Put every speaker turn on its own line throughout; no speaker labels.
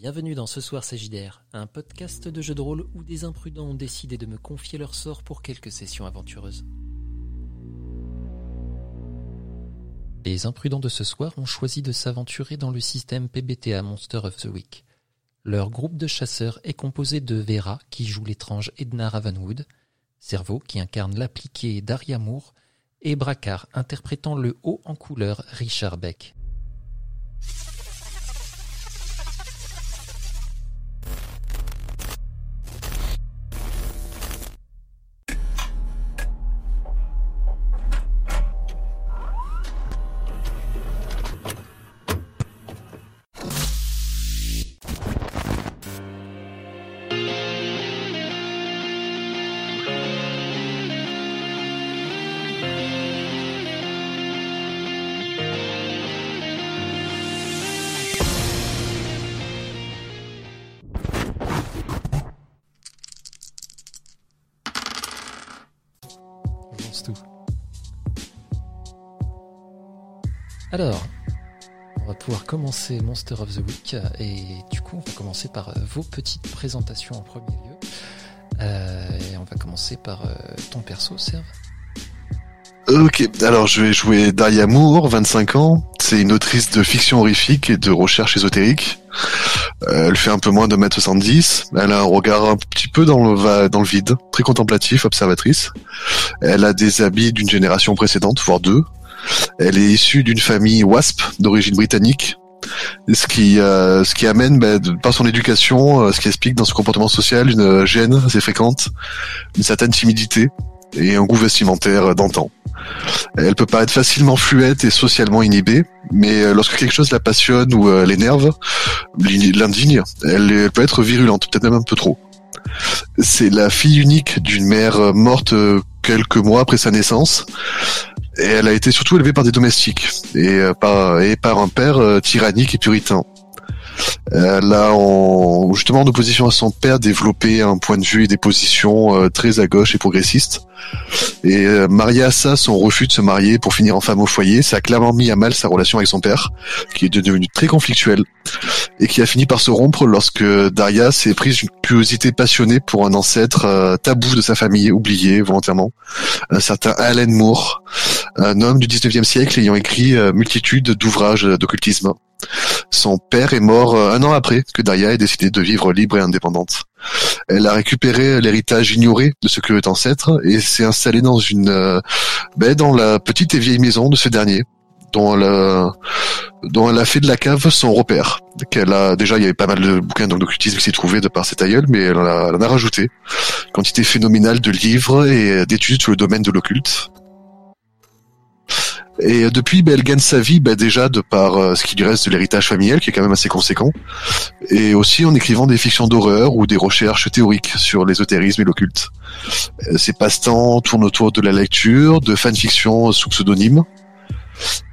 Bienvenue dans Ce Soir c'est JDR, un podcast de jeux de rôle où des imprudents ont décidé de me confier leur sort pour quelques sessions aventureuses. Les imprudents de ce soir ont choisi de s'aventurer dans le système PBTA Monster of the Week. Leur groupe de chasseurs est composé de Vera, qui joue l'étrange Edna Ravenwood, Cerveau, qui incarne l'appliqué Daria Moore, et Bracar, interprétant le haut en couleur Richard Beck. Monster of the Week et du coup on va commencer par euh, vos petites présentations en premier lieu. Euh, et on va commencer par euh, ton perso, Serve.
Ok, alors je vais jouer Daria Moore, 25 ans. C'est une autrice de fiction horrifique et de recherche ésotérique. Elle fait un peu moins de 1m70. Elle a un regard un petit peu dans le vide, très contemplatif, observatrice. Elle a des habits d'une génération précédente, voire deux. Elle est issue d'une famille WASP d'origine britannique. Ce qui, euh, ce qui amène, bah, par son éducation, euh, ce qui explique dans son comportement social une euh, gêne assez fréquente, une certaine timidité et un goût vestimentaire d'antan. Elle peut paraître facilement fluette et socialement inhibée, mais euh, lorsque quelque chose la passionne ou euh, l'énerve, l'in- l'indigne, elle, elle peut être virulente, peut-être même un peu trop. C'est la fille unique d'une mère euh, morte euh, quelques mois après sa naissance, et elle a été surtout élevée par des domestiques et euh, par, et par un père euh, tyrannique et puritain. Elle a, en, justement en opposition à son père, développé un point de vue et des positions euh, très à gauche et progressistes. Et euh, mariée à ça, son refus de se marier pour finir en femme au foyer, ça a clairement mis à mal sa relation avec son père, qui est devenu très conflictuel, et qui a fini par se rompre lorsque Daria s'est prise une curiosité passionnée pour un ancêtre euh, tabou de sa famille, oublié volontairement, un certain Alan Moore, un homme du 19e siècle ayant écrit euh, multitude d'ouvrages d'occultisme. Son père est mort euh, un an après que Daria ait décidé de vivre libre et indépendante. Elle a récupéré l'héritage ignoré de ce curieux ancêtre et s'est installée dans une, euh, ben, dans la petite et vieille maison de ce dernier, dont elle a, dont elle a fait de la cave son repère. Qu'elle a déjà, il y avait pas mal de bouquins d'occultisme qui s'y trouvaient de par cet aïeul, mais elle en a, elle en a rajouté. Quantité phénoménale de livres et d'études sur le domaine de l'occulte. Et euh, depuis, ben, elle gagne sa vie ben, déjà de par euh, ce qui lui reste de l'héritage familial, qui est quand même assez conséquent, et aussi en écrivant des fictions d'horreur ou des recherches théoriques sur l'ésotérisme et l'occulte. Euh, Ses passe-temps tournent autour de la lecture, de fanfiction sous pseudonyme,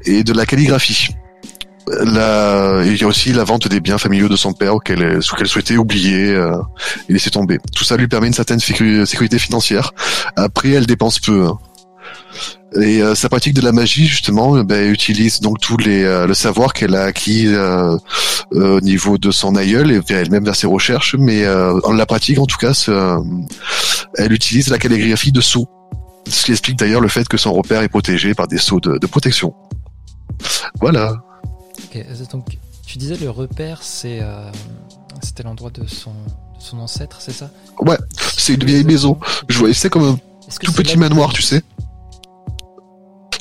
et de la calligraphie. La... Il y a aussi la vente des biens familiaux de son père qu'elle qu'elle souhaitait oublier euh, et laisser tomber. Tout ça lui permet une certaine sécu- sécurité financière. Après, elle dépense peu. hein. Et euh, sa pratique de la magie, justement, ben, utilise donc tous les euh, le savoir qu'elle a acquis euh, euh, au niveau de son aïeul et vers elle-même vers ses recherches, mais euh, en la pratique, en tout cas, euh, elle utilise la calligraphie de sceaux. Ce qui explique d'ailleurs le fait que son repère est protégé par des sceaux de, de protection. Voilà.
Ok, euh, donc tu disais le repère, c'est euh, c'était l'endroit de son, de son ancêtre, c'est ça?
Ouais, c'est une vieille maison. Je voyais, c'est comme un tout petit manoir, tu sais.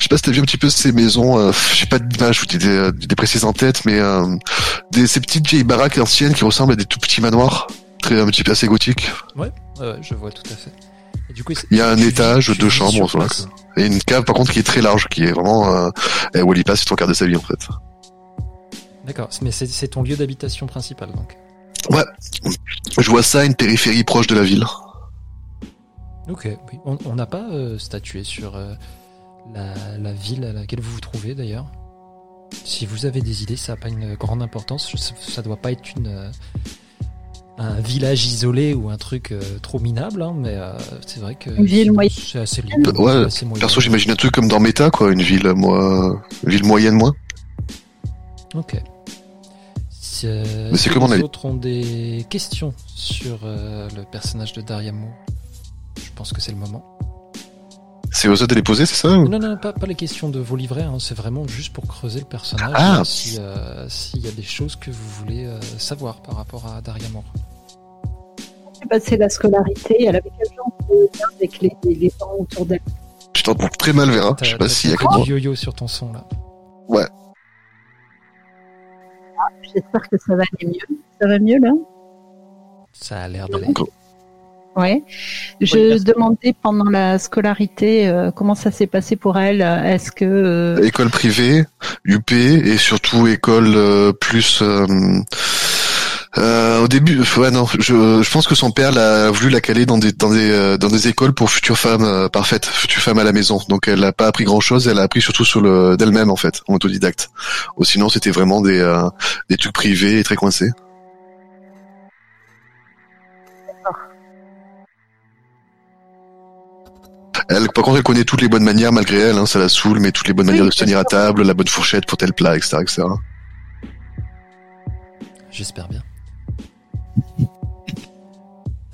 Je sais pas si t'as vu un petit peu ces maisons, euh, j'ai pas d'image ou des, des précises en tête, mais euh, des, ces petites vieilles baraques anciennes qui ressemblent à des tout petits manoirs, très un petit peu assez gothiques.
Ouais, ouais, je vois tout à fait. Et du coup,
Il y a un étage, deux chambres, voilà. Et une cave par contre qui est très large, qui est vraiment euh, où y passe tout le quart de sa vie en fait.
D'accord, mais c'est ton lieu d'habitation principal donc.
Ouais, je vois ça une périphérie proche de la ville.
Ok, oui. On n'a pas euh, statué sur euh, la, la ville à laquelle vous vous trouvez d'ailleurs. Si vous avez des idées, ça n'a pas une grande importance. Ça doit pas être une, euh, un village isolé ou un truc euh, trop minable, hein, mais euh, c'est vrai que c'est assez libre.
Ouais,
assez.
Perso, j'imagine un truc comme dans Meta, quoi, une ville, moi, une ville moyenne, moi.
Ok. Si, euh,
Mais c'est
si
comme on a
les autres ont des questions sur euh, le personnage de Daria Moore, je pense que c'est le moment.
C'est aux autres de les poser, c'est ça ou-
Non, non, non, pas, pas les questions de vos livrets, hein, c'est vraiment juste pour creuser le personnage,
Ah.
euh, si, s'il y a des choses que vous voulez euh, savoir par rapport à Daria Moore.
Bah, c'est la scolarité. Elle avait quel genre de lien avec les, les, les gens autour d'elle?
Je t'entends très mal, Vera. Je sais pas s'il y a
du yo-yo sur ton son là.
J'espère que ça va aller mieux. Ça va mieux là?
Ça a l'air d'aller.
Ouais. Je
Oui,
demandais pendant la scolarité euh, comment ça s'est passé pour elle? Est-ce que euh,
École privée, UP et surtout école euh, plus. euh, euh, au début, ouais non, je, je pense que son père l'a voulu la caler dans des dans des euh, dans des écoles pour futures femmes euh, parfaites, futures femmes à la maison. Donc elle n'a pas appris grand chose, elle a appris surtout sur le d'elle-même en fait, en autodidacte. Ou sinon c'était vraiment des euh, des trucs privés et très coincés. Elle, par contre, elle connaît toutes les bonnes manières malgré elle, hein, ça la saoule, mais toutes les bonnes
Oui,
manières de se tenir à table, la bonne fourchette pour tel plat, etc., etc.
J'espère bien.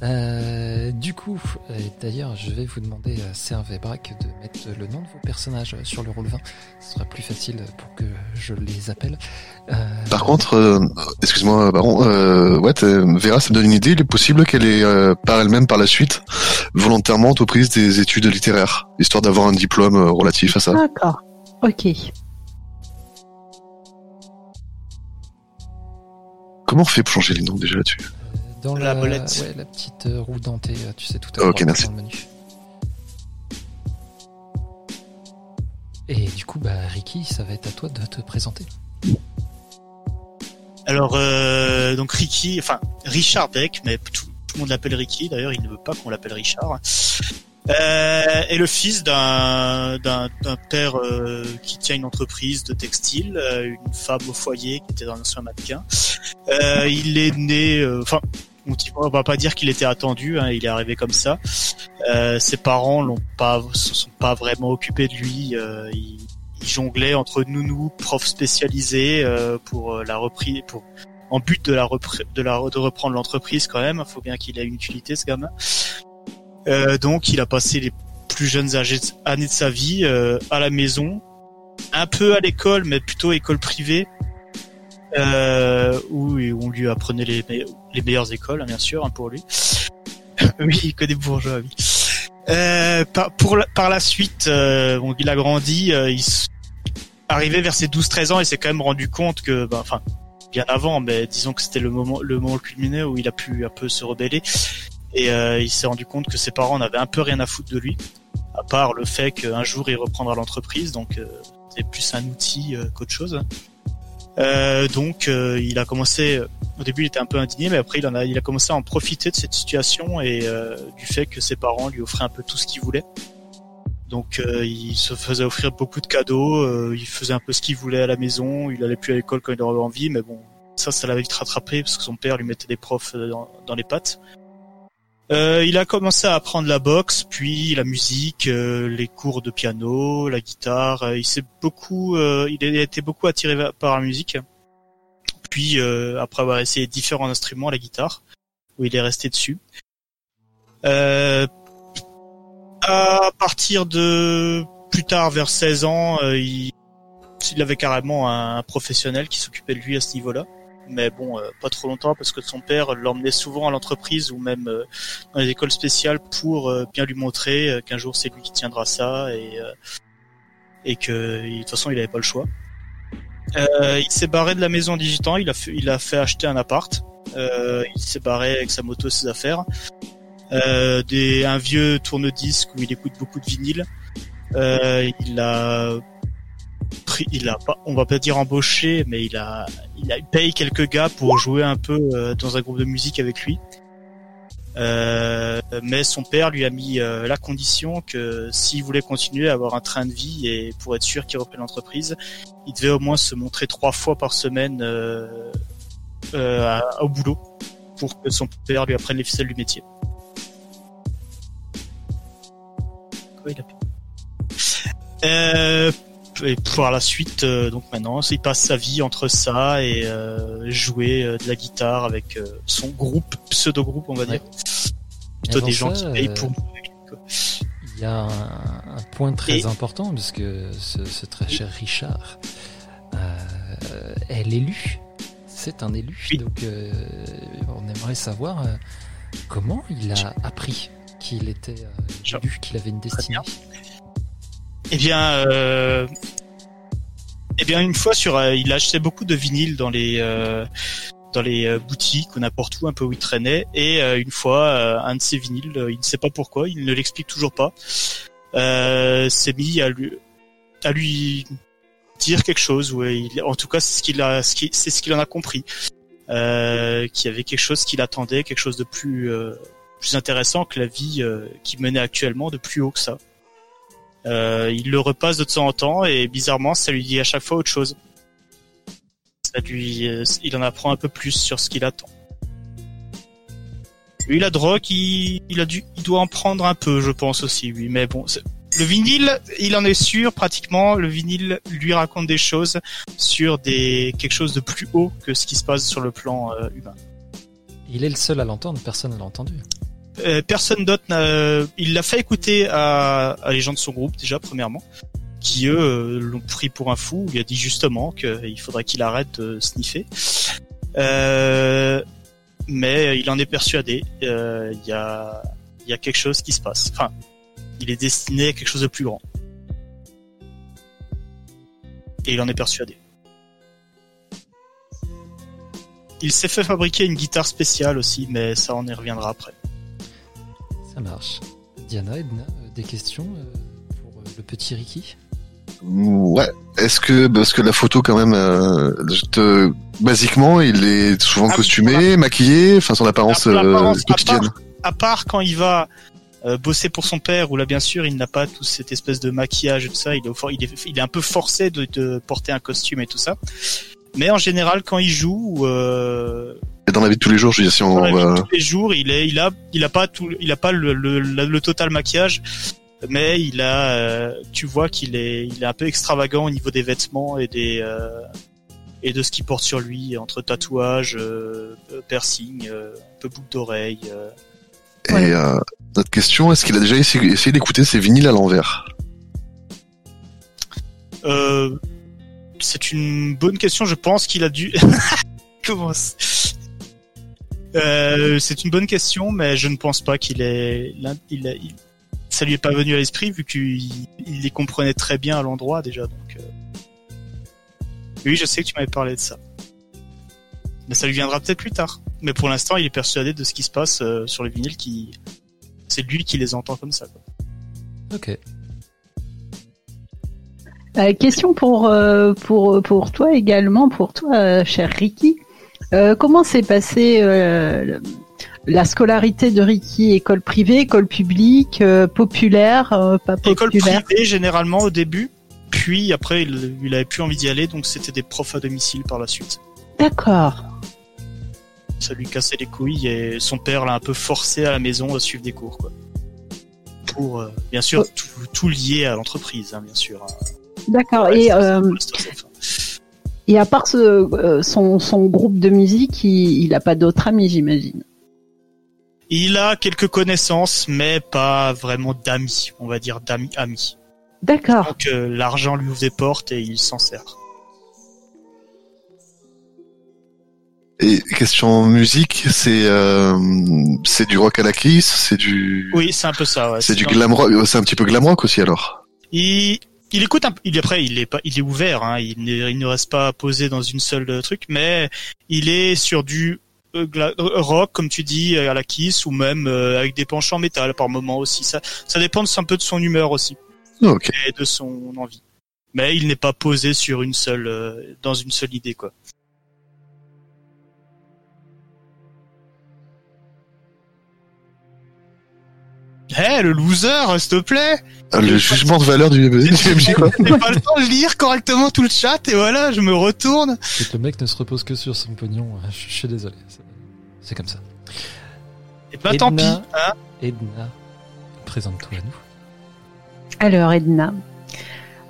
Euh, du coup, euh, d'ailleurs, je vais vous demander à Serve et Braque de mettre le nom de vos personnages sur le rôle 20. Ce sera plus facile pour que je les appelle. Euh,
Par contre, euh, excuse-moi, Baron, euh, ouais, Vera, ça me donne une idée. Il est possible qu'elle ait euh, par elle-même par la suite volontairement entreprise des études littéraires, histoire d'avoir un diplôme relatif à ça.
D'accord. Ok.
Comment on fait pour changer les noms déjà là-dessus?
Dans
La
la,
molette.
ouais, la petite euh, roue dentée, euh, tu sais tout à
Ok,
droite
merci.
dans le menu. Et du coup, bah, Ricky, ça va être à toi de te présenter.
Alors, euh, donc Ricky, enfin Richard Beck, mais tout, tout le monde l'appelle Ricky. D'ailleurs, il ne veut pas qu'on l'appelle Richard. Euh, est le fils d'un d'un d'un père euh, qui tient une entreprise de textile, euh, une femme au foyer qui était un ancien mannequin. Euh, il est né, euh, enfin. On on va pas dire qu'il était attendu, hein, il est arrivé comme ça. Euh, ses parents l'ont pas, se sont pas vraiment occupés de lui. euh, il, il jonglait entre nounou, prof spécialisé euh, pour euh, la reprise, pour en but de la de la de reprendre l'entreprise quand même. Faut bien qu'il ait une utilité ce gamin. Euh, donc il a passé les plus jeunes années de sa vie euh, à la maison, un peu à l'école, mais plutôt école privée, euh, où on lui apprenait les, les meilleures écoles, hein, bien sûr, hein, pour lui. oui, que des bourgeois, oui. Euh, par, pour la, par la suite, euh, bon, il a grandi, euh, il arrivé vers ses 12-13 ans, il s'est quand même rendu compte que, bah, enfin, bien avant, mais disons que c'était le moment, le moment culminant où il a pu un peu se rebeller, et euh, il s'est rendu compte que ses parents n'avaient un peu rien à foutre de lui, à part le fait qu'un jour il reprendra l'entreprise, donc euh, c'est plus un outil euh, qu'autre chose. Euh, donc euh, il a commencé, au début il était un peu indigné, mais après il en a, il a commencé à en profiter de cette situation et euh, du fait que ses parents lui offraient un peu tout ce qu'il voulait. Donc euh, il se faisait offrir beaucoup de cadeaux, euh, il faisait un peu ce qu'il voulait à la maison, il allait plus à l'école quand il en avait envie, mais bon, ça, ça l'avait vite rattrapé parce que son père lui mettait des profs euh, dans les pattes. Euh, il a commencé à apprendre la boxe, puis la musique, euh, les cours de piano, la guitare. Euh, il s'est beaucoup, euh, il a été beaucoup attiré par la musique. Puis euh, après avoir essayé différents instruments, la guitare, où il est resté dessus. À partir de plus tard, vers 16 ans, il, il avait carrément un, professionnel qui s'occupait de lui à ce niveau-là. Mais bon, euh, pas trop longtemps parce que son père l'emmenait souvent à l'entreprise ou même euh, dans les écoles spéciales pour euh, bien lui montrer euh, qu'un jour c'est lui qui tiendra ça et euh, et que de toute façon il avait pas le choix. Euh, il s'est barré de la maison en digitant, il a fait, il a fait acheter un appart. Il s'est barré avec sa moto et ses affaires. Des, un vieux tourne-disque où il écoute beaucoup de vinyle. Il a il a pas, on va pas dire embauché, mais il a, il a payé quelques gars pour jouer un peu euh, dans un groupe de musique avec lui. Euh, mais son père lui a mis euh, la condition que s'il voulait continuer à avoir un train de vie et pour être sûr qu'il reprenne l'entreprise, il devait au moins se montrer trois fois par semaine à- au boulot pour que son père lui apprenne les ficelles du métier. Quoi, il a- Euh, et par la suite, euh, donc maintenant, il passe sa vie entre ça et euh, jouer euh, de la guitare avec son groupe, pseudo groupe, on va
Ouais.
dire. Plutôt des gens
ça,
qui payent pour.
Il y a un, un point très
Et-
important, parce que ce, ce très cher Richard est l'élu. C'est un élu.
Oui.
Donc, on aimerait savoir comment il a appris qu'il était élu, qu'il avait une destinée.
Eh bien, euh, eh bien, une fois sur, euh, il achetait beaucoup de vinyles dans les euh, dans les euh, boutiques ou n'importe où, un peu où il traînait. Et une fois, un de ces vinyles, il ne sait pas pourquoi, il ne l'explique toujours pas, s'est mis à lui à lui dire quelque chose. Ou en tout cas, c'est ce qu'il a, ce qui- c'est ce qu'il en a compris, qu'il y avait quelque chose qu'il attendait, quelque chose de plus plus intéressant que la vie qu'il menait actuellement, de plus haut que ça. Euh, il le repasse de temps en temps et bizarrement, ça lui dit à chaque fois autre chose. Ça lui, euh, il en apprend un peu plus sur ce qu'il attend. Lui, la drogue, il, il a il doit en prendre un peu, je pense aussi, oui. Mais bon, le vinyle, il en est sûr pratiquement. Le vinyle lui raconte des choses sur des quelque chose de plus haut que ce qui se passe sur le plan euh, humain.
Il est le seul à l'entendre, personne ne l'a entendu.
Euh, personne d'autre n'a. Il l'a fait écouter à, les gens de son groupe déjà premièrement, qui eux euh, l'ont pris pour un fou. Il a dit justement qu'il faudrait qu'il arrête de sniffer. Euh, mais il en est persuadé. Il y a y a quelque chose qui se passe. Enfin, il est destiné à quelque chose de plus grand. Et il en est persuadé. Il s'est fait fabriquer une guitare spéciale aussi, mais ça on y reviendra après.
Ça marche. Diana, Edna, euh, des questions euh, pour euh, le petit Ricky?
Ouais. Est-ce que parce que la photo quand même, euh, te- basiquement, il est souvent
Ah
costumé, maquillé, enfin son apparence, euh,
à
quotidienne.
à part quand il va euh, bosser pour son père, où là bien sûr il n'a pas toute cette espèce de maquillage et tout ça, il est, au for- il est, il est un peu forcé de, de porter un costume et tout ça. Mais en général, quand il joue, euh,
Et dans la vie de tous les jours, je veux dire, si on
dans la vie de tous les jours, il est, il a, il a pas tout, il a pas le, le, le- le total maquillage, mais il a, euh, tu vois qu'il est, il est un peu extravagant au niveau des vêtements et des euh, et de ce qu'il porte sur lui, entre tatouages, euh, piercing, euh, un peu boucle d'oreille. euh.
Et
Ouais.
euh, notre question, est-ce qu'il a déjà essayé, essayé d'écouter ses vinyles à l'envers?
Euh, c'est une bonne question. Je pense qu'il a dû. Comment euh, C'est une bonne question, mais je ne pense pas qu'il est. Il, Ça lui est pas venu à l'esprit vu qu'il il les comprenait très bien à l'endroit déjà. Donc. euh. Oui, je sais que tu m'avais parlé de ça. Mais ça lui viendra peut-être plus tard. Mais pour l'instant, il est persuadé de ce qui se passe euh, sur les vinyles. Qui c'est lui qui les entend comme ça. Quoi.
Ok.
Euh, question pour, euh, pour, pour toi également, pour toi, euh, cher Ricky. Euh, comment s'est passé euh, la scolarité de Ricky? École privée, école publique, euh, populaire, euh, pas
École
populaire?
privée généralement au début, puis après il, il avait plus envie d'y aller, donc c'était des profs à domicile par la suite.
D'accord.
Ça lui cassait les couilles et son père l'a un peu forcé à la maison à suivre des cours, quoi. Pour euh, bien sûr
Oh.
tout, tout lié à l'entreprise, hein, bien sûr. hein.
D'accord.
Ouais,
et, euh, et à part ce, euh, son, son groupe de musique, il n'a pas d'autres amis, j'imagine.
Il a quelques connaissances, mais pas vraiment d'amis, on va dire d'amis amis.
D'accord.
Donc euh, l'argent lui ouvre des portes et il s'en sert.
Et question musique, c'est euh, c'est du rock à la Kiss, c'est du
Oui, c'est un peu ça. Ouais.
c'est du glam rock, c'est un petit peu glam rock aussi alors.
Il, il écoute un peu. Il après, il est pas, il est ouvert. Hein, il, n'est- il ne reste pas posé dans une seule euh, truc, mais il est sur du euh, euh, rock, comme tu dis, à la Kiss, ou même euh, avec des penchants métal par moment aussi. Ça, ça dépend un peu de son humeur aussi
Ok.
et de son envie. Mais il n'est pas posé sur une seule, euh, dans une seule idée, quoi. Eh, le loser, s'il te plaît
Ah, Le jugement de valeur du, du MJ quoi.
J'ai pas le temps de lire correctement tout le chat et voilà, je me retourne.
C'est que le mec ne se repose que sur son pognon. Je, suis désolé. C'est- comme ça.
Et ben tant pis.
Edna.
Hein
Edna, présente-toi à nous.
Alors, Edna.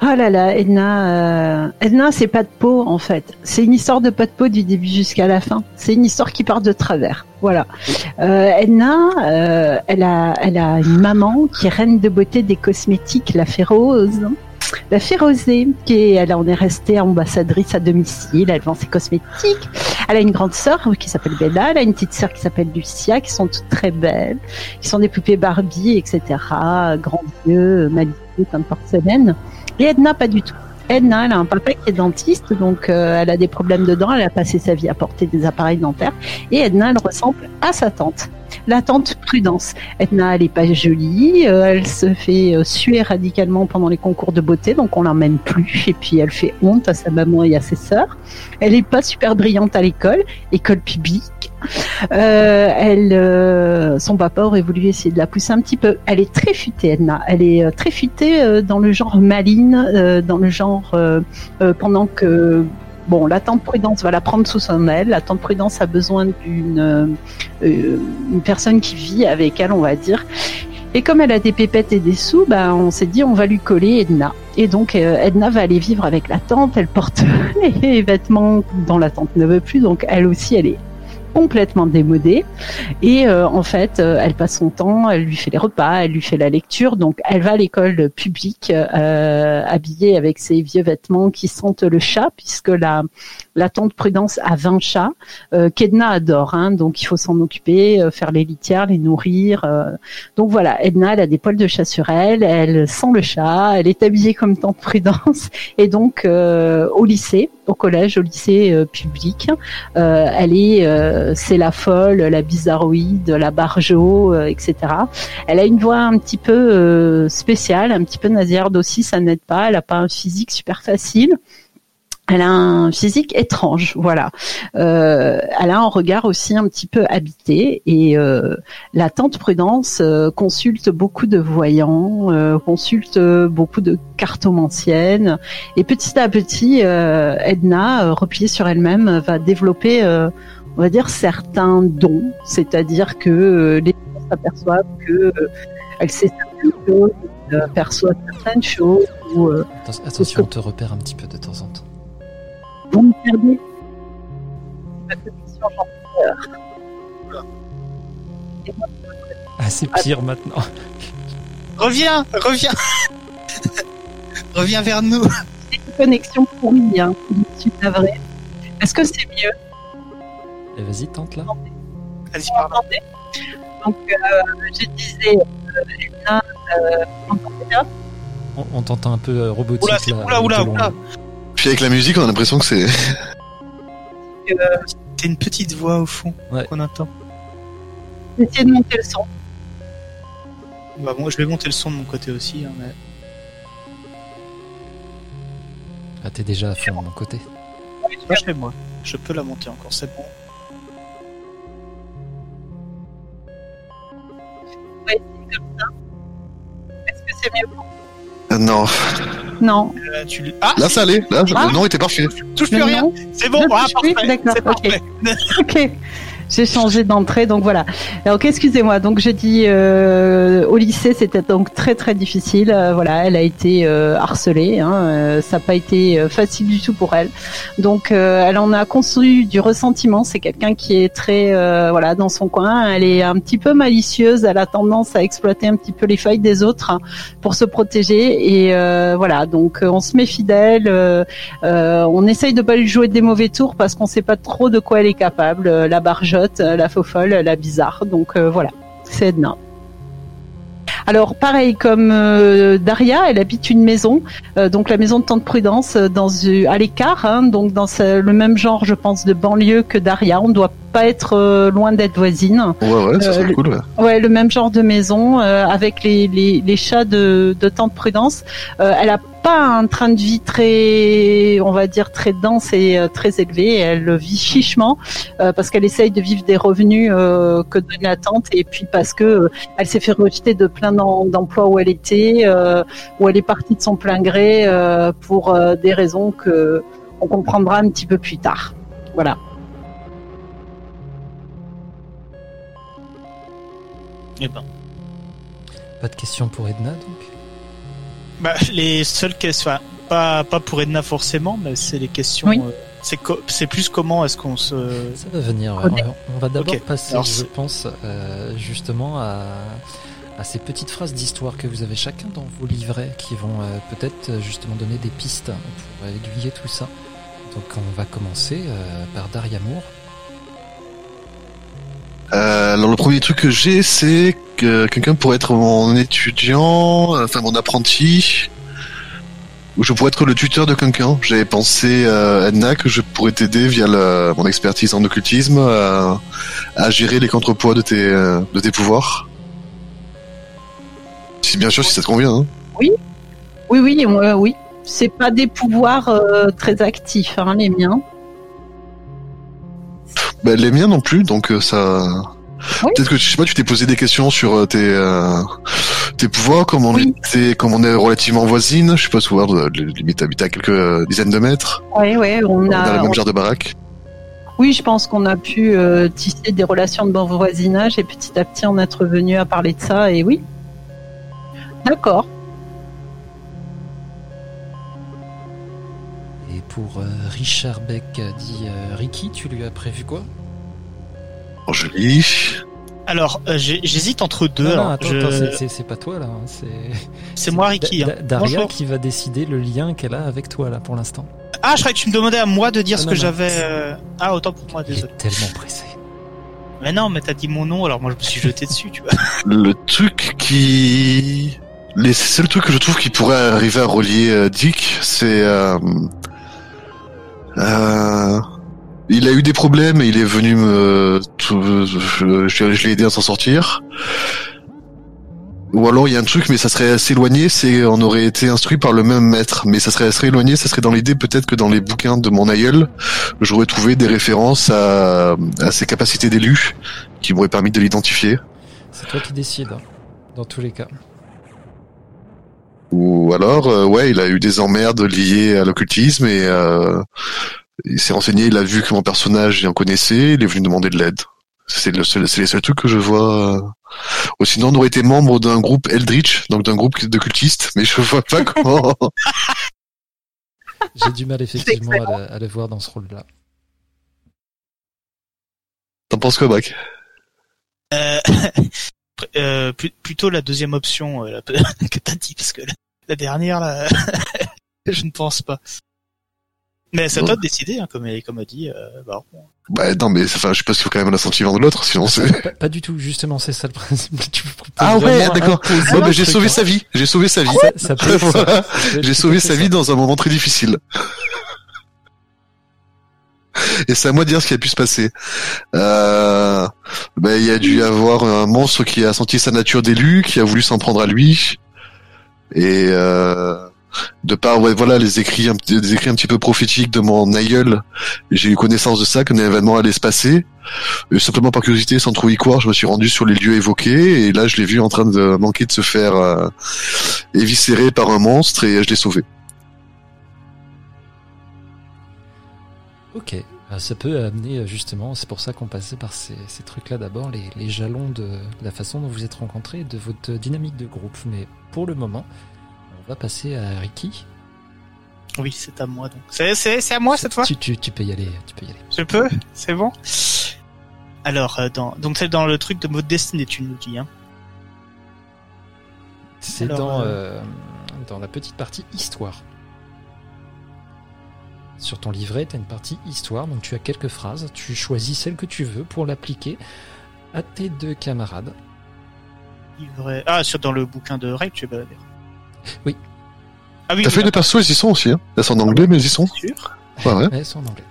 Oh là là, Edna, euh, Edna, c'est pas de peau en fait. C'est une histoire de pas de peau du début jusqu'à la fin. C'est une histoire qui part de travers. Voilà. Euh, Edna, euh, elle a, elle a une maman qui est reine de beauté des cosmétiques, la Férose. La Férosée, qui est, elle en est restée ambassadrice à domicile, elle vend ses cosmétiques. Elle a une grande sœur qui s'appelle Bella, elle a une petite sœur qui s'appelle Lucia, qui sont toutes très belles, qui sont des poupées Barbie, etc. Grands yeux, magnifiques, comme porcelaine. Et Edna, pas du tout. Edna, elle a un papa qui est dentiste, donc euh, elle a des problèmes de dents, elle a passé sa vie à porter des appareils dentaires. Et Edna, elle ressemble à sa tante, la tante Prudence. Edna, elle est pas jolie, euh, elle se fait euh, suer radicalement pendant les concours de beauté, donc on l'emmène plus. Et puis elle fait honte à sa maman et à ses sœurs. Elle est pas super brillante à l'école, école publique. Euh, euh, son papa aurait voulu essayer de la pousser un petit peu. Elle est très futée, Edna. Elle est euh, très futée dans le genre maline, dans le genre pendant que bon, la tante Prudence va la prendre sous son aile. La tante Prudence a besoin d'une une personne qui vit avec elle, on va dire. Et comme elle a des pépettes et des sous, bah, on s'est dit on va lui coller Edna. Et donc Edna va aller vivre avec la tante. Elle porte les vêtements dont la tante ne veut plus, donc elle aussi elle est complètement démodée. Et euh, en fait, euh, elle passe son temps, elle lui fait les repas, elle lui fait la lecture. Donc, elle va à l'école publique euh, habillée avec ses vieux vêtements qui sentent le chat, puisque la la tante Prudence a 20 chats euh, qu'Edna adore. Hein, donc, il faut s'en occuper, euh, faire les litières, les nourrir. euh. Donc voilà, Edna, elle a des poils de chat sur elle, elle sent le chat, elle est habillée comme tante Prudence. Et donc, euh, au lycée, au collège, au lycée euh, public, euh, elle est, euh, c'est la folle, la bizarroïde, la barjo, euh, etc. Elle a une voix un petit peu euh, spéciale, un petit peu nasillarde aussi, ça n'aide pas. Elle a pas un physique super facile. Elle a un physique étrange, voilà. Euh, elle a un regard aussi un petit peu habité et euh, la tante Prudence euh, consulte beaucoup de voyants, euh, consulte beaucoup de cartomanciennes et petit à petit, euh, Edna, euh, repliée sur elle-même, va développer, on va dire, certains dons, c'est-à-dire que les gens s'aperçoivent que elle sait certaines choses, elle perçoit certaines choses
Attention, on te repère un petit peu de temps en temps.
Vous me perdez. Ma connexion, j'en ai peur.
Ah, c'est pire maintenant.
Reviens, reviens, reviens vers nous.
J'ai une connexion pourrie, hein. Je suis navrée. Est-ce que c'est mieux?
Et Eh, vas-y, tente là.
Vas-y,
Vous
parle.
m'entendez? Donc, euh, je disais, euh, Luna, euh,
On, t'entend un peu euh, robotique
Oula, c'est-
là.
oula, oula, oula.
Puis avec la musique, on a l'impression que c'est.
C'est une petite voix au fond
Ouais.
qu'on entend.
Essayez de monter le son.
Bah, moi, je vais monter le son de mon côté aussi. hein, mais...
Ah, t'es déjà à fond de mon côté.
Pas chez moi. Je peux la monter encore, c'est bon.
Ouais, c'est comme ça. Est-ce que c'est mieux
Non.
Non.
Euh, tu Ah,
Là, ça allait. Là,
Ah.
le nom était parfait.
touche plus rien. C'est bon,
Je
ah, parfait.
d'accord,
C'est
ok. J'ai changé d'entrée, donc voilà. Donc excusez-moi. Donc j'ai dit euh, au lycée, c'était donc très très difficile. Euh, voilà, elle a été euh, harcelée. Hein, euh, ça n'a pas été euh, facile du tout pour elle. Donc elle en a construit du ressentiment. C'est quelqu'un qui est très voilà dans son coin. Elle est un petit peu malicieuse. Elle a tendance à exploiter un petit peu les failles des autres hein, pour se protéger. Et voilà. Donc on se méfie d'elle. on essaye de pas lui jouer des mauvais tours parce qu'on sait pas trop de quoi elle est capable. La barjotte, euh, la faux folle, la bizarre. Donc euh, voilà, c'est Edna. Alors pareil comme euh, Daria, elle habite une maison, euh, donc la maison de Tante Prudence euh, dans à l'écart, hein, donc dans ce- le même genre, je pense, de banlieue que Daria. On ne doit pas être loin d'être voisine.
Ouais, ouais, ça serait
le-
cool. ouais.
Ouais, le même genre de maison avec les, les, les chats de, de Tante Prudence. Elle a pas un train de vie très, on va dire, très dense et euh, très élevé. Elle vit chichement euh, parce qu'elle essaye de vivre des revenus euh, que donne la tante et puis parce que euh, elle s'est fait rejeter de plein d'em- d'emplois où elle était, euh, où elle est partie de son plein gré euh, pour euh, des raisons que on comprendra un petit peu plus tard. Voilà.
Eh ben,
Pas de questions pour Edna donc?
Bah, les seules questions, enfin, pas, pas pour Edna forcément, mais c'est les questions.
Oui.
euh, c'est co- c'est plus comment est-ce qu'on se.
Ça va venir. ouais.
Ok.
On va- On va d'abord
Ok.
passer,
Alors,
je pense, euh, justement à, à ces petites phrases d'histoire que vous avez chacun dans vos livrets qui vont euh, peut-être euh, justement donner des pistes pour aiguiller tout ça. Donc on va commencer euh, par Daria Moore.
Euh, alors le premier truc que j'ai, c'est que quelqu'un pourrait être mon étudiant, euh, enfin mon apprenti, ou je pourrais être le tuteur de quelqu'un. J'avais pensé euh, Edna que je pourrais t'aider via mon expertise en occultisme à, à gérer les contrepoids de tes euh, de tes pouvoirs. Si bien sûr si ça te convient. Hein.
Oui, oui, euh, oui. C'est pas des pouvoirs euh, très actifs, hein, les miens.
Bah, les miens non plus, donc euh, ça.
Oui.
Peut-être que je sais pas, tu t'es posé des questions sur euh, tes euh, tes pouvoirs, comme on
Oui.
était, comme on est relativement voisine. Je sais pas, souvent limite habiter à quelques dizaines de mètres,
Oui, oui, on
dans
a.
le même genre de baraque.
Oui, je pense qu'on a pu tisser des relations de bon voisinage et petit à petit en être venu à parler de ça. Et oui. D'accord.
Pour euh, Richard Beck, euh, dit euh, Ricky, tu lui as prévu quoi?
Alors, je lis.
Alors, euh, j'hésite entre deux.
Non, non,
alors,
attends,
je-
attends, c'est- c'est- c'est pas toi là. hein, C'est
C'est moi, Ricky. Hein.
Da- Daria
Bonjour.
qui va décider le lien qu'elle a avec toi là pour l'instant.
Ah, je croyais que tu me demandais à moi de dire
Ah,
ce
non,
que j'avais. euh, Ah, autant pour moi,
Il
désolé.
est tellement pressé.
Mais non, mais t'as dit mon nom, alors moi je me suis jeté dessus, tu vois.
Le truc qui, les seuls trucs que je trouve qui pourrait arriver à relier euh, Dick, c'est euh, il a eu des problèmes et il est venu me, je l'ai aidé à s'en sortir. Ou alors il y a un truc, mais ça serait assez éloigné, c'est on aurait été instruit par le même maître, mais ça serait assez éloigné, ça serait dans l'idée peut-être que dans les bouquins de mon aïeul, j'aurais trouvé des références à, à ses capacités d'élu qui m'auraient permis de l'identifier.
C'est toi qui décides, hein, dans tous les cas.
Ou alors, euh, ouais, il a eu des emmerdes liées à l'occultisme et euh, il s'est renseigné, il a vu que mon personnage en connaissait, il est venu demander de l'aide. C'est le seul, c'est les seuls trucs que je vois. euh. Ou sinon, on aurait été membre d'un groupe Eldritch, donc d'un groupe de cultistes, mais je vois pas comment.
J'ai du mal effectivement à le, à le voir dans ce rôle-là.
T'en penses quoi, Brack
Euh, euh, pl- plutôt la deuxième option euh, la- que t'as dit, parce que la, la dernière, là, je ne pense pas. Mais toi de décider, hein, comme, comme a dit. Euh, bah, bon.
Bah non, mais enfin, je sais pas s'il faut quand même l'assentiment de l'autre, sinon c'est.
Pas, pas du tout, justement, c'est ça le principe. Tu
Ah ouais, d'accord.
le
bah, j'ai sauvé
hein.
sa vie. J'ai sauvé sa vie.
Ça, ça ça-
Voilà.
ça
J'ai sauvé sa vie
ça.
dans un moment très difficile. Et c'est à moi de dire ce qui a pu se passer. Euh, ben, il y a dû y avoir un monstre qui a senti sa nature d'élu, qui a voulu s'en prendre à lui. Et euh, de par ouais, voilà les écrits, un, des écrits un petit peu prophétiques de mon aïeul, j'ai eu connaissance de ça, qu'un événement allait se passer. Et simplement par curiosité, sans trop y croire, je me suis rendu sur les lieux évoqués. Et là, je l'ai vu en train de manquer de se faire euh, éviscérer par un monstre, et je l'ai sauvé.
Ok, Euh, ça peut amener euh, justement, c'est pour ça qu'on passait par ces, ces trucs-là d'abord, les, les jalons de la façon dont vous êtes rencontrés, de votre dynamique de groupe. Mais pour le moment, on va passer à Ricky.
Oui, c'est à moi donc. C'est, c'est, c'est à moi cette fois
Tu, tu, tu peux y aller, tu peux y aller.
Je peux C'est bon Alors, euh, dans, donc c'est dans le truc de mode destinée, tu nous dis. Hein.
C'est dans,
euh,
euh, dans la petite partie histoire. Sur ton livret, tu as une partie histoire, donc tu as quelques phrases. Tu choisis celle que tu veux pour l'appliquer à tes deux camarades.
Livret- Ah, sur, dans le bouquin de règles, tu es baladé.
Oui.
Ah oui,
T'as fait les persos, ils y sont aussi. Hein. Elles sont en anglais, mais ils y sont.
sûr.
Ouais, ouais.
Elles sont en anglais.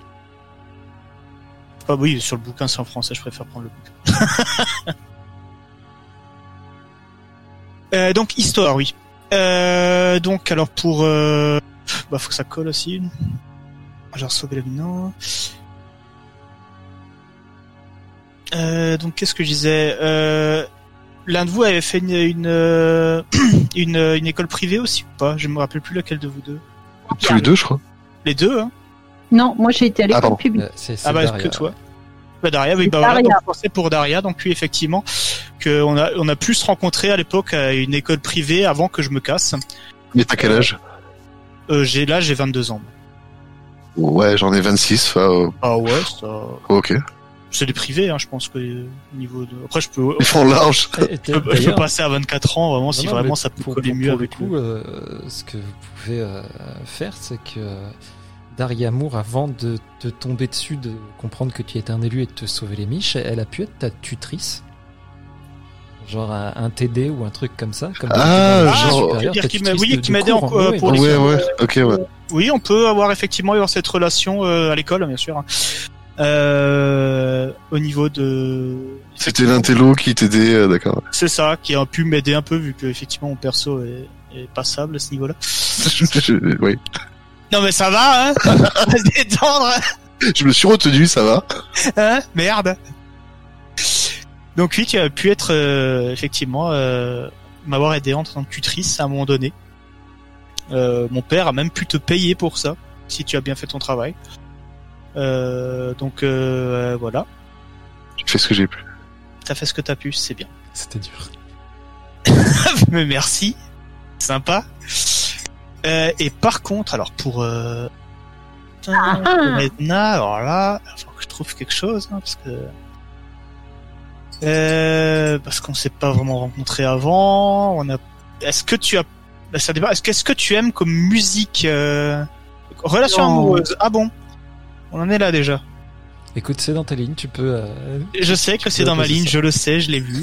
Ah oui, sur le bouquin c'est en français, je préfère prendre le bouquin. Euh, donc histoire, oui. Euh, donc alors pour, euh... bah faut que ça colle aussi. J'ai sauvé la mine. Euh, donc qu'est-ce que je disais euh... L'un de vous avait fait une une, euh, une une école privée aussi ou pas? Je me rappelle plus laquelle de vous deux.
Tous les deux, je crois.
Les deux, hein?
Non, moi j'ai été à
Ah,
l'école
pardon.
publique.
Euh, c'est c'est
Ah bah
Daria.
que toi. Bah Daria, oui,
C'est
bah voilà,
Daria.
donc je pensais pour Daria, donc oui effectivement que on a on a pu se rencontrer à l'époque à une école privée avant que je me casse.
Mais t'as quel âge?
Euh, j'ai là, j'ai 22 ans.
Ouais, j'en ai 26. enfin, euh,
Ah ouais, ça.
ok.
C'est des privés, hein, je pense que euh, au niveau de. Après, je peux,
Ils font large.
Je peux, je peux
d'ailleurs-
passer à 24 ans, vraiment, si
Non,
vraiment ça peut
pour,
coller
pour-
mieux
pour
avec
le coup,
le-
euh, ce que vous pouvez euh, faire, c'est que euh, Daria Moore, avant de te tomber dessus, de comprendre que tu étais un élu et de te sauver les miches, elle a pu être ta tutrice. Genre un, TD ou un truc comme ça. Comme
Ah, genre-
dire qu'il m'a- oui, qui m'aidait en-
cours,
euh,
ouais,
pour
Ouais, ouais. Ok, ouais.
Oui, on peut avoir effectivement avoir cette relation euh, à l'école, bien sûr. hein. Euh, au niveau de.
C'était l'intello qui t'aidait, euh, d'accord.
C'est ça, qui a pu m'aider un peu vu que effectivement mon perso est, est passable à ce niveau-là.
Je- oui.
Non mais ça va, hein On va se détendre,
Je me suis retenu, ça va.
hein Merde. Donc oui, tu as pu être euh, effectivement euh, m'avoir aidé en tant que tutrice à un moment donné. Euh, mon père a même pu te payer pour ça si tu as bien fait ton travail. Euh, donc euh, voilà,
J'ai fait ce que j'ai pu.
t'as fait ce que t'as pu, c'est bien.
C'était dur.
Mais merci, sympa. Euh, et par contre, alors pour euh...
Ah, ah.
Edna, alors là, il faut que je trouve quelque chose, hein, parce que euh, parce qu'on s'est pas vraiment rencontrés avant. On a. Est-ce que tu as bah, ça dépend. Est-ce que tu aimes comme musique euh... relation
Non.
amoureuse? Ah bon, on en est là déjà.
Écoute, c'est dans ta ligne, tu peux. euh,
Je sais que c'est dans ma ligne,
ça.
je le sais, je l'ai vu.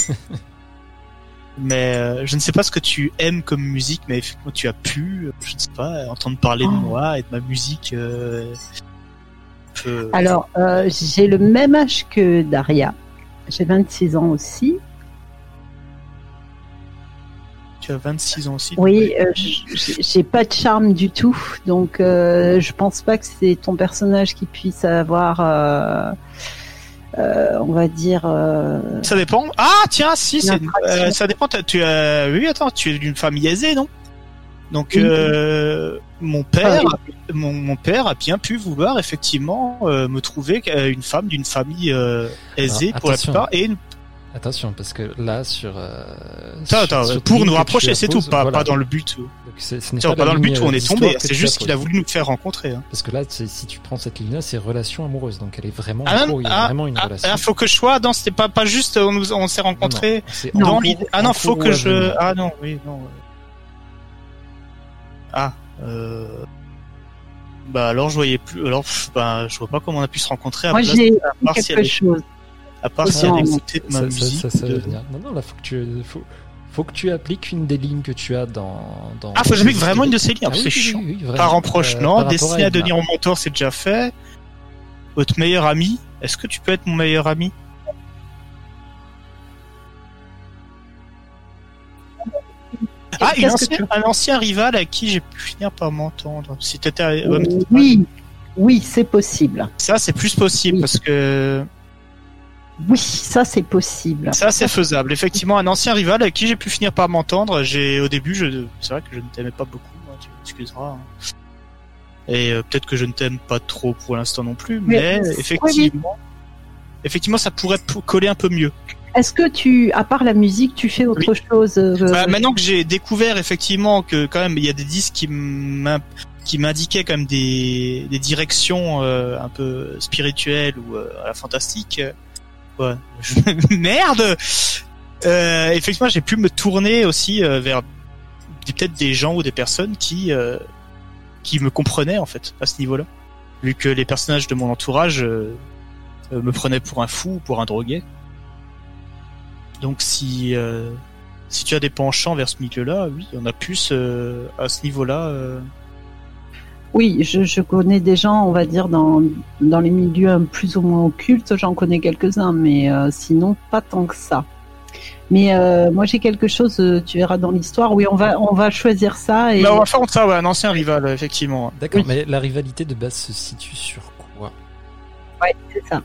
mais euh, je ne sais pas ce que tu aimes comme musique, mais effectivement tu as pu, je ne sais pas, entendre parler de
Oh.
moi et de ma musique. Euh, peu-
Alors, euh, j'ai le même âge que Daria. J'ai 26 ans aussi.
Tu as 26 ans aussi.
Oui, euh, j'ai pas de charme du tout, donc euh, je pense pas que c'est ton personnage qui puisse avoir, euh, on va dire.
Ça dépend. Ah tiens, si, ça dépend. Tu as, oui, attends, tu es d'une famille aisée, non? Donc euh, mon père,
Ah
mon, mon père a bien pu vouloir effectivement euh, me trouver euh, une femme d'une famille euh, aisée
Alors,
pour la
attention.
plupart et une
Attention, parce que là, sur. euh,
Attends,
sur-
attends,
sur
pour nous rapprocher, c'est tout, pas,
voilà.
pas dans le but.
Donc, ce pas
dans le but où on
euh,
est tombé, c'est juste qu'il a voulu nous faire rencontrer. hein.
Parce que là, si tu prends cette ligne-là, c'est relation amoureuse, donc elle est vraiment
Ah, non,
cours, il y a
ah,
vraiment une
Ah,
relation.
ah, faut que je sois, non, c'était pas, pas juste, on, nous, on s'est
Non,
rencontrés
non,
Non.
dans l'idée. Ah non, faut que je, ah non, oui, non. Ah, euh... Bah alors je voyais plus, alors pff, bah je vois pas comment on a pu se rencontrer à
Moi, j'ai
à part si
quelque
elle,
chose.
à part si elle
Non.
écoutait de ma
ça, ça-
musique.
ça, ça va
de-
venir. Non, non, là, faut que tu, faut, faut que tu appliques une des lignes que tu as dans. dans
Ah, faut que j'applique vraiment une de ces lignes,
Ah oui,
c'est
oui,
chiant.
oui, oui, vraiment.
Parents
Euh,
proches,
par
non. Destiné à
Edna.
devenir mon mentor, c'est déjà fait. Votre meilleur ami, est-ce que tu peux être mon meilleur ami? Ah, une
Qu'est-ce que
un ancien rival à qui j'ai pu finir par m'entendre. Si
Oui, oui, c'est possible.
ça c'est plus possible
Oui.
parce que
Oui, ça c'est possible.
ça c'est faisable. Effectivement, un ancien rival à qui j'ai pu finir par m'entendre. J'ai au début, je, c'est vrai que je ne t'aimais pas beaucoup. hein, tu m'excuseras. hein. Et euh, peut-être que je ne t'aime pas trop pour l'instant non plus, mais,
Mais- oui,
effectivement, effectivement, ça pourrait coller un peu mieux.
Est-ce que tu, à part la musique, tu fais autre chose euh,
Bah, maintenant que j'ai découvert effectivement que quand même il y a des disques qui m'in- qui m'indiquaient quand même des, des directions euh, un peu spirituelles ou euh, à la fantastique. euh, Ouais. Merde. Euh, effectivement, j'ai pu me tourner aussi euh, vers des- peut-être des gens ou des personnes qui euh, qui me comprenaient en fait à ce niveau-là, vu que les personnages de mon entourage euh, euh, me prenaient pour un fou ou pour un drogué. Donc si euh, si tu as des penchants vers ce milieu-là, oui, on a plus euh, à ce niveau-là. euh,
Oui, je, je connais des gens, on va dire, dans, dans les milieux un plus ou moins occultes, j'en connais quelques-uns, mais euh, sinon pas tant que ça. Mais euh, moi j'ai quelque chose, tu verras dans l'histoire, oui, on va, on va choisir ça et
Bah, on va faire ça, ouais, un ancien rival, effectivement.
D'accord,
Oui.
mais la rivalité de base se situe sur quoi?
C'est ça.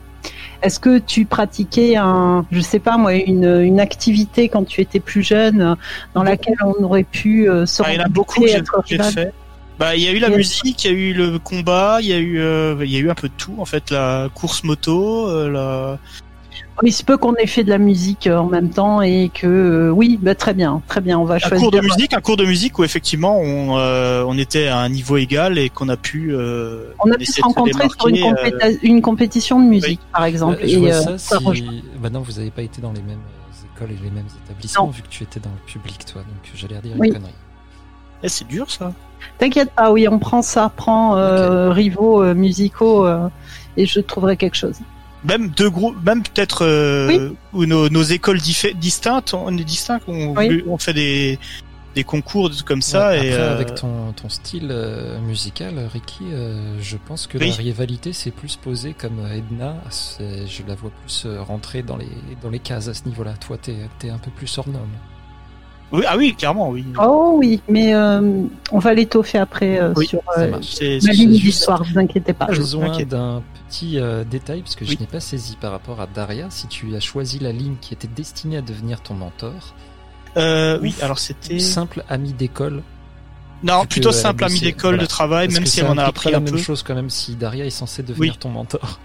Est-ce que tu pratiquais un, je sais pas moi, une, une activité quand tu étais plus jeune dans laquelle on aurait pu euh, se
Ah, il y en a beaucoup que j'ai fait. Bah, il y a eu la musique, il y a eu le combat, il y a eu, euh, il y a eu un peu de tout en fait, la course moto, euh, la.
Il se peut qu'on ait fait de la musique euh, en même temps et que euh, oui, bah, très bien, très bien, on va
Un
choisir.
cours de musique, un cours de musique où effectivement on, euh, on était à un niveau égal et qu'on a pu. euh,
On a pu se rencontrer sur une,
euh,
une compétition de musique, par exemple.
Euh, je vois
et, euh,
ça,
ça
si...
rejoint.
Bah non, vous n'avez pas été dans les mêmes euh, écoles et les mêmes établissements
Non.
vu que tu étais dans le public, toi. Donc j'allais dire
Oui.
une connerie.
eh, c'est dur ça.
T'inquiète pas, oui, on prend ça, prend euh, rivaux euh, musicaux euh, et je trouverai quelque chose.
Même deux groupes, même peut-être euh, où nos, nos écoles distinctes, on est distincts, on,
Oui.
voulu- on fait des des concours comme ça
Ouais,
et
après,
euh,
avec ton, ton style euh, musical, Ricky, euh, je pense que
Oui.
la rivalité s'est plus posée comme Edna. Je la vois plus rentrer dans les, dans les cases à ce niveau-là. Toi, t'es es un peu plus hors norme.
Oui, ah oui, clairement, oui.
Oh oui, mais euh, on va l'étoffer après euh,
Oui,
sur
ça
euh, ligne d'histoire, vous inquiétez pas.
J'ai besoin
ok.
d'un petit euh, détail parce que je
Oui.
n'ai pas saisi par rapport à Daria. Si tu as choisi la ligne qui était destinée à devenir ton mentor,
Euh, oui, alors c'était
simple ami d'école.
non plutôt simple ami d'école
voilà.
de travail,
Parce
même si elle en a
implique pas
appris
la
un
même
peu.
chose quand même si Daria est censée devenir
Oui.
ton mentor.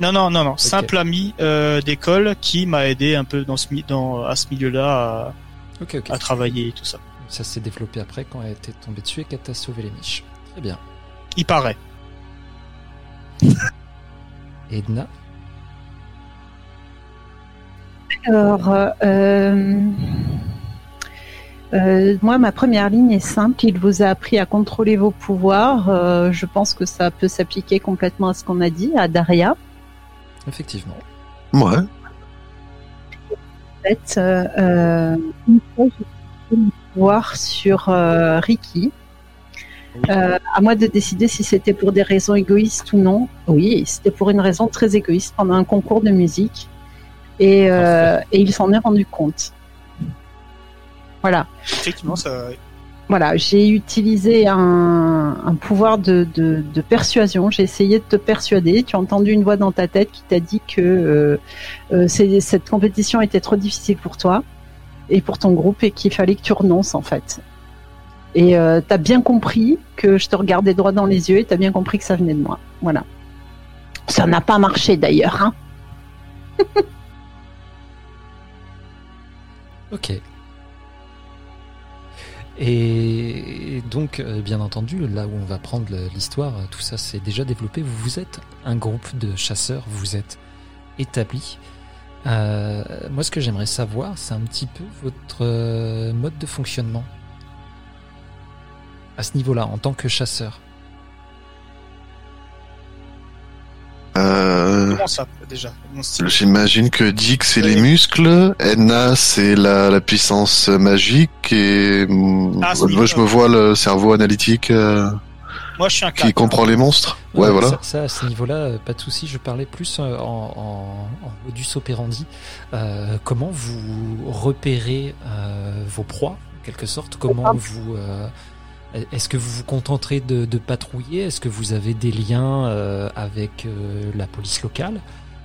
Non, non, non, non. Simple ami euh, d'école qui m'a aidé un peu dans ce dans à ce milieu-là
Ok,
à, à travailler et tout ça.
Ça s'est développé après quand elle était tombée dessus et qu'elle t'a sauvé les miches. Très bien.
Il paraît.
Edna,
Alors, euh, euh, moi, ma première ligne est simple. Il vous a appris à contrôler vos pouvoirs. Euh, je pense que ça peut s'appliquer complètement à ce qu'on a dit, à Daria.
effectivement.
Ouais.
En fait, euh, euh, une fois, j'ai mon pouvoir sur euh, Ricky. Euh, à moi de décider si c'était pour des raisons égoïstes ou non. Oui, c'était pour une raison très égoïste pendant un concours de musique. Et, euh, et il s'en est rendu compte. Voilà.
Effectivement, ça.
Voilà, j'ai utilisé un, pouvoir de, persuasion. J'ai essayé de te persuader. Tu as entendu une voix dans ta tête qui t'a dit que euh, euh, cette compétition était trop difficile pour toi et pour ton groupe et qu'il fallait que tu renonces en fait. Et euh, t'as bien compris que je te regardais droit dans les yeux et t'as bien compris que ça venait de moi. Voilà. Ça n'a pas marché d'ailleurs. Hein
Ok. Et donc, euh, bien entendu, là où on va prendre l'histoire, euh, tout ça s'est déjà développé. Vous, êtes un groupe de chasseurs, vous êtes établi. Euh, moi, ce que j'aimerais savoir, c'est un petit peu votre mode de fonctionnement à ce niveau-là, en tant que chasseur.
Comment ça déjà.
J'imagine que Dick c'est les muscles, Edna c'est la, la puissance magique et mm,
Ah,
moi je me vois le cerveau analytique euh,
Moi, je suis un
qui comprend les monstres. Ouais,
Euh,
voilà.
Ça, ça, à ce niveau-là, euh, pas de souci. Je parlais plus euh, en, en, en modus operandi. Euh, comment vous repérez euh, vos proies, en quelque sorte? Comment vous euh, est-ce que vous vous contenterez de, de patrouiller? Est-ce que vous avez des liens euh, avec euh, la police locale?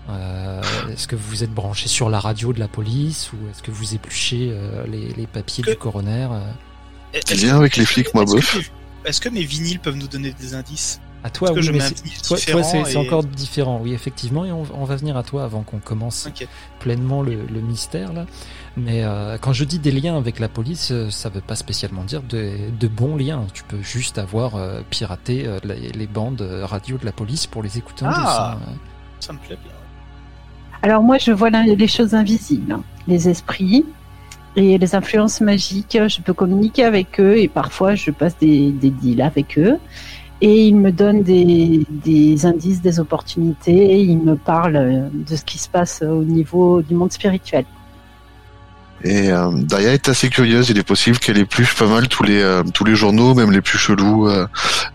Euh, Est-ce que vous êtes branché sur la radio de la police ou est-ce que vous épluchez euh, les, les papiers
Que-
du coroner euh?
Est-ce
Lien avec les flics, moi bof.
Est-ce que mes vinyles peuvent nous donner des indices?
À toi, oui, mais toi, c'est
et-
encore différent, oui, effectivement, et on, on va venir à toi avant qu'on commence pleinement le, le mystère là. Mais euh, quand je dis des liens avec la police, euh, ça veut pas spécialement dire de, de bons liens. Tu peux juste avoir euh, piraté euh, les, les bandes radio de la police pour les écouter en
Ah. Ça me plaît bien.
Alors moi, je vois les choses invisibles, hein. les esprits et les influences magiques. Je peux communiquer avec eux et parfois je passe des, des deals avec eux. Et ils me donnent des, des indices, des opportunités. Et ils me parlent euh, de ce qui se passe au niveau du monde spirituel.
Et euh, Daya est assez curieuse. Il est possible qu'elle épluche pas mal tous les euh, tous les journaux, même les plus chelous, euh,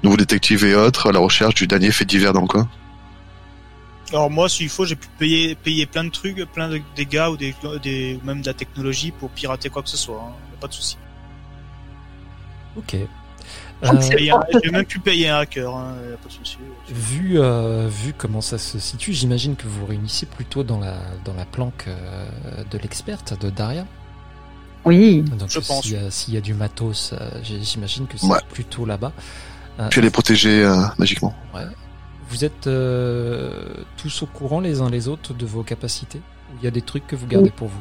nouveaux détectives et autres, à la recherche du dernier fait divers dans le coin.
Alors moi, s'il faut, j'ai pu payer, payer plein de trucs, plein de dégâts ou des, des, ou même de la technologie pour pirater quoi que ce soit. Hein. Y a Pas de souci.
Ok.
J'ai même pu payer un hacker. Hein. Pas de souci.
vu, euh, vu comment ça se situe, j'imagine que vous vous réunissez plutôt dans la, dans la planque euh, de l'experte, de Daria.
Oui.
Donc
Je pense.
s'il y, a- s'il y a du matos, euh, j'imagine que c'est
Ouais.
plutôt là-bas. Euh,
Puis elle est protégée euh, magiquement.
Ouais. Vous êtes euh, tous au courant les uns les autres de vos capacités? Il y a des trucs que vous gardez pour vous?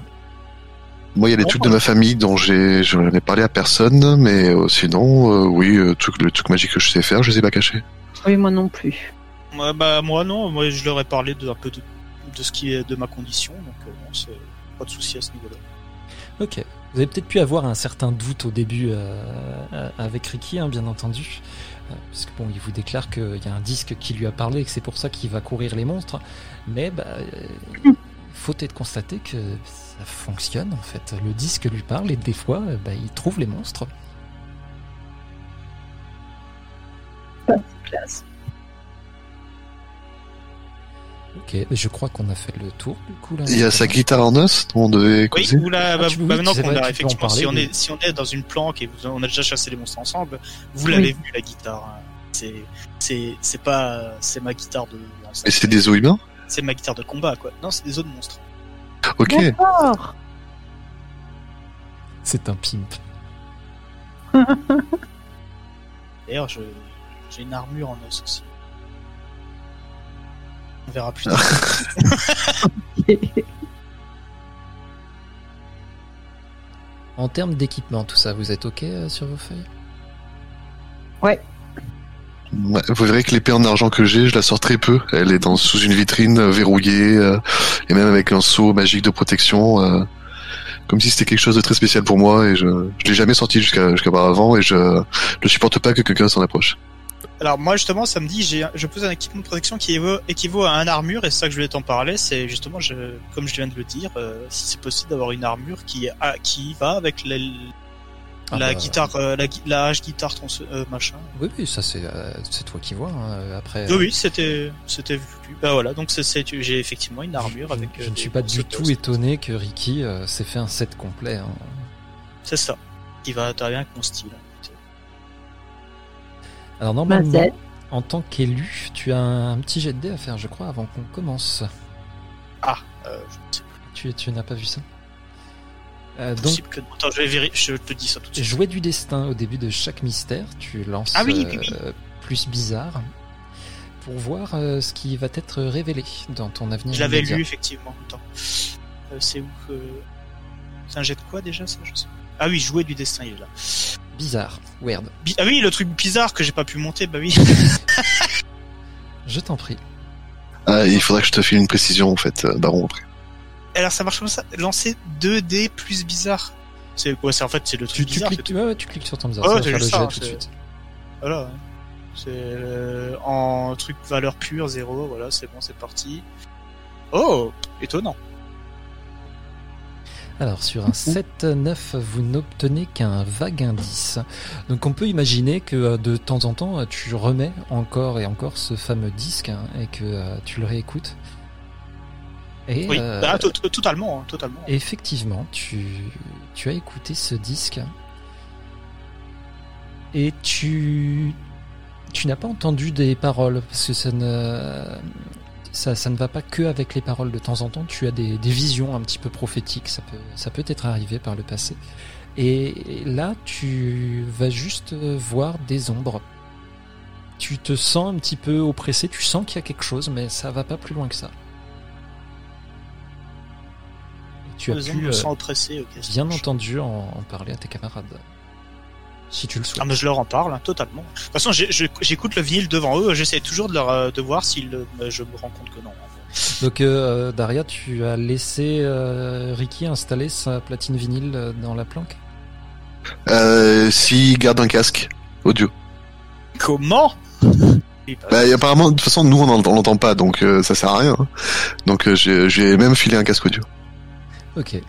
Moi, il y a des
Bon,
trucs de ma famille dont j'ai, je n'en ai parlé à personne, mais euh, sinon, euh, oui, euh, tout, le truc magique que je sais faire, je les ai pas cachés.
Oui, moi non plus.
Ouais, bah moi non, moi je leur ai parlé de un peu de, de ce qui est de ma condition, donc euh, non, c'est pas de souci à ce niveau-là.
Ok. Vous avez peut-être pu avoir un certain doute au début euh, euh, avec Ricky, hein, bien entendu. Euh, parce que bon, il vous déclare qu'il y a un disque qui lui a parlé et que c'est pour ça qu'il va courir les monstres. Mais bah, euh, faut être constaté que fonctionne en fait. Le disque lui parle et des fois, euh, bah, il trouve les monstres. Ok, je crois qu'on a fait le tour du coup là.
Il y a sa guitare en os on devait
Oui,
causer.
ou là, bah,
tu-
bah,
oui,
maintenant
c'est
qu'on
vrai,
a
tu peux en
effectivement, si on est si on est dans une planque et on a déjà chassé les monstres ensemble, vous
Oui.
l'avez vu la guitare. hein. C'est c'est c'est pas c'est ma guitare de
Et c'est des os humains?
c'est ma guitare de combat quoi. Non, c'est des os de monstres.
Ok.
D'accord.
C'est un pimp.
D'ailleurs, je j'ai une armure en os aussi. On verra plus tard.
En termes d'équipement, tout ça, vous êtes ok euh, sur vos feuilles?
Ouais, vous verrez que l'épée en argent que j'ai, je la sors très peu. Elle est dans sous une vitrine euh, verrouillée euh, et même avec un seau magique de protection, euh, comme si c'était quelque chose de très spécial pour moi. Et je, je l'ai jamais sorti jusqu'à jusqu'auparavant et je je supporte pas que quelqu'un s'en approche.
Alors moi justement samedi j'ai je pose un équipement de protection qui équivaut à un armure et c'est ça que je voulais t'en parler c'est justement je, comme je viens de le dire si c'est possible d'avoir une armure qui a- qui va avec la,
Ah
la
bah,
guitare euh, la, hache guitare euh, machin
Oui, oui, ça c'est euh, c'est toi qui vois. hein. Après,
oui oui c'était c'était vu bah voilà donc c'est j'ai effectivement une armure
je,
avec
je
euh,
ne suis pas du tout étonné que Ricky euh, s'est fait un set complet. hein.
c'est ça qui va très bien avec mon style
Alors normalement,
Mazette.
en tant qu'élu, tu as un, petit jet de dés à faire, je crois, avant qu'on commence.
ah euh, je ne sais pas
Tu, tu n'as pas vu ça? Euh, donc,
possible que attends je vais vérifier je te dis ça tout de suite
jouer du destin au début de chaque mystère, tu lances
Ah oui,
euh,
oui,
plus bizarre pour voir euh, ce qui va être révélé dans ton avenir.
je l'avais lu effectivement attends Euh, c'est où que c'est un jet de quoi déjà ça je sais ah oui jouer du destin il est là
Bizarre, weird.
Bi- Ah oui, le truc bizarre que j'ai pas pu monter, bah oui.
Je t'en prie.
Ah, il faudrait que je te file une précision en fait, euh, Baron après.
Alors ça marche comme ça, lancer 2D plus bizarre. C'est quoi C'est en fait c'est le
Tu,
truc
tu
bizarre.
cliques,
c'est-
ouais, ouais, tu cliques sur ton bizarre.
Ouais,
ça va
c'est
faire le jet
ça,
tout de suite.
Voilà. C'est euh, en truc valeur pure zéro. Voilà, c'est bon, c'est parti. Oh, étonnant.
Alors sur un 7-9, vous n'obtenez qu'un vague indice. Donc on peut imaginer que euh, de temps en temps, tu remets encore et encore ce fameux disque hein, et que euh, tu le réécoutes. Et
Oui,
euh,
Ah, to- to- totalement, hein, totalement.
effectivement, tu, tu as écouté ce disque et tu, tu n'as pas entendu des paroles parce que ça ne, ça, ça ne va pas que avec les paroles. De temps en temps, tu as des, des visions un petit peu prophétiques. Ça peut, ça peut être arrivé par le passé. Et là, tu vas juste voir des ombres. Tu te sens un petit peu oppressé. Tu sens qu'il y a quelque chose, mais ça va pas plus loin que ça. Tu as pu euh,
oppressé.
bien
marche.
entendu en, en parler à tes camarades. Si tu le souhaites.
Ah mais je leur en parle hein, totalement. De toute façon, j'écoute le vinyle devant eux. J'essaie toujours de leur euh, de voir le- mais je me rends compte que non.
Donc euh, Daria, tu as laissé euh, Ricky installer sa platine vinyle dans la planque?
Euh, S'il garde un casque audio.
Comment? Bah,
et apparemment, de toute façon, nous on en- on l'entend pas, donc euh, ça sert à rien. hein. Donc euh, j'ai même filé un casque audio.
Ok.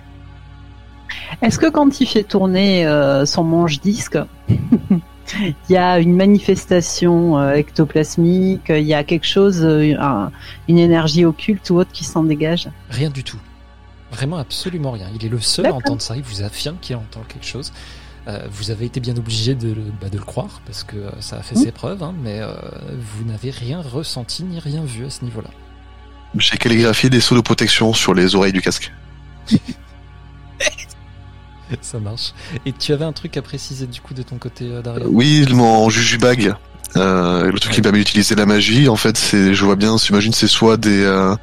Est-ce que quand il fait tourner euh, son manche-disque, il y a une manifestation euh, ectoplasmique, il y a quelque chose, euh, un- une énergie occulte ou autre qui s'en dégage?
Rien du tout. Vraiment absolument rien. Il est le seul à entendre ça. Il vous affirme qu'il entend quelque chose. Euh, vous avez été bien obligé de, le- bah, de le croire parce que ça a fait ses preuves, hein, mais euh, vous n'avez rien ressenti ni rien vu à ce niveau-là.
J'ai calligraphié des sauts de protection sur les oreilles du casque.
ça marche. Et tu avais un truc à préciser du coup de ton côté, euh, Daria
Oui, mon jujubag. Euh, le truc qui me permet d'utiliser la magie, en fait, c'est, je vois bien, j'imagine, c'est soit des euh,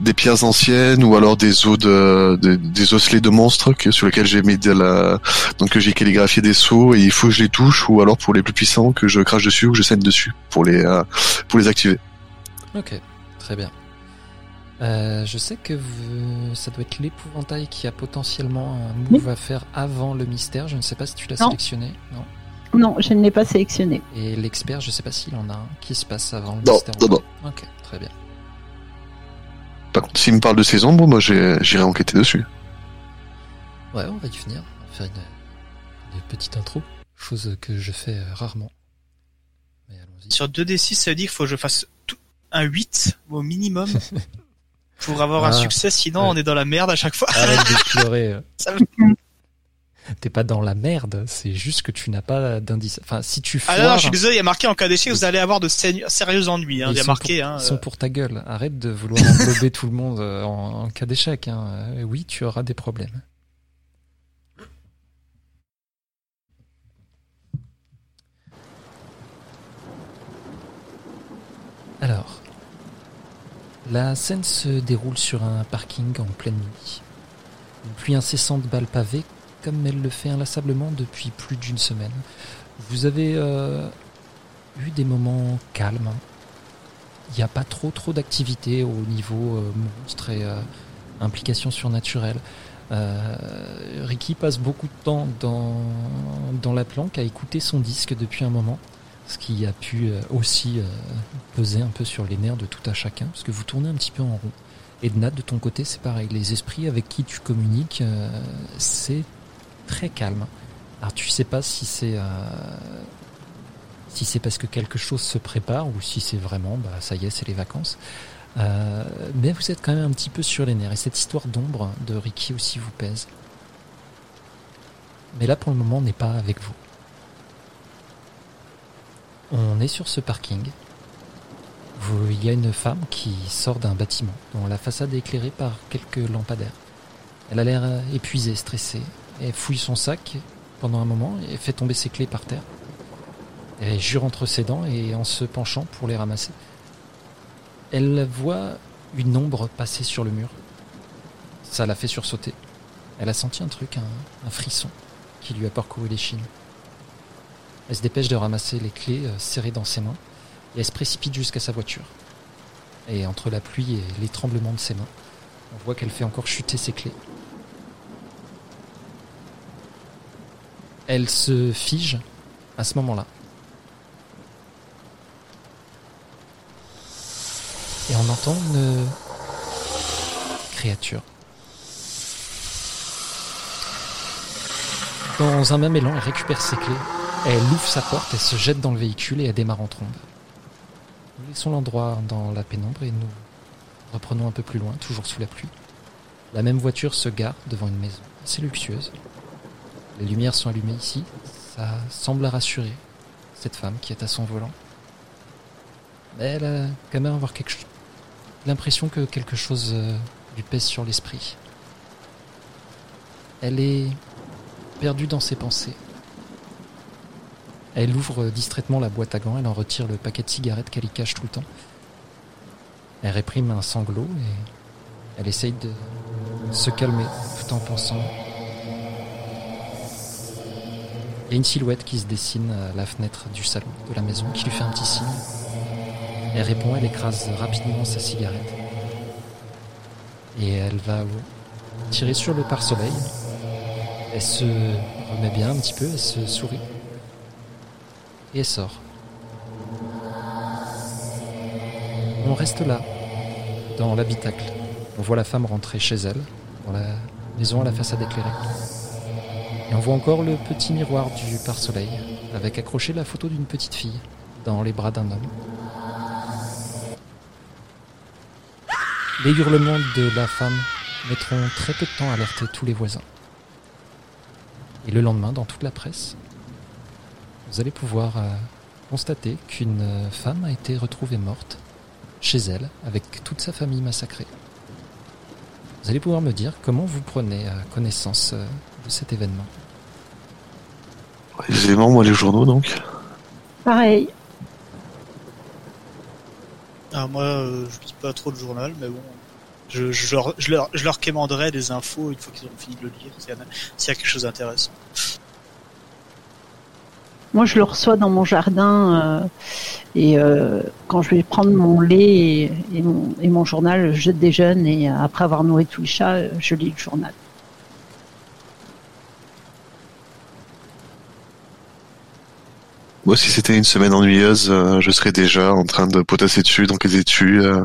des pierres anciennes ou alors des os de, de- des osselets de monstres que, sur lesquels j'ai mis de la, donc que j'ai calligraphié des sceaux et il faut que je les touche ou alors pour les plus puissants que je crache dessus ou que je saigne dessus pour les euh, pour les activer.
Ok, très bien. Euh, je sais que vous- ça doit être l'épouvantail qui a potentiellement un move à faire avant le mystère. Je ne sais pas si tu l'as
Non.
sélectionné. Non.
Non, je ne l'ai pas sélectionné.
Et l'expert, je sais pas s'il en a un qui se passe avant le
Non,
mystère.
non, non.
Ok, très bien.
Par contre, s'il me parle de ces ombres, moi j'ai- j'irai enquêter dessus.
Ouais, on va y venir. On va faire une, une petite intro, chose que je fais euh, rarement. Mais allons-y.
Sur 2d6, ça veut dire qu'il faut que je fasse tout- un 8 au minimum pour avoir un
Ah,
succès, sinon
ouais.
on est dans la merde à chaque fois.
Arrête de pleurer.
me-
T'es pas dans la merde, c'est juste que tu n'as pas d'indice. Enfin, si tu
Ah
foires,
non, non, je suis désolé, il y a marqué en cas d'échec, vous allez avoir de sérieux ennuis. Hein.
Ils
Il y a
sont
marqué. Hein,
ils sont
euh,
pour ta gueule. Arrête de vouloir englober tout le monde euh, en, en cas d'échec. Hein. Euh, Oui, tu auras des problèmes. Alors, la scène se déroule sur un parking en pleine nuit. Une pluie incessante balle pavée, comme elle le fait inlassablement depuis plus d'une semaine. Vous avez euh, eu des moments calmes. Il n'y a pas trop d'activité au niveau euh, monstre et euh, implications surnaturelles. Euh, Ricky passe beaucoup de temps dans la planque à écouter son disque depuis un moment, ce qui a pu euh, aussi euh, peser un peu sur les nerfs de tout à chacun, parce que vous tournez un petit peu en rond. Edna, de ton côté, c'est pareil. Les esprits avec qui tu communiques, euh, c'est très calme. Alors tu sais pas si c'est si c'est parce que quelque chose se prépare ou si c'est vraiment, bah ça y est, c'est les vacances. Mais vous êtes quand même un petit peu sur les nerfs et cette histoire d'ombre de Ricky aussi vous pèse. Mais là pour le moment on n'est pas avec vous. On est sur ce parking. Il y a une femme qui sort d'un bâtiment dont la façade est éclairée par quelques lampadaires. Elle a l'air euh, épuisée, stressée. Elle fouille son sac pendant un moment et fait tomber ses clés par terre. Elle jure entre ses dents et en se penchant pour les ramasser. Elle voit une ombre passer sur le mur. Ça l'a fait sursauter. Elle a senti un truc, un, un frisson, qui lui a parcouru les chines. Elle se dépêche de ramasser les clés euh, serrées dans ses mains et elle se précipite jusqu'à sa voiture. Et entre la pluie et les tremblements de ses mains, on voit qu'elle fait encore chuter ses clés. Elle se fige à ce moment-là. Et on entend une créature. Dans un même élan, elle récupère ses clés. Elle ouvre sa porte, elle se jette dans le véhicule et elle démarre en trombe. Nous laissons l'endroit dans la pénombre et nous reprenons un peu plus loin, toujours sous la pluie. La même voiture se gare devant une maison assez luxueuse. Les lumières sont allumées ici. Ça semble rassurer cette femme qui est à son volant. Mais elle a quand même avoir quelque. L'impression que quelque chose euh, lui pèse sur l'esprit. Elle est perdue dans ses pensées. Elle ouvre distraitement la boîte à gants, elle en retire le paquet de cigarettes qu'elle y cache tout le temps. Elle réprime un sanglot et elle essaye de se calmer tout en pensant. Il y a une silhouette qui se dessine à la fenêtre du salon de la maison qui lui fait un petit signe. Elle répond, elle écrase rapidement sa cigarette. Et elle va tirer sur le pare-soleil. Elle se remet bien un petit peu, elle se sourit. Et sort. On reste là, dans l'habitacle. On voit la femme rentrer chez elle, dans la maison à la façade éclairée. Et on voit encore le petit miroir du pare-soleil, avec accroché la photo d'une petite fille, dans les bras d'un homme. Les hurlements de la femme mettront très peu de temps à alerter tous les voisins. Et le lendemain, dans toute la presse, vous allez pouvoir euh, constater qu'une euh, femme a été retrouvée morte chez elle, avec toute sa famille massacrée. Vous allez pouvoir me dire comment vous prenez euh, connaissance de cet événement.
Les éléments, moi les journaux donc.
Pareil.
Ah, moi, euh, je lis pas trop le journal, mais bon. Je, je, leur, je, leur, je leur quémanderai des infos une fois qu'ils ont fini de le lire, s'il y, y a quelque chose d'intéressant.
Moi, je le reçois dans mon jardin euh, et euh, quand je vais prendre mon lait et, et mon, et mon journal, je déjeune et euh, après avoir nourri tous les chats, je lis le journal.
Moi, si c'était une semaine ennuyeuse, euh, je serais déjà en train de potasser dessus, d'enquêter dessus, euh,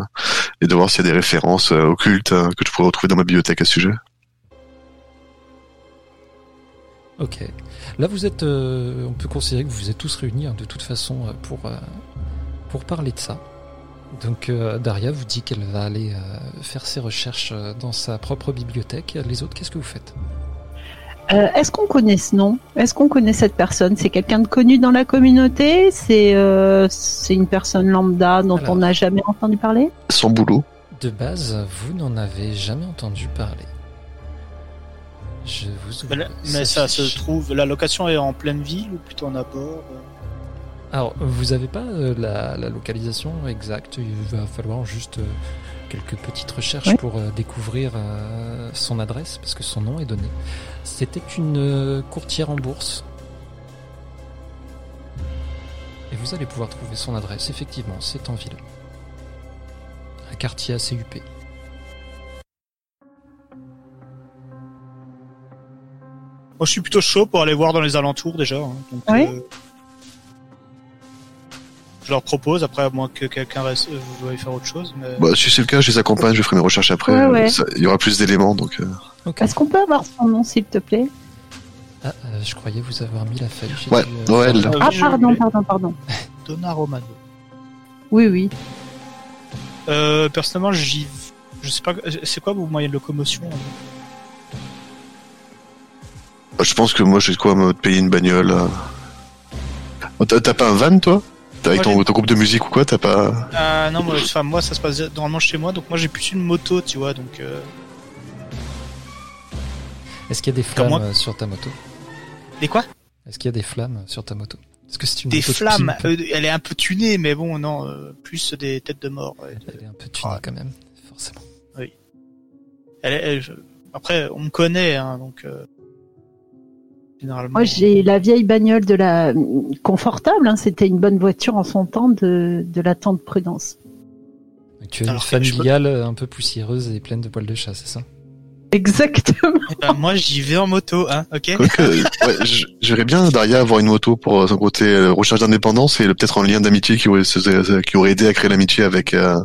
et de voir s'il y a des références euh, occultes euh, que je pourrais retrouver dans ma bibliothèque à ce sujet.
Ok. Là, vous êtes. euh, on peut considérer que vous êtes tous réunis hein, de toute façon euh, pour, euh, pour parler de ça. Donc, euh, Daria vous dit qu'elle va aller euh, faire ses recherches euh, dans sa propre bibliothèque. Les autres, qu'est-ce que vous faites?
Euh, Est-ce qu'on connaît ce nom? Est-ce qu'on connaît cette personne? C'est quelqu'un de connu dans la communauté? C'est euh, c'est une personne lambda dont
Alors.
on n'a jamais entendu parler?
Sans boulot.
De base, vous n'en avez jamais entendu parler. Je vous
Mais,
ouvre
là- mais ça se trouve, la location est en pleine ville ou plutôt en abord euh
Alors, vous n'avez pas euh, la, la localisation exacte? Il va falloir juste euh, quelques petites recherches
Oui.
pour euh, découvrir euh, son adresse, parce que son nom est donné. C'était une euh, courtière en bourse. Et vous allez pouvoir trouver son adresse. Effectivement, c'est en ville. Un quartier assez huppé.
Moi, je suis plutôt chaud pour aller voir dans les alentours déjà. hein. Donc,
Oui.
euh, je leur propose, après, à moins que quelqu'un reste, euh, veuille faire autre chose. Mais...
Bah, si c'est le cas, je les accompagne, je ferai mes recherches après.
Ouais, ouais.
Ça- Il y aura plus d'éléments, donc. euh,
Ok.
Est-ce qu'on peut avoir son nom, s'il te plaît?
Ah, euh, je croyais vous avoir mis la feuille. J'ai
Ouais,
dû, euh, faire-
Euh,
Ah,
oui, je
pardon, pardon, pardon.
Donna Romano.
Oui, oui.
Euh, personnellement, j'y, je sais pas, c'est quoi vos moyens de locomotion hein?
Bah, je pense que moi, j'ai de quoi me payer une bagnole. euh. Oh, T'as pas un van, toi? T'as Avec ton, groupe de musique ou quoi T'as pas?
Ah non, moi, enfin, moi, ça se passe normalement chez moi, donc moi, j'ai plus une moto, tu vois, donc. Euh...
Est-ce qu'il y a des flammes
moi.
euh, sur ta moto?
Des quoi?
Est-ce qu'il y a des flammes sur ta moto? Est-ce que c'est une
Des
de
flammes. euh, elle est un peu tunée, mais bon, non, euh, plus des têtes de mort. ouais.
Elle est un peu tunée
Ouais.
quand même, forcément.
Elle, est- elle- je- Après, on me connaît, hein, donc. Euh... Généralement.
Moi, j'ai la vieille bagnole de la confortable. hein, C'était une bonne voiture en son temps de, de la tante Prudence.
Tu as une
Alors, peux-
familiale euh, un peu poussiéreuse et pleine de poils de chat, c'est ça?
Exactement.
Eh ben, moi, j'y vais en moto, hein, ok?
Quoique, ouais, j'aimerais bien, Daria, avoir une moto pour euh, son côté euh, recherche d'indépendance et peut-être un lien d'amitié qui aurait, se- qui aurait aidé à créer l'amitié avec euh,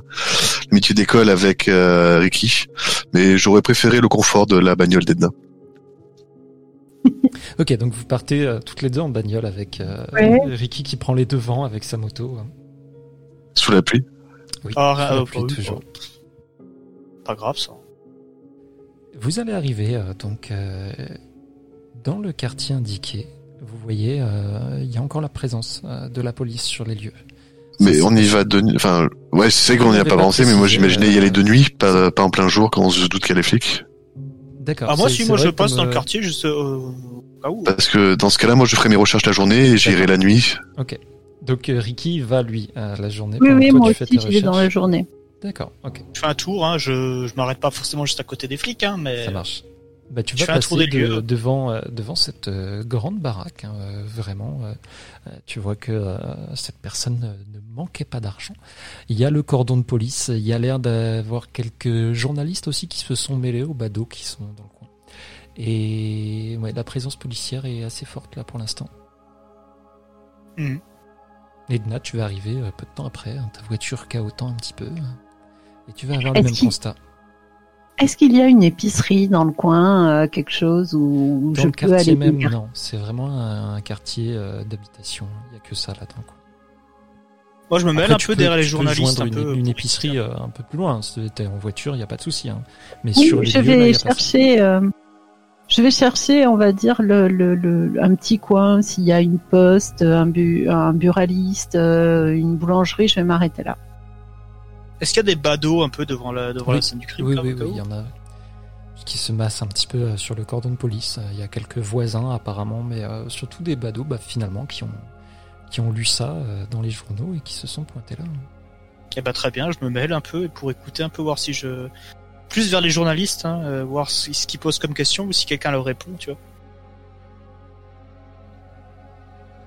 l'amitié d'école avec euh, Ricky. Mais j'aurais préféré le confort de la bagnole d'Edna.
Ok, donc vous partez euh, toutes les deux en bagnole avec euh,
Ouais.
Ricky qui prend les devants avec sa moto. hein.
Sous la pluie.
Oui,
Ah,
sous la
euh,
pluie,
bah
toujours.
bah, Pas grave, ça.
Vous allez arriver euh, donc euh, dans le quartier indiqué. Vous voyez, euh, il y a encore la présence euh, de la police sur les lieux.
Mais
Ça,
on y va de nuit. Enfin, ouais, c'est qu'on n'y a pas
pas
avancé, mais moi
précisé,
j'imaginais y
euh,
aller de nuit, pas, pas en plein jour quand on se doute qu'il y a les flics.
D'accord.
Ah, moi, si, moi, je passe
comme,
dans le
euh,
quartier, juste euh, au cas où.
Parce que dans ce cas-là, moi je ferai mes recherches la journée et j'irai la nuit.
Ok. Donc euh, Ricky va lui à la journée.
Oui, oui,
toi,
moi
tu fais
aussi, j'y vais dans la journée.
D'accord. Ok.
Je fais un tour, hein, je, je m'arrête pas forcément juste à côté des flics, hein, mais.
Ça marche. Bah, tu vas
fais un tour
passer
des
de-
lieux.
devant, euh, devant cette euh, grande baraque. hein, euh, vraiment, euh, tu vois que euh, cette personne euh, ne manquait pas d'argent. Il y a le cordon de police. Il y a l'air d'avoir quelques journalistes aussi qui se sont mêlés aux badauds qui sont dans le coin. Et ouais, la présence policière est assez forte là pour l'instant.
Mhm.
Edna, tu vas arriver euh, peu de temps après. hein, ta voiture cahotant un petit peu. Et tu vas avoir le même constat.
Est-ce qu'il y a une épicerie dans le coin, euh, quelque chose où
Dans
je
le
peux
quartier
aller
même, non. C'est vraiment un, un quartier euh, d'habitation. Il n'y a que ça là-dedans. quoi.
Moi, je me mêle
Après,
un peu
peux-
derrière les
tu peux
journalistes, un
une,
peu.
une épicerie euh, un peu plus loin. Si t'es en voiture, il n'y a pas de souci. hein. Mais
Oui,
sur les
je
lieux, là,
vais
ça.
chercher. euh, je vais chercher, on va dire, le, le, le- un petit coin. S'il y a une poste, un, bu, un buraliste, euh, une boulangerie, je vais m'arrêter là.
Est-ce qu'il y a des badauds un peu devant la, devant
Oui.
la scène du crime
Oui, oui, oui, il y en a qui se massent un petit peu euh, sur le cordon de police. Euh, Il y a quelques voisins apparemment, mais euh, surtout des badauds bah, finalement qui ont, qui ont lu ça euh, dans les journaux et qui se sont pointés là.
Eh bah très bien, je me mêle un peu pour écouter un peu, voir si je... Plus vers les journalistes, hein, voir ce qu'ils posent comme question ou si quelqu'un leur répond, tu vois.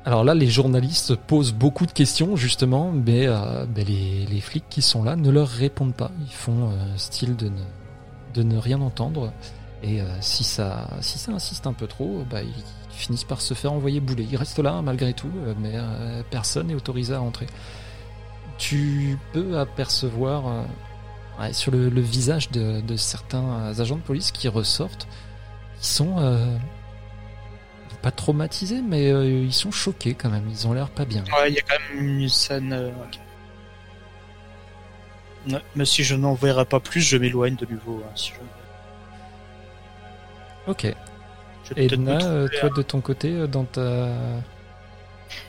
Alors là, les journalistes posent beaucoup de questions, justement, mais euh, les, flics qui sont là ne leur répondent pas. Ils font euh, style de ne, rien entendre. Et euh, si, ça, si ça insiste un peu trop, bah, ils finissent par se faire envoyer bouler. Ils restent là, malgré tout, mais personne n'est autorisé à rentrer. Tu peux apercevoir sur le, visage de, certains agents de police qui ressortent, ils sont pas traumatisés, mais euh, ils sont choqués quand même. Ils ont l'air pas bien.
Ouais, il y a quand même une scène. euh. Ouais, mais si je n'en verrai pas plus, je m'éloigne de nouveau. hein, si je...
Ok.
je
Edna, euh, toi de ton côté, euh, dans ta.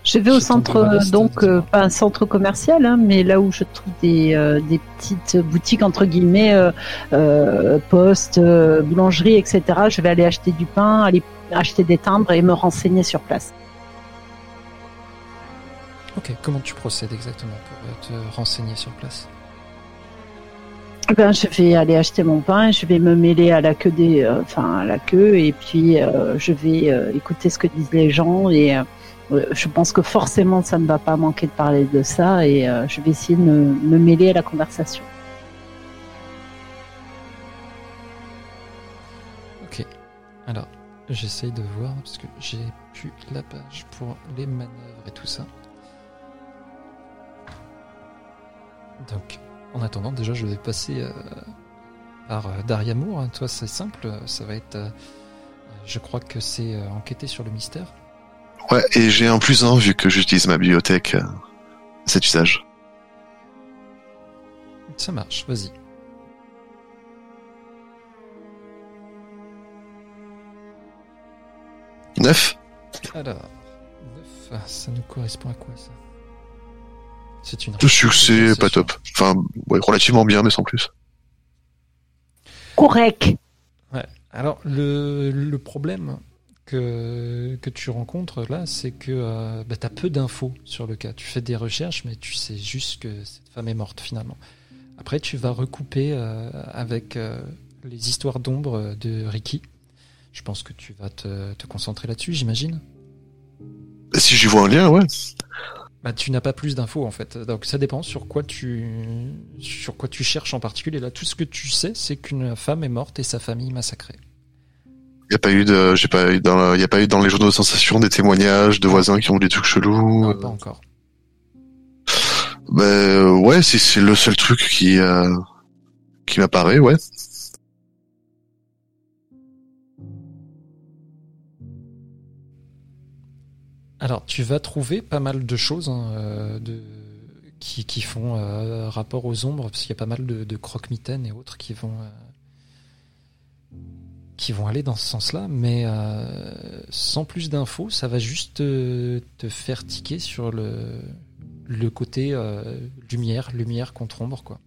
Je vais au centre, euh, donc euh, pas un centre commercial, hein, mais là où je trouve des, euh, des petites boutiques entre guillemets, euh, euh, poste, euh, boulangerie, etc. Je vais aller acheter du pain, aller acheter des timbres et me renseigner sur place.
Ok, comment tu procèdes exactement pour euh, te renseigner sur place?
Ben, je vais aller acheter mon pain, je vais me mêler à la queue des, euh, enfin à la queue, et puis euh, je vais euh, écouter ce que disent les gens et je pense que forcément ça ne va pas manquer de parler de ça et je vais essayer de me, me mêler à la conversation.
Ok. Alors, j'essaye de voir parce que j'ai plus la page pour les manœuvres et tout ça. Donc, en attendant, déjà, je vais passer euh, par euh, Dariamour. hein. Toi, c'est simple. Ça va être. euh, je crois que c'est enquêter sur le mystère.
Ouais, et j'ai un plus un vu que j'utilise ma bibliothèque à cet usage.
Ça marche, vas-y.
Neuf
Alors, 9, ça nous correspond à quoi ça? C'est une.
Le succès, pas top. Enfin, ouais, relativement bien, mais sans plus.
Correct.
Alors, le, le problème que, que tu rencontres là, c'est que euh, bah, tu as peu d'infos sur le cas. Tu fais des recherches, mais tu sais juste que cette femme est morte finalement. Après, tu vas recouper euh, avec euh, les histoires d'ombre de Ricky. Je pense que tu vas te, te concentrer là-dessus, j'imagine.
Si j'y vois un lien, ouais.
Bah, tu n'as pas plus d'infos en fait. Donc ça dépend sur quoi tu sur quoi tu cherches en particulier. Là, tout ce que tu sais, c'est qu'une femme est morte et sa famille massacrée.
Y a pas eu de, j'ai pas eu dans, y a pas eu dans les journaux de sensation des témoignages de voisins qui ont des trucs chelous.
Non,
euh,
pas encore.
Ben euh, ouais, si c'est le seul truc qui euh, qui m'apparaît, ouais.
Alors, tu vas trouver pas mal de choses hein, euh, qui, font euh, rapport aux ombres, parce qu'il y a pas mal de, de croque-mitaines et autres qui vont, euh, qui vont aller dans ce sens-là, mais sans plus d'infos, ça va juste te, te faire tiquer sur le, le côté lumière, lumière contre ombre, quoi.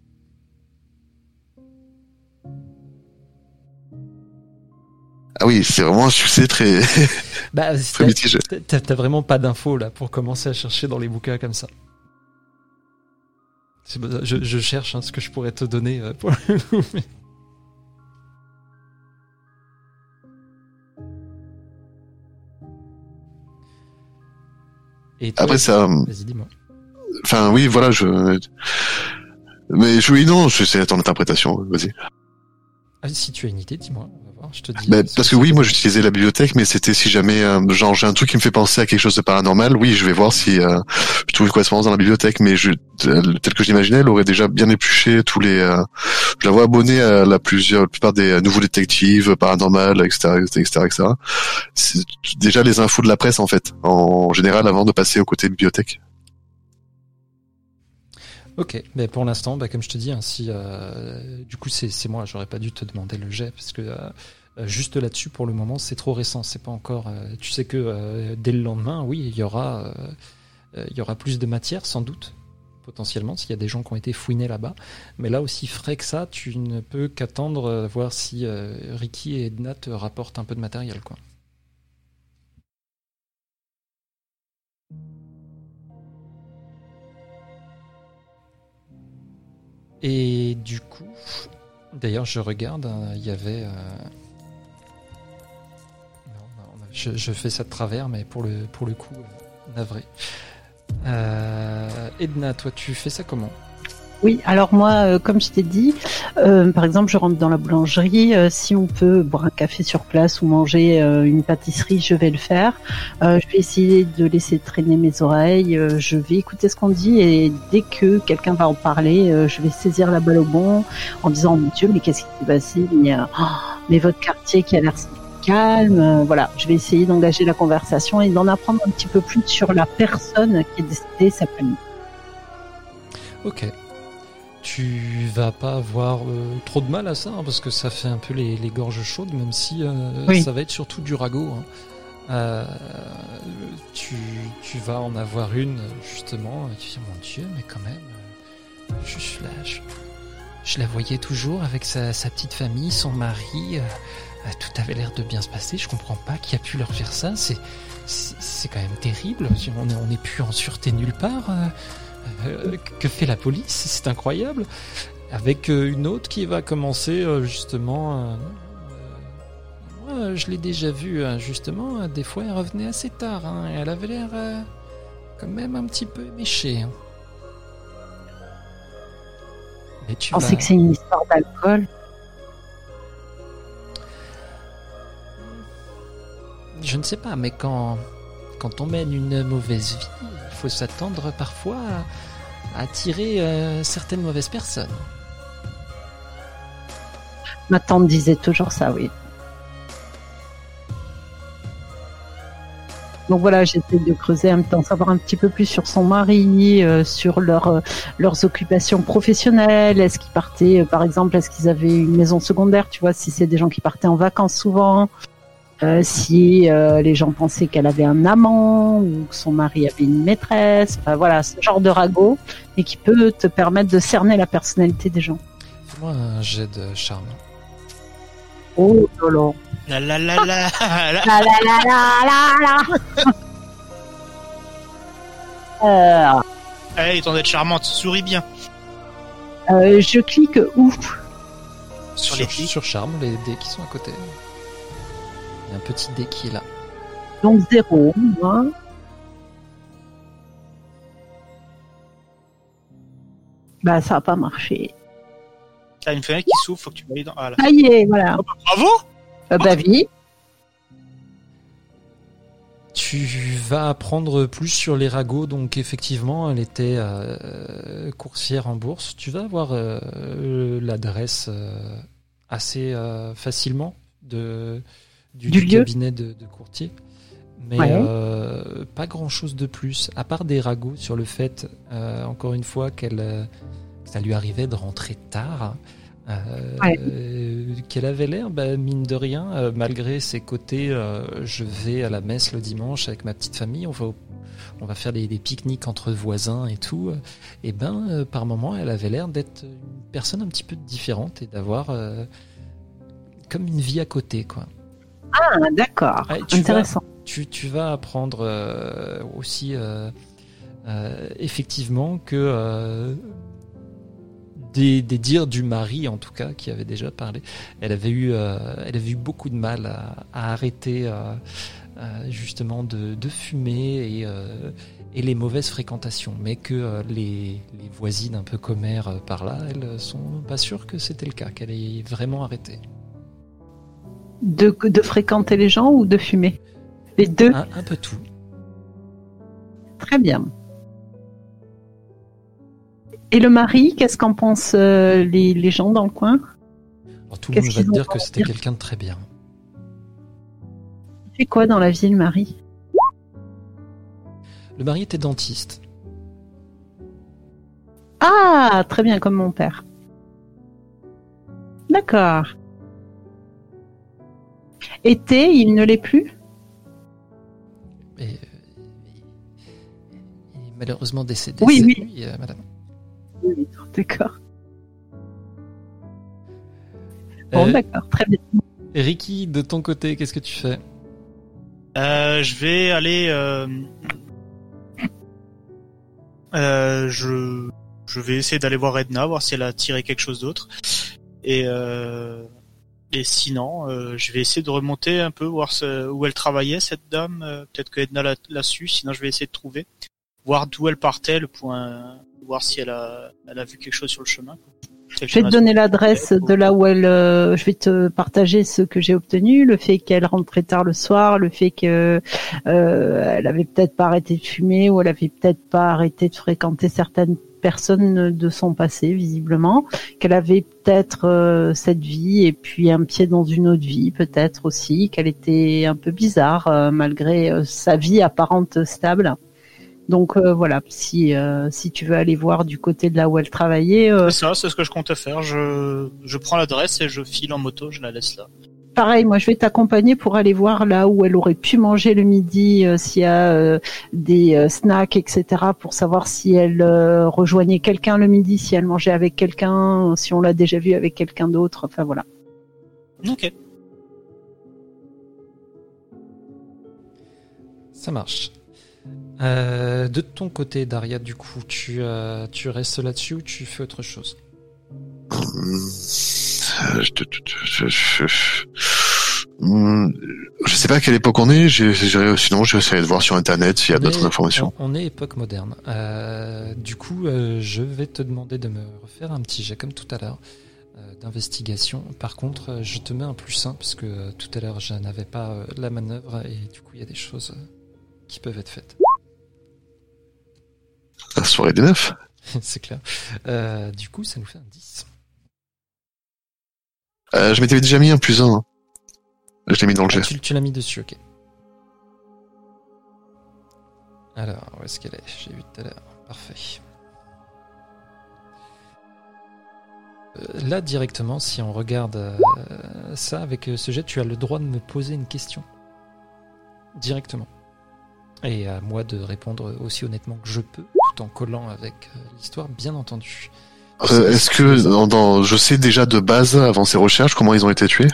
Ah oui, c'est vraiment un succès très
Bah,
très mitigé.
T'as t'as vraiment pas d'infos là pour commencer à chercher dans les bouquins comme ça. Je, je cherche hein, ce que je pourrais te donner euh, pour le coup, mais- Et toi,
Après ça,
Vas-y, dis-moi.
enfin oui, voilà, je. Mais je, oui, non, je- c'est ton interprétation. Vas-y.
Ah, si tu as une idée, dis-moi. Je te dis.
Parce que oui, moi j'utilisais la bibliothèque, mais c'était si jamais euh, genre j'ai un truc qui me fait penser à quelque chose de paranormal, oui, je vais voir si euh, je trouve une correspondance dans la bibliothèque, mais je, tel tel que je l'imaginais, elle aurait déjà bien épluché tous les. euh, je la vois abonnée à la plusieurs, la plupart des euh, nouveaux détectives paranormales, etc., etc., etc. C'est déjà les infos de la presse en fait, en général, avant de passer au côté bibliothèque.
Ok, mais pour l'instant, bah, comme je te dis, hein, si euh, du coup c'est moi, j'aurais pas dû te demander le jet parce que euh, euh, juste là-dessus pour le moment c'est trop récent, c'est pas encore. euh, tu sais que euh, dès le lendemain, oui, il y aura, euh, euh, il y aura plus de matière sans doute potentiellement s'il y a des gens qui ont été fouinés là-bas. Mais là aussi frais que ça, tu ne peux qu'attendre euh, voir si euh, Ricky et Edna te rapportent un peu de matériel. Et du coup, d'ailleurs, je regarde, hein, il y avait. euh, je, fais ça de travers, mais pour le, pour le coup, euh, navré. Euh, Edna, toi, tu fais ça comment?
Oui, alors moi, euh, comme je t'ai dit, par exemple, je rentre dans la boulangerie. si on peut boire un café sur place ou manger une pâtisserie, je vais le faire. Je vais essayer de laisser traîner mes oreilles. je vais écouter ce qu'on dit et dès que quelqu'un va en parler, je vais saisir la balle au bon en disant mon Dieu, mais qu'est-ce qui s'est passé? Mais, oh, mais votre quartier qui a l'air calme. euh, voilà, je vais essayer d'engager la conversation et d'en apprendre un petit peu plus sur la personne qui est décédée cet après-midi.
Ok. Tu vas pas avoir euh, trop de mal à ça, hein, parce que ça fait un peu les, les gorges chaudes, même si euh,
Oui.
ça va être surtout du ragot. hein. Euh, tu, tu vas en avoir une, justement, et tu dis, mon Dieu, mais quand même, je, je la, je, je la voyais toujours avec sa, sa petite famille, son mari, tout avait l'air de bien se passer, je comprends pas qui a pu leur faire ça, c'est c'est quand même terrible, on est, on est plus en sûreté nulle part. euh. Euh, que fait la police? C'est incroyable. Avec euh, une autre qui va commencer justement. euh, moi, je l'ai déjà vue justement. des fois, elle revenait assez tard. hein, et elle avait l'air euh, quand même un petit peu éméchée. hein. Mais tu
Je pensais
vas-
que c'est une histoire d'alcool.
Je ne sais pas, mais quand quand on mène une mauvaise vie, il faut s'attendre parfois à, attirer euh, certaines mauvaises personnes.
Ma tante disait toujours ça, oui. Donc voilà, j'essaie de creuser en même temps, savoir un petit peu plus sur son mari, euh, sur leur, euh, leurs occupations professionnelles. Est-ce qu'ils partaient, par exemple, est-ce qu'ils avaient une maison secondaire, tu vois, si c'est des gens qui partaient en vacances souvent, euh, si euh, les gens pensaient qu'elle avait un amant ou que son mari avait une maîtresse. Enfin, voilà, ce genre de ragot, et qui peut te permettre de cerner la personnalité des gens.
Fais-moi un jet de charme.
Oh lolo.
La la la la la.
La la la la la la. Euh,
d'être charmante, souris bien.
euh, je clique où?
Sur les
sur charme, les dés qui sont à côté. Il y a un petit dé qui est là.
Donc zéro. moi. Bah ça a pas marché.
T'as une fenêtre qui s'ouvre, faut que tu ailles dans. Ah, là.
Ça y est, voilà.
Bravo
Euh, bah oui.
Tu vas apprendre plus sur les ragots, donc effectivement, elle était euh, coursière en bourse. Tu vas avoir euh, l'adresse euh, assez euh, facilement de, du,
Du
du
lieu
cabinet de, de courtier. Mais
Ouais.
euh, pas grand chose de plus, à part des ragots sur le fait, euh, encore une fois, qu'elle, euh, que ça lui arrivait de rentrer tard. euh,
Ouais.
euh, qu'elle avait l'air, bah, mine de rien, euh, malgré ses côtés, je vais à la messe le dimanche avec ma petite famille, on va, au- on va faire des, des pique-niques entre voisins et tout. Et ben, par moment, elle avait l'air d'être une personne un petit peu différente et d'avoir comme une vie à côté, quoi.
Ah, d'accord.
Ouais,
Intéressant.
Tu, tu vas apprendre euh, aussi euh, euh, effectivement que des, des dires du mari, en tout cas, qui avait déjà parlé, elle avait eu, elle avait eu beaucoup de mal à, à arrêter justement de, de fumer et, et les mauvaises fréquentations, mais que euh, les, les voisines un peu commères euh, par là, elles sont pas sûres que c'était le cas, qu'elle ait vraiment arrêté.
De, de fréquenter les gens ou de fumer Les deux.
Un, un peu tout.
Très bien. Et le mari, qu'est-ce qu'en pensent euh, les, les gens dans le coin
Alors, tout le monde va te dire que c'était quelqu'un de très bien.
Il fait quoi dans la vie, le mari
Le mari était dentiste.
Ah, très bien, comme mon père. D'accord. Été, il ne l'est plus
Et, euh, il est malheureusement décédé
Oui,
cette
oui.
nuit, euh, madame.
Oui, d'accord. Bon,
Euh,
d'accord, très bien.
Ricky, de ton côté, qu'est-ce que tu fais?
Euh, je vais aller. Euh... Euh, je je vais essayer d'aller voir Edna, voir si elle a tiré quelque chose d'autre. Et euh, et sinon, euh, je vais essayer de remonter un peu, voir ce, où elle travaillait cette dame. Euh, Peut-être que Edna l'a- l'a su. Sinon, je vais essayer de trouver, voir d'où elle partait, le point, voir si elle a elle a vu quelque chose sur le chemin.
Je vais te donner l'adresse de là où elle. euh, je vais te partager ce que j'ai obtenu, le fait qu'elle rentre très tard le soir, le fait que euh, elle avait peut-être pas arrêté de fumer ou elle avait peut-être pas arrêté de fréquenter certaines personnes de son passé visiblement, qu'elle avait peut-être euh, cette vie et puis un pied dans une autre vie peut-être aussi, qu'elle était un peu bizarre euh, malgré euh, sa vie apparente stable. Donc euh, voilà, si euh, si tu veux aller voir du côté de là où elle travaillait, euh,
C'est ça, c'est ce que je comptais faire. Je je prends l'adresse et je file en moto, je la laisse là.
Pareil, moi je vais t'accompagner pour aller voir là où elle aurait pu manger le midi, euh, s'il y a euh, des euh, snacks, etc. Pour savoir si elle euh, rejoignait quelqu'un le midi, si elle mangeait avec quelqu'un, si on l'a déjà vu avec quelqu'un d'autre. Enfin voilà.
Ok.
Ça marche. Euh, de ton côté, Daria, du coup, tu, euh, tu restes là-dessus ou tu fais autre chose?
je, te- je, sais pas à quelle époque on est. sinon, je vais essayer de voir sur internet s'il y a d'autres informations.
On, est époque moderne. Euh, du coup, euh, je vais te demander de me refaire un petit jet comme tout à l'heure euh, d'investigation. Par contre, euh, je te mets un plus 1 parce que euh, tout à l'heure, je n'avais pas euh, la manœuvre et du coup, il y a des choses euh, qui peuvent être faites.
La soirée des neufs.
C'est clair. Euh, du coup, ça nous fait un 10.
Euh, je m'étais déjà mis un plus un. hein. Je l'ai mis dans le
Ah,
jet.
tu tu l'as mis dessus, ok. Alors, où est-ce qu'elle est, J'ai vu tout à l'heure. Parfait. Euh, Là, directement, si on regarde euh, ça avec ce jet, tu as le droit de me poser une question. Directement. Et à moi de répondre aussi honnêtement que je peux, tout en collant avec l'histoire, bien entendu.
Euh, Est-ce que dans, dans- je sais déjà de base avant ces recherches comment ils ont été tués?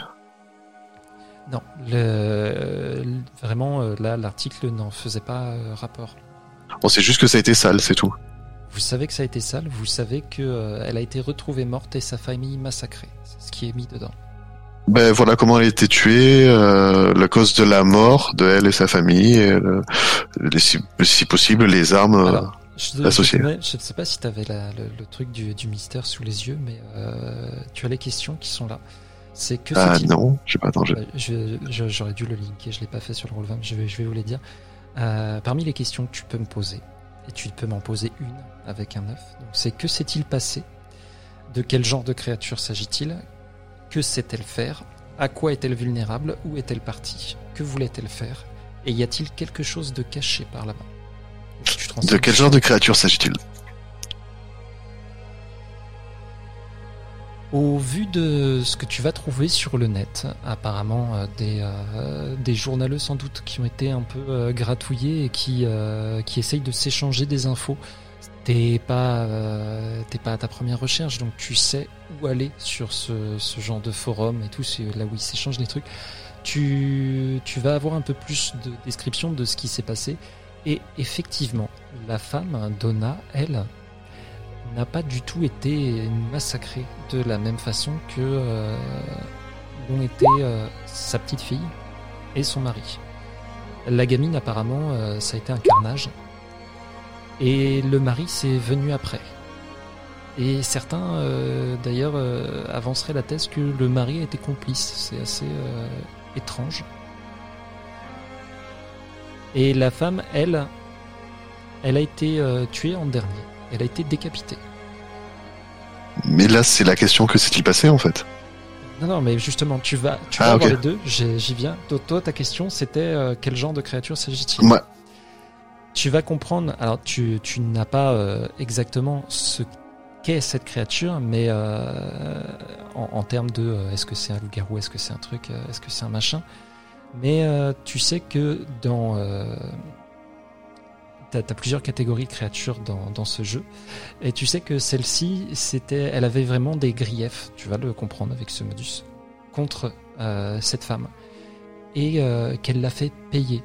Non, le, vraiment, euh, là, l'article n'en faisait pas euh, rapport.
On sait juste que ça a été sale, c'est tout.
Vous savez que ça a été sale, vous savez que euh, elle a été retrouvée morte et sa famille massacrée. C'est ce qui est mis dedans.
Ben voilà comment elle a été tuée, euh, la cause de la mort de elle et sa famille, et, euh, les- si, si possible les armes.
Alors, je,
associé.
ne sais pas si tu avais le, le truc du, du mystère sous les yeux, mais euh, tu as les questions qui sont là. C'est que
ah non, pas
Euh, je- je- J'aurais dû le linker, je l'ai pas fait sur le roll 20, je vais, je vais vous les dire. Euh, parmi les questions que tu peux me poser, et tu peux m'en poser une avec un 9, donc c'est que s'est-il passé? De quel genre de créature s'agit-il? Que sait-elle faire? À quoi est-elle vulnérable? Où est-elle partie? Que voulait-elle faire? Et y a-t-il quelque chose de caché par là-bas?
De quel genre de créature s'agit-il
Au vu de ce que tu vas trouver sur le net, apparemment euh, des, euh, des journaleux sans doute qui ont été un peu euh, gratouillés et qui, euh, qui essayent de s'échanger des infos. T'es pas, t'es pas à ta première recherche, donc tu sais où aller sur ce, ce genre de forum et tout, c'est là où ils s'échangent des trucs. Tu, tu vas avoir un peu plus de description de ce qui s'est passé. Et effectivement, la femme, Donna, elle, n'a pas du tout été massacrée de la même façon que euh, l'ont été euh, sa petite fille et son mari. La gamine, apparemment, euh, ça a été un carnage. Et le mari, c'est venu après. Et certains, d'ailleurs, avanceraient la thèse que le mari a été complice. C'est assez étrange. Et la femme, elle, elle a été euh, tuée en dernier. Elle a été décapitée.
Mais là, c'est la question que s'est-il passé en fait?
Non, non, mais justement, tu vas, tu
Ah,
vas avoir les deux. J'y viens. Toi, toi, ta question, c'était euh, quel genre de créature s'agit-il? Tu vas comprendre. Alors, tu, tu n'as pas euh, exactement ce qu'est cette créature, mais en, en termes de est-ce que c'est un loup-garou, est-ce que c'est un truc, est-ce que c'est un machin? Mais euh, tu sais que dans. Euh, T'as as plusieurs catégories de créatures dans, dans ce jeu. Et tu sais que celle-ci, c'était, elle avait vraiment des griefs, tu vas le comprendre avec ce modus, contre euh, cette femme. Et qu'elle l'a fait payer.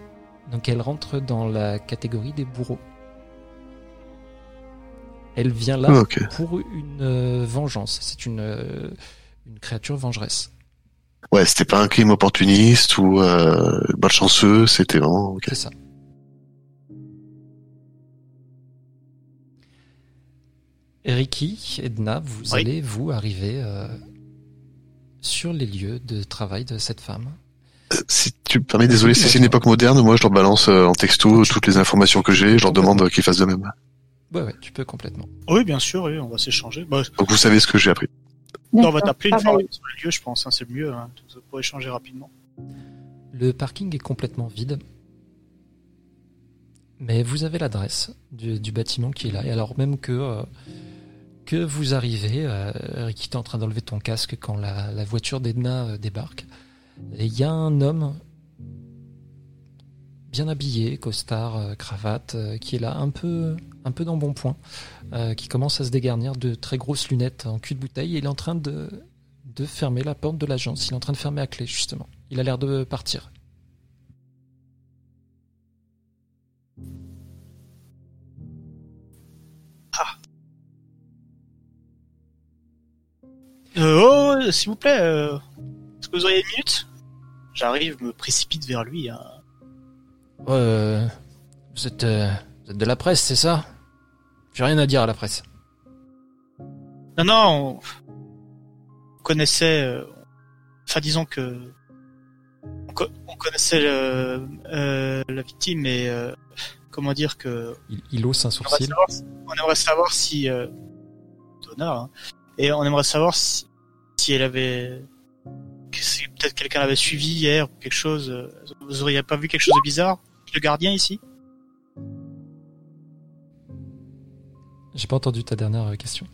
Donc elle rentre dans la catégorie des bourreaux. Elle vient là
Ah,
pour une vengeance. C'est une, une créature vengeresse.
Ouais, c'était pas un crime opportuniste ou euh, malchanceux, c'était vraiment. ok.
C'est ça. Ricky, Edna, vous
Oui.
allez vous arriver euh, sur les lieux de travail de cette femme.
Si tu me permets, désolé, si c'est une époque moderne, moi je leur balance euh, en texto toutes les informations que j'ai, je leur demande qu'ils fassent de même.
Ouais, ouais, tu peux complètement.
Oui, bien sûr, oui, on va s'échanger. Bah,
Donc vous savez ce que j'ai appris.
On va t'appeler une fois sur le lieu, je pense. hein, c'est le mieux hein, pour échanger rapidement.
Le parking est complètement vide. Mais vous avez l'adresse du, du bâtiment qui est là. Et alors même que, euh, que vous arrivez, euh, Ricky, t'es en train d'enlever ton casque quand la, la voiture d'Edna euh, débarque. Et il y a un homme bien habillé, costard, euh, cravate, euh, qui est là un peu, un peu dans bon point, euh, qui commence à se dégarnir de très grosses lunettes en cul de bouteille. Et il est en train de, de fermer la porte de l'agence. Il est en train de fermer à clé, justement. Il a l'air de partir.
Euh, oh, s'il vous plaît, euh, est-ce que vous auriez une minute? J'arrive, me précipite vers lui. hein.
Euh, vous, êtes, euh, vous êtes de la presse, c'est ça? J'ai rien à dire à la presse.
Non, non, on connaissait. euh, Enfin, disons que on, co- on connaissait euh, euh, la victime, et euh, comment dire que
Il, il hausse un
on aimerait
sourcil.
savoir, si- on aimerait savoir si euh, Donna, hein, et on aimerait savoir si, si elle avait si peut-être quelqu'un l'avait suivi hier ou quelque chose. euh, Vous auriez pas vu quelque chose de bizarre Le gardien ici?
J'ai pas entendu ta dernière euh, question.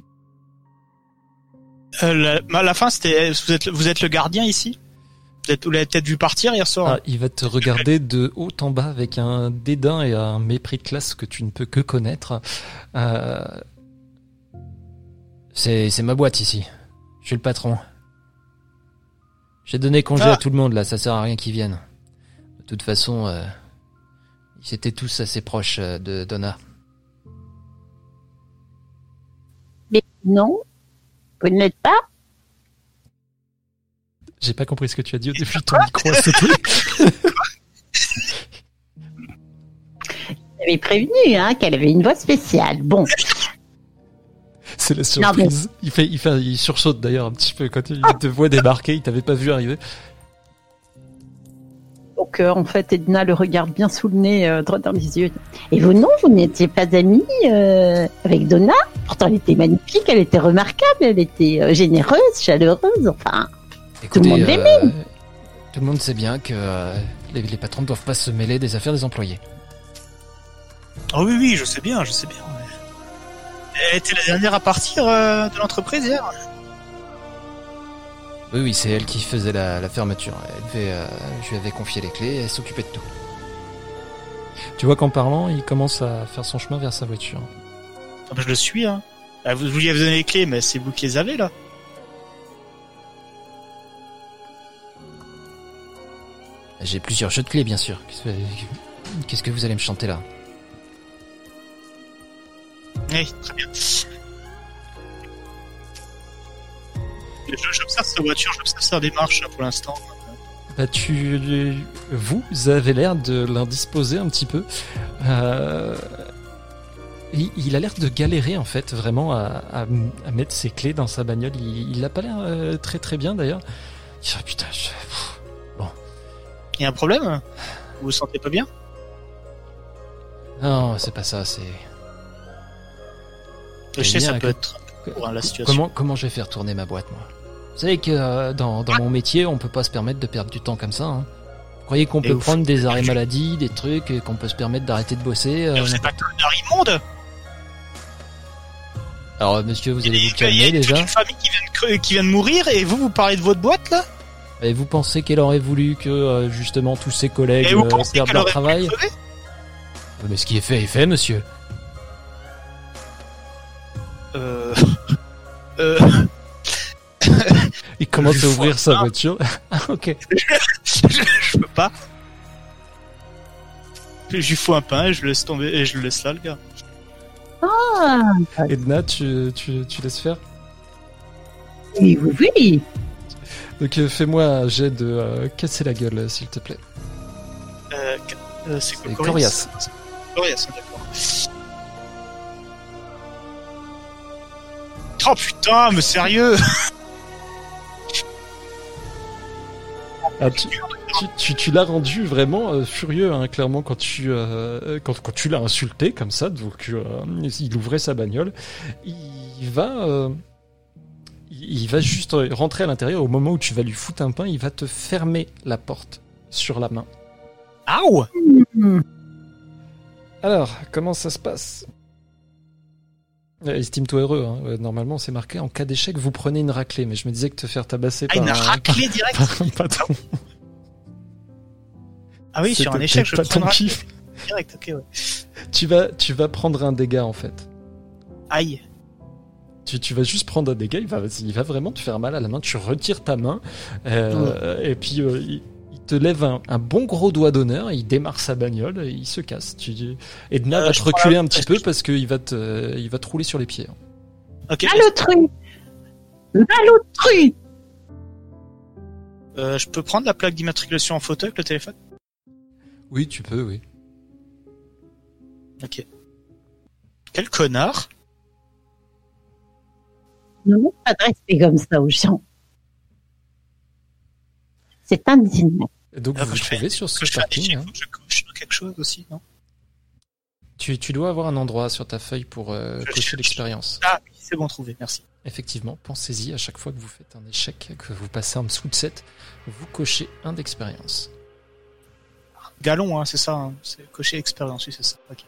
euh, la, la fin, c'était vous êtes vous êtes le gardien ici? Vous êtes- vous l'avez peut-être vu partir hier soir?
Ah, il va te regarder de haut en bas avec un dédain et un mépris de classe que tu ne peux que connaître. Euh, C'est c'est ma boîte ici. Je suis le patron. J'ai donné congé
Ah.
à tout le monde là, ça sert à rien qu'ils viennent. De toute façon, euh, ils étaient tous assez proches euh, de Donna.
Non, vous ne l'êtes pas
J'ai pas compris ce que tu as dit au début de ton micro. c'était-
J'avais prévenu hein, qu'elle avait une voix spéciale. Bon,
C'est la
Non, mais-
surprise. Il fait, il fait, il sursaute d'ailleurs un petit peu quand il te voit débarquer. Il t'avait pas vu arriver.
Donc euh, en fait, Edna le regarde bien sous le nez, euh, droit dans les yeux. Et vous, non, vous n'étiez pas amis euh, avec Donna Pourtant, elle était magnifique, elle était remarquable, elle était euh, généreuse, chaleureuse, enfin...
Écoutez,
monde
euh, tout le monde sait bien que euh, les, les patrons ne doivent pas se mêler des affaires des employés.
Oh oui, oui, je sais bien, je sais bien. Elle était la dernière à partir euh, de l'entreprise hier.
Oui, oui, c'est elle qui faisait la, la fermeture. Elle devait, euh, je lui avais confié les clés et elle s'occupait de tout. Tu vois qu'en parlant, il commence à faire son chemin vers sa voiture.
Ah bah, je le suis, hein. Ah, vous, vous lui avez donné les clés, mais c'est vous qui les avez là.
J'ai plusieurs jeux de clés, bien sûr. Qu'est-ce que- Qu'est-ce que vous allez me chanter là?
Oui, très bien. J'observe sa voiture, j'observe sa démarche pour l'instant.
Bah, tu, vous avez l'air de l'indisposer un petit peu. Euh, il, il a l'air de galérer en fait vraiment à, à- à mettre ses clés dans sa bagnole. Il, il a pas l'air euh, très très bien d'ailleurs. Il dit, Ah, putain, je- pff.
Il y a un problème? Vous vous sentez pas bien?
Non, c'est pas ça. C'est
Je sais, ça peut être pour hein, la situation.
comment comment je vais faire tourner ma boîte moi? Vous savez que euh, dans, dans mon métier, on peut pas se permettre de perdre du temps comme ça. Hein. Vous croyez qu'on peut prendre des arrêts maladie, des trucs, et qu'on peut se permettre d'arrêter de bosser euh,
êtes pas un immonde
Alors, monsieur, vous allez vous calmer
il y a
déjà.
une famille qui vient, de qui vient de mourir et vous, vous parlez de votre boîte là?
Et vous pensez qu'elle aurait voulu que euh, justement tous ses collègues
Et vous
euh,
pensez
perdent leur travail
crever?
Mais ce qui est fait est fait, monsieur.
Euh... euh...
Il commence à ouvrir sa
pas.
voiture. Ah, ok.
je, je peux pas. Je lui fous un pain et je le laisse tomber et je le laisse là le gars.
Ah,
Edna, tu, tu, tu laisses faire?
Oui, oui, oui.
Donc euh, fais-moi un jet de euh, casser la gueule, s'il te plaît.
Euh, euh, c'est quoi Corias, hein, d'accord. Oh putain, mais sérieux?
Ah, tu tu, tu, tu l'as rendu vraiment euh, furieux, hein, clairement, quand tu, euh, quand, quand tu l'as insulté comme ça, donc euh, il ouvrait sa bagnole. Il va, euh, il va juste rentrer à l'intérieur au moment où tu vas lui foutre un pain, il va te fermer la porte sur la main.
Aouh.
Alors, comment ça se passe? Euh, Estime-toi heureux. Hein. Euh, Normalement, c'est marqué en cas d'échec, vous prenez une raclée. Mais je me disais que te faire tabasser
Ah,
par,
une
un,
raclée direct
par un patron,
Ah oui, sur un échec, je prends
kiff.
direct, ok, ouais.
Tu vas, tu vas prendre un dégât en fait.
Aïe.
Tu, tu vas juste prendre un dégât, il va, il va vraiment te faire mal à la main. Tu retires ta main euh, et puis euh, il te lève un, un bon gros doigt d'honneur. Il démarre sa bagnole et il se casse. Tu, Edna
Euh,
va te reculer un petit peu
que-
parce qu'il va te, il va te rouler sur les pieds.
Ok,
l'autre truc
euh, je peux prendre la plaque d'immatriculation en photo avec le téléphone?
Oui, tu peux, oui.
Ok. Quel connard
Ne vous pas de respect comme ça aux gens. C'est indigne.
Donc vous vous
fais-
trouvez sur ce parking. hein.
je coche quelque chose aussi, non?
Tu, tu dois avoir un endroit sur ta feuille pour euh, cocher l'expérience.
Ah, oui, c'est bon trouvé, merci.
Effectivement, pensez-y à chaque fois que vous faites un échec, que vous passez en dessous de 7, vous cochez un d'expérience.
Galon, hein, c'est ça, hein, c'est cocher expérience, oui, c'est ça. Ok.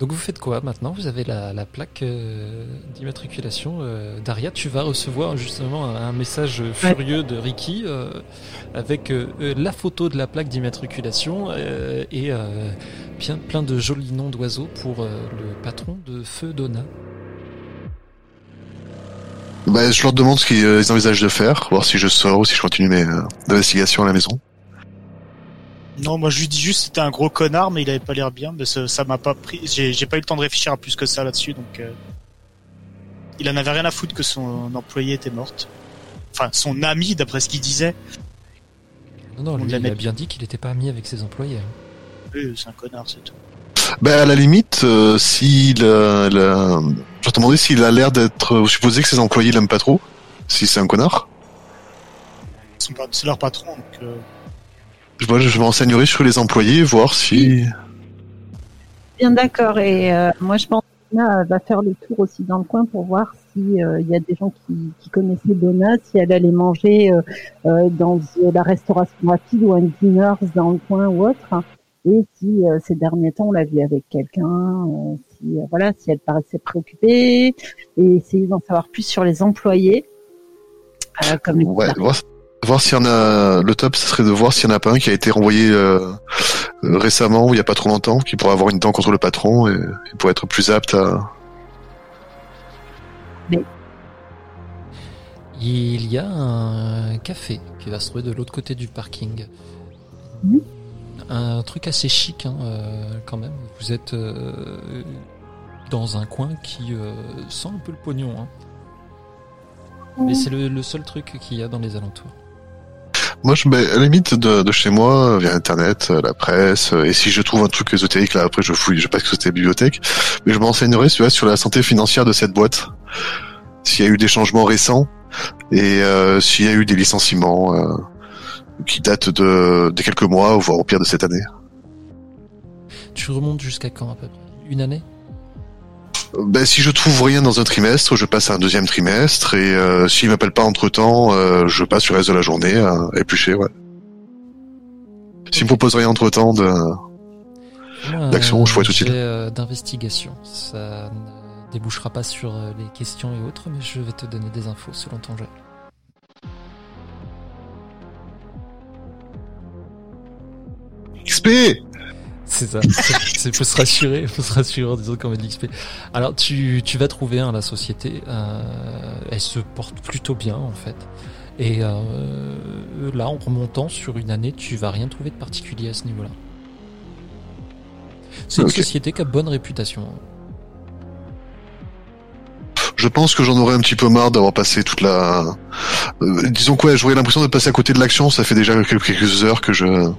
Donc vous faites quoi maintenant? Vous avez la, la plaque euh, d'immatriculation. euh, Daria, tu vas recevoir justement un, un message furieux de Ricky euh, avec euh, euh, la photo de la plaque d'immatriculation euh, et euh, bien, plein de jolis noms d'oiseaux pour euh, le patron de Feu Donna.
Bah, je leur demande ce qu'ils euh, ils envisagent de faire, voir si je sors ou si je continue mes euh, investigations à la maison.
Non, moi je lui dis juste c'était un gros connard, mais il avait pas l'air bien, mais ça ça m'a pas pris. J'ai j'ai pas eu le temps de réfléchir à plus que ça là-dessus, donc euh, il en avait rien à foutre que son employé était morte. Enfin, son ami, d'après ce qu'il disait.
Non, non,
On
lui, il a bien dit qu'il n'était pas ami avec ses employés. hein.
Oui, c'est un connard, c'est tout.
Bah, à la limite, euh, s'il euh, il a- je vais te demander s'il a l'air d'être, vous supposez que ses employés l'aiment pas trop, si c'est un connard.
C'est leur patron, donc. Euh,
Je, moi, je me renseignerai sur les employés, voir si.
Bien d'accord. Et euh, moi, je pense que Donna va faire le tour aussi dans le coin pour voir s'il y a des gens qui, qui connaissaient Donna, si elle allait manger euh, euh, dans euh, la restauration rapide ou un dinner dans le coin ou autre. Et si euh, ces derniers temps on l'a vue avec quelqu'un, euh, si euh, voilà, si elle paraissait préoccupée, et essayer d'en savoir plus sur les employés. Euh, comme les
Ouais, voir, s'il y en a. Le top, ce serait de voir s'il y en a pas un qui a été renvoyé euh, euh, récemment ou il y a pas trop longtemps, qui pourrait avoir une dent contre le patron et il pourrait être plus apte à.
Il y a un café qui va se trouver de l'autre côté du parking.
Mhm.
Un truc assez chic hein, euh, quand même. Vous êtes euh, dans un coin qui euh, sent un peu le pognon. hein. Mais c'est le, le seul truc qu'il y a dans les alentours.
Moi, je mets à la limite de, de chez moi, via Internet, euh, la presse, euh, et si je trouve un truc ésotérique, là, après, je fouille, je sais pas ce que c'était bibliothèque, mais je m'enseignerai sur la santé financière de cette boîte. S'il y a eu des changements récents, et euh, s'il y a eu des licenciements euh, qui datent de, de quelques mois, voire au pire de cette année.
Tu remontes jusqu'à quand à peu près? Une année?
Euh, Ben, si je trouve rien dans un trimestre, je passe à un deuxième trimestre, et euh, s'il m'appelle pas entre-temps, euh, je passe le reste de la journée à éplucher, ouais. S'il me propose rien entre-temps de...
Fais-moi
D'action, je vois tout de suite.
euh, d'investigation. Ça ne débouchera pas sur euh, les questions et autres, mais je vais te donner des infos selon ton jet.
XP
C'est ça. C'est faut se rassurer, faut se rassurer en disant qu'on met de l'XP. Alors tu, tu vas trouver hein, la société. euh, elle se porte plutôt bien en fait. Et euh, là, en remontant sur une année, tu vas rien trouver de particulier à ce niveau-là. C'est une société qui a bonne réputation.
Je pense que j'en aurais un petit peu marre d'avoir passé toute la. Euh, disons quoi, j'aurais l'impression de passer à côté de l'action. Ça fait déjà quelques, heures que je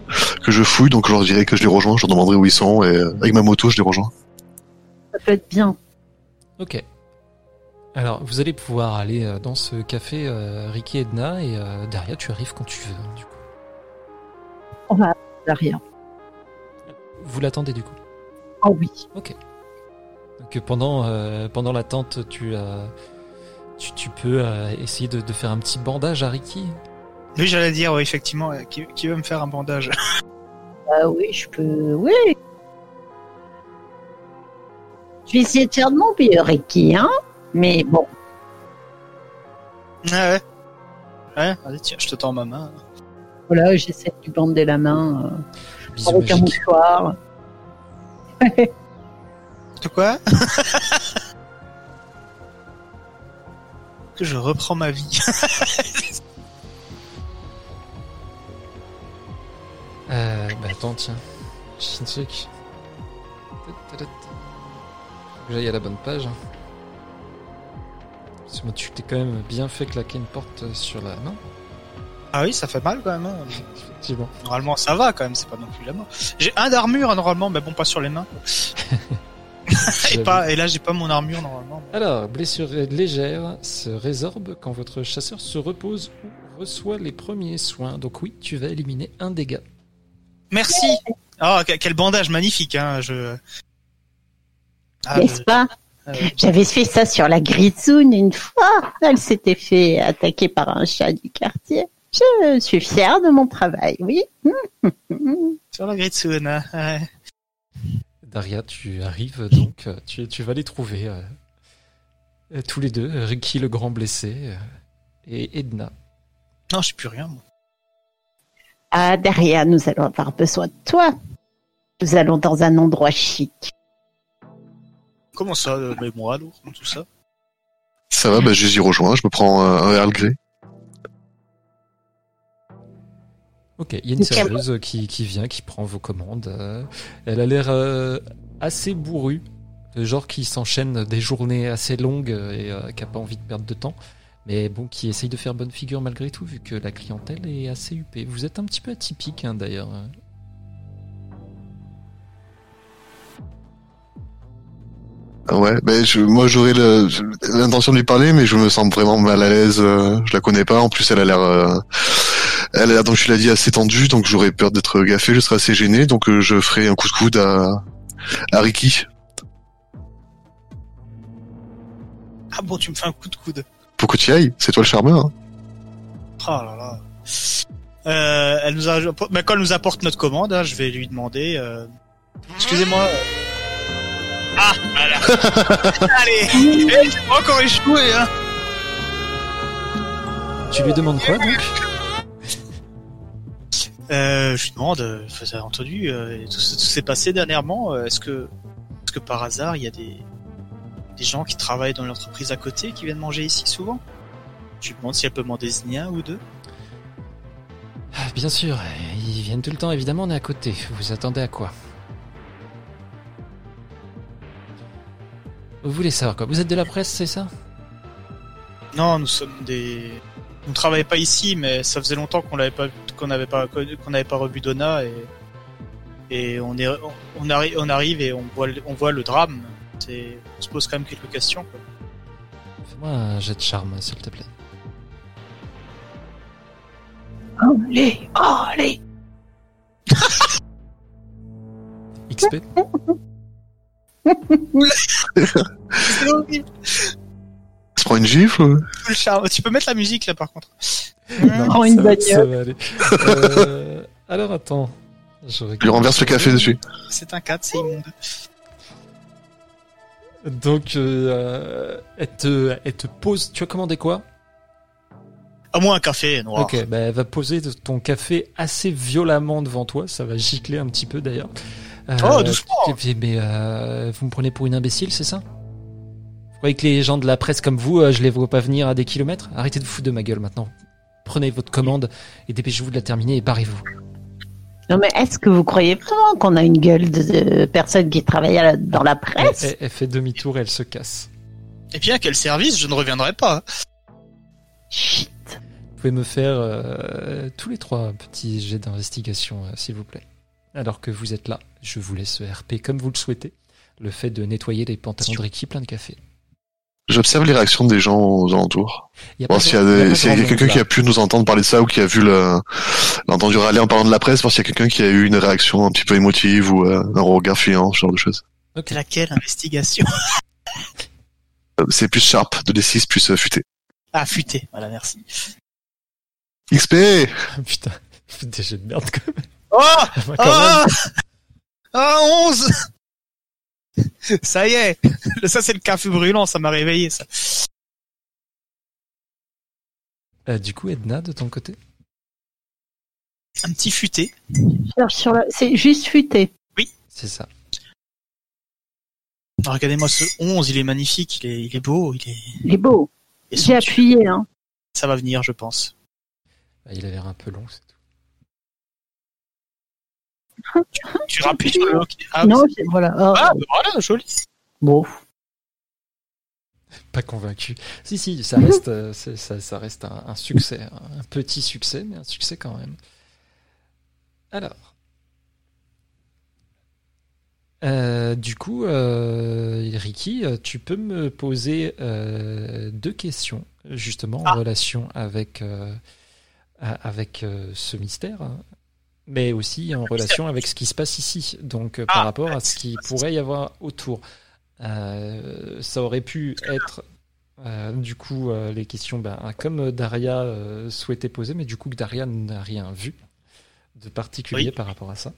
que je fouille, donc je leur dirais que je les rejoins. Je leur demanderai où ils sont et euh, avec ma moto, je les rejoins.
Ça peut être bien.
Ok. Alors, vous allez pouvoir aller euh, dans ce café euh, Ricky Edna et euh, derrière, tu arrives quand tu veux. du coup.
Derrière.
Vous l'attendez du coup.
Oh oui.
Ok. Euh, pendant euh, pendant l'attente, tu, euh, tu tu peux euh, essayer de, de faire un petit bandage à Ricky.
Oui, j'allais dire, oui, effectivement, euh, qui, qui veut me faire un bandage?
Ah oui, je peux. Oui. Je vais essayer de faire de mon mieux, Ricky, hein. Mais bon,
Ouais, ouais. Ouais, allez, tiens, je te tends ma main.
voilà, j'essaie de lui bander la main euh, avec un mouchoir.
De quoi Que je reprends ma vie.
Euh, bah attends, tiens. J'ai un truc. Faut que j'aille à la bonne page. Parce que moi, tu t'es quand même bien fait claquer une porte sur la main.
Ah oui, ça fait mal quand même. hein.
Effectivement.
Normalement, ça va quand même, c'est pas non plus la mort. J'ai un d'armure hein, normalement, mais bon, pas sur les mains. et, pas, et là, j'ai pas mon armure normalement.
Alors, blessure légère se résorbe quand votre chasseur se repose ou reçoit les premiers soins. Donc oui, tu vas éliminer un dégât.
Merci. Oh, que- quel bandage magnifique, hein. Je. Ah,
N'est-ce
je-
pas
ah.
J'avais fait ça sur la Gritzoun une fois. Elle s'était fait attaquer par un chat du quartier. Je suis fière de mon travail, oui.
Sur la Gritsun, hein. ouais.
Daria, tu arrives donc, euh, tu, tu vas les trouver euh, euh, tous les deux, Ricky le grand blessé euh, et Edna.
Non, je sais plus rien. Moi.
Ah, derrière, nous allons avoir besoin de toi. Nous allons dans un endroit chic.
Comment ça, euh, mais moi, tout ça?
Ça va, bah, je les y rejoins. Je me prends euh, un Earl Grey.
Ok, il y a une serveuse qui, qui vient, qui prend vos commandes. euh, elle a l'air euh, assez bourrue, le genre qui s'enchaîne des journées assez longues euh, et euh, qui a pas envie de perdre de temps, mais bon, qui essaye de faire bonne figure malgré tout, vu que la clientèle est assez huppée. Vous êtes un petit peu atypique hein, d'ailleurs.
Ah Ouais, ben je, moi j'aurais l'intention de lui parler, mais je me sens vraiment mal à l'aise. euh, je la connais pas. En plus, elle a l'air, euh, elle a l'air, donc tu l'as dit, assez tendue, donc j'aurais peur d'être gaffé. Je serais assez gêné, donc euh, je ferai un coup de coude à, à Ricky
Ah bon, tu me fais un coup de coude.
pour que tu y ailles. C'est toi le charmeur. hein.
Oh là là. Euh, elle nous a, mais quand elle nous apporte notre commande, hein, je vais lui demander. euh, Excusez-moi. Ah, voilà. Allez, eh, j'ai pas encore échoué, hein.
Tu lui demandes quoi donc?
Euh, je lui demande, euh, vous avez entendu, euh, tout, ce- tout s'est passé dernièrement. euh, Est-ce que, est-ce que par hasard il y a des, des gens qui travaillent dans l'entreprise à côté qui viennent manger ici souvent? Je lui demande si elle peut m'en désigner un ou deux.
Ah, Bien sûr, ils viennent tout le temps, évidemment, on est à côté. Vous attendez à quoi? Vous voulez savoir quoi? Vous êtes de la presse, c'est ça?
Non, nous sommes des. On travaille pas ici, mais ça faisait longtemps qu'on l'avait pas, qu'on n'avait pas, qu'on n'avait pas revu Donna et et on est, on, on arrive, on arrive et on voit, le- on voit le drame. C'est, on se pose quand même quelques questions.
Fais-moi un jet de charme, s'il te plaît.
Allez, allez.
XP
C'est horrible.
Se prend une gifle.
Tu peux mettre la musique là par contre.
Prends une
ça, va-
bagnole.
ça va aller. Euh, alors attends. Je
lui renverse le café dessus.
C'est un 4, c'est immonde.
Donc, euh, elle, te, elle te pose. Tu as commandé quoi?
À moins un café noir.
Ok, bah, elle va poser ton café assez violemment devant toi. Ça va gicler un petit peu d'ailleurs. Euh,
Oh, doucement.
Mais euh, vous me prenez pour une imbécile, c'est ça? Vous croyez que les gens de la presse comme vous, euh, je les vois pas venir à des kilomètres? Arrêtez de vous foutre de ma gueule maintenant. Prenez votre commande et dépêchez-vous de la terminer et barrez-vous.
Non mais est-ce que vous croyez vraiment qu'on a une gueule de, personne qui travaille à la- dans la presse?
Elle- elle fait demi-tour et elle se casse.
Et bien, quel service? Je ne reviendrai pas.
Chut.
Vous pouvez me faire euh, tous les trois petits jets d'investigation, euh, s'il vous plaît. Alors que vous êtes là, je vous laisse RP comme vous le souhaitez. Le fait de nettoyer les pantalons de Ricky plein de café.
J'observe les réactions des gens aux alentours. Voir s'il y a, quelqu'un qui a pu nous entendre parler de ça ou qui a vu le, l'a entendu râler en parlant de la presse, voir s'il y a quelqu'un qui a eu une réaction un petit peu émotive ou euh, un regard fuyant, ce genre de choses.
C'est laquelle investigation
Euh, C'est plus sharp, de D6 plus euh, futé.
Ah, futé. Voilà, merci.
XP
Putain, faites des jets de merde quand même.
Oh
Quand
Ah
même.
Ah, 11 Ça y est Ça, c'est le café brûlant, ça m'a réveillé, ça.
Euh, du coup, Edna, de ton côté?
Un petit futé.
Cherche sur la- C'est juste futé.
C'est ça.
Ah, Regardez-moi ce 11, il est magnifique, il est, il est beau, il est...
Il est beau.
il est
J'ai appuyé. Hein.
Ça va venir, je pense.
Bah, il a l'air un peu long, c'est
Tu rappuies sur le OK. Ah,
non, voilà. Oh,
ah, bah voilà, joli.
Bon.
Pas convaincu. Si, si, ça reste, euh, c'est- ça, ça reste un, un succès. Un petit succès, mais un succès quand même. Alors. Euh, du coup, euh, Ricky, tu peux me poser euh, deux questions, justement, en
Ah.
relation avec, euh, euh, ce mystère, hein, mais aussi en relation avec ce qui se passe ici, donc euh, par
Ah,
rapport à
ouais,
ce qui pourrait y avoir autour. Euh, ça aurait pu être euh, du coup les questions ben, comme Daria souhaitait poser, mais du coup que Daria n'a rien vu de particulier
Oui.
par rapport à ça.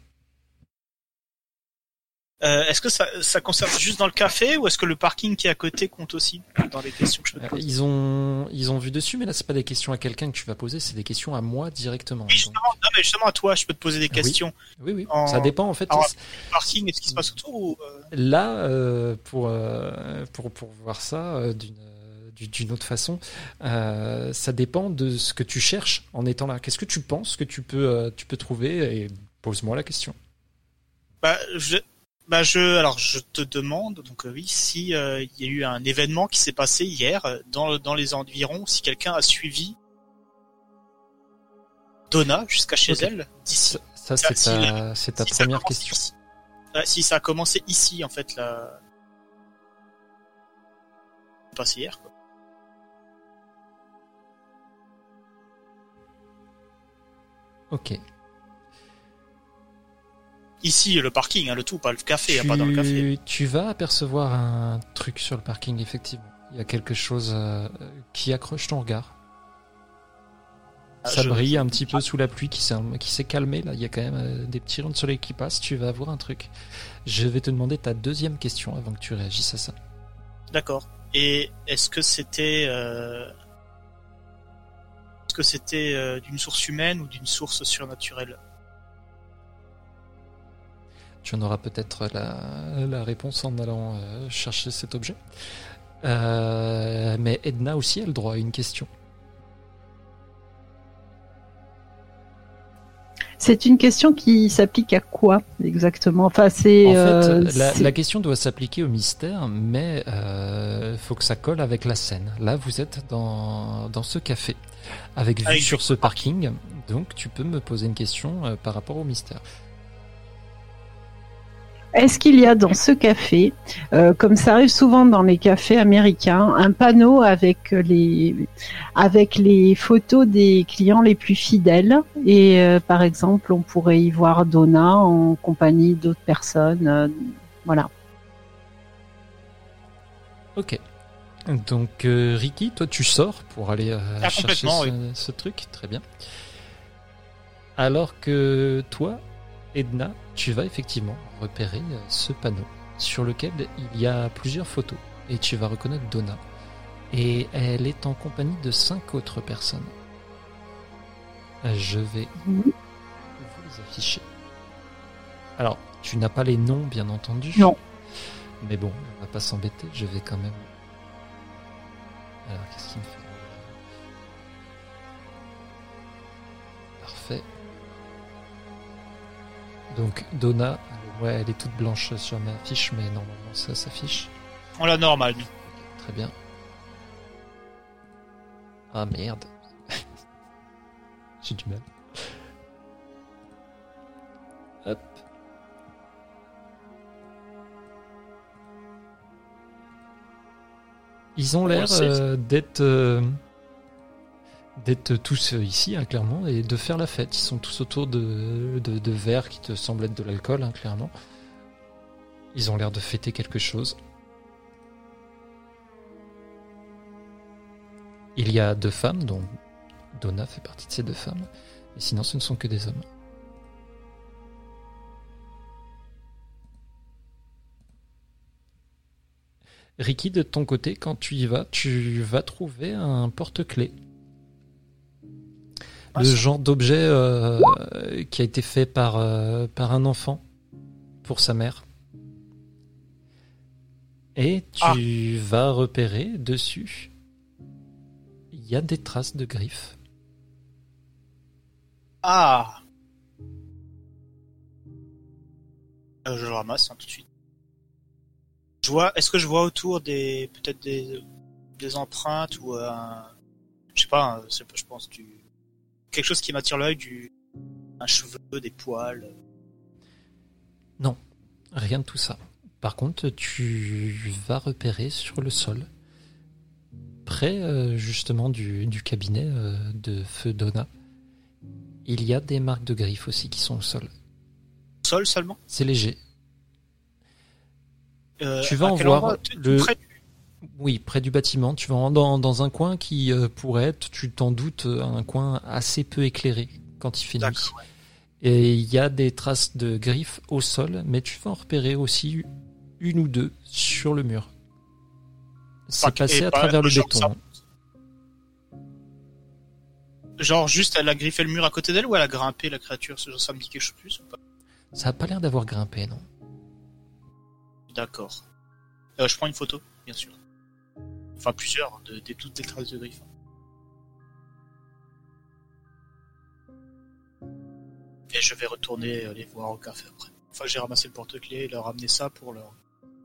Euh, est-ce que ça, ça concerne juste dans le café ou est-ce que le parking qui est à côté compte aussi dans les questions que je peux te
Euh,
poser
ils ont ils ont vu dessus, mais là c'est pas des questions à quelqu'un que tu vas poser, c'est des questions à moi directement. Donc,
justement, non, mais justement à toi, je peux te poser des
oui.
questions.
oui, oui,
En-
ça dépend en fait.
en- Parking, est-ce qui se passe autour ou, euh,
Là, euh, pour, euh, pour, pour voir ça euh, d'une euh, du- d'une autre façon, euh, ça dépend de ce que tu cherches en étant là. Qu'est-ce que tu penses que tu peux, euh, tu peux trouver Et pose-moi la question.
Bah, je, bah, je, alors, je te demande, donc euh, oui, si euh, il y a eu un événement qui s'est passé hier euh, dans dans les environs, si quelqu'un a suivi Donna jusqu'à chez elle d'ici.
Ça, c'est
si
ta,
Si
première question.
ici. Si ça a commencé ici, en fait, là. Passé hier, quoi.
Ok.
Ici, le parking, hein, le tout, pas le café, hein,
tu,
pas dans le café.
tu vas apercevoir un truc sur le parking, effectivement. Il y a quelque chose euh, qui accroche ton regard.
Ah,
Ça
je-
brille un petit peu sous la pluie qui s'est qui s'est calmé. Là, il y a quand même euh, des petits rayons de soleil qui passent. Tu vas voir un truc. Je vais te demander ta deuxième question avant que tu réagisses à ça.
D'accord. Et est-ce que c'était, euh... est-ce que c'était euh, d'une source humaine ou d'une source surnaturelle?
Tu en auras peut-être la, la réponse en allant euh, chercher cet objet. Euh, mais Edna aussi a le droit à une question.
C'est une question qui s'applique à quoi exactement? Enfin, c'est.
En fait,
euh,
la, question doit s'appliquer au mystère, mais il faut que ça colle avec la scène. Là, vous êtes dans, dans ce café, avec vue sur ce parking, donc tu peux me poser une question euh, par rapport au mystère.
Est-ce qu'il y a dans ce café, euh, comme ça arrive souvent dans les cafés américains, un panneau avec les avec les photos des clients les plus fidèles? Et euh, par exemple on pourrait y voir Donna en compagnie d'autres personnes, euh, voilà.
Ok. Donc, euh, Ricky, toi, tu sors pour aller euh,
Ah,
chercher ce, ce truc. Très bien. Alors que toi, Edna, tu vas effectivement repérer euh, ce panneau sur lequel il y a plusieurs photos et tu vas reconnaître Donna. Et elle est en compagnie de cinq autres personnes. Euh, Je vais vous les afficher. Alors, tu n'as pas les noms, bien entendu.
Non.
Mais bon, on va pas s'embêter, je vais quand même. Alors, qu'est-ce qu'il me fait? Donc Donna, ouais, elle est toute blanche sur ma fiche, mais normalement ça s'affiche.
On l'a normal, nous.
Très bien. Ah merde. J'ai du mal. Hop. Ils ont
On
l'air euh, d'être euh, d'être tous ici, hein, clairement, et de faire la fête. Ils sont tous autour de, de, verres qui te semblent être de l'alcool, hein, clairement. Ils ont l'air de fêter quelque chose. Il y a deux femmes, dont Donna fait partie de ces deux femmes, et sinon ce ne sont que des hommes. Ricky, de ton côté, quand tu y vas, tu vas trouver un porte-clés.
Ah,
le genre d'objet euh, qui a été fait par, euh, par un enfant pour sa mère. Et tu
Ah.
vas repérer dessus. Il y a des traces de griffes.
Ah Euh, Je le ramasse hein, tout de suite. Je vois. Est-ce que je vois autour des peut-être des des empreintes ou un je sais pas. un- c'est- Je pense du quelque chose qui m'attire l'œil du un cheveu, des poils.
Rien de tout ça. Par contre, tu vas repérer sur le sol, près euh, justement du, du cabinet euh, de feu Donna, il y a des marques de griffes aussi qui sont au sol.
Sol seulement?
C'est léger.
Euh,
Tu vas en voir le- Oui, près du bâtiment. Tu vas en- dans, dans un coin qui euh, pourrait être, tu t'en doutes, euh, un coin assez peu éclairé quand il fait nuit.
Ouais.
Et il y a des traces de griffes au sol, mais tu vas en repérer aussi une ou deux sur le mur. C'est
Pas-
passé à
pas-
travers le béton.
ça.
hein.
Genre juste elle a griffé le mur à côté d'elle ou elle a grimpé la créature? Ça, ça me dit quelque chose de plus ou pas?
Ça a pas l'air d'avoir grimpé, non
D'accord. Euh, je prends une photo, bien sûr. Enfin plusieurs, de toutes les traces de griffes. Et je vais retourner euh, les voir au café après. Enfin j'ai ramassé le porte-clés et leur amener ça pour leur...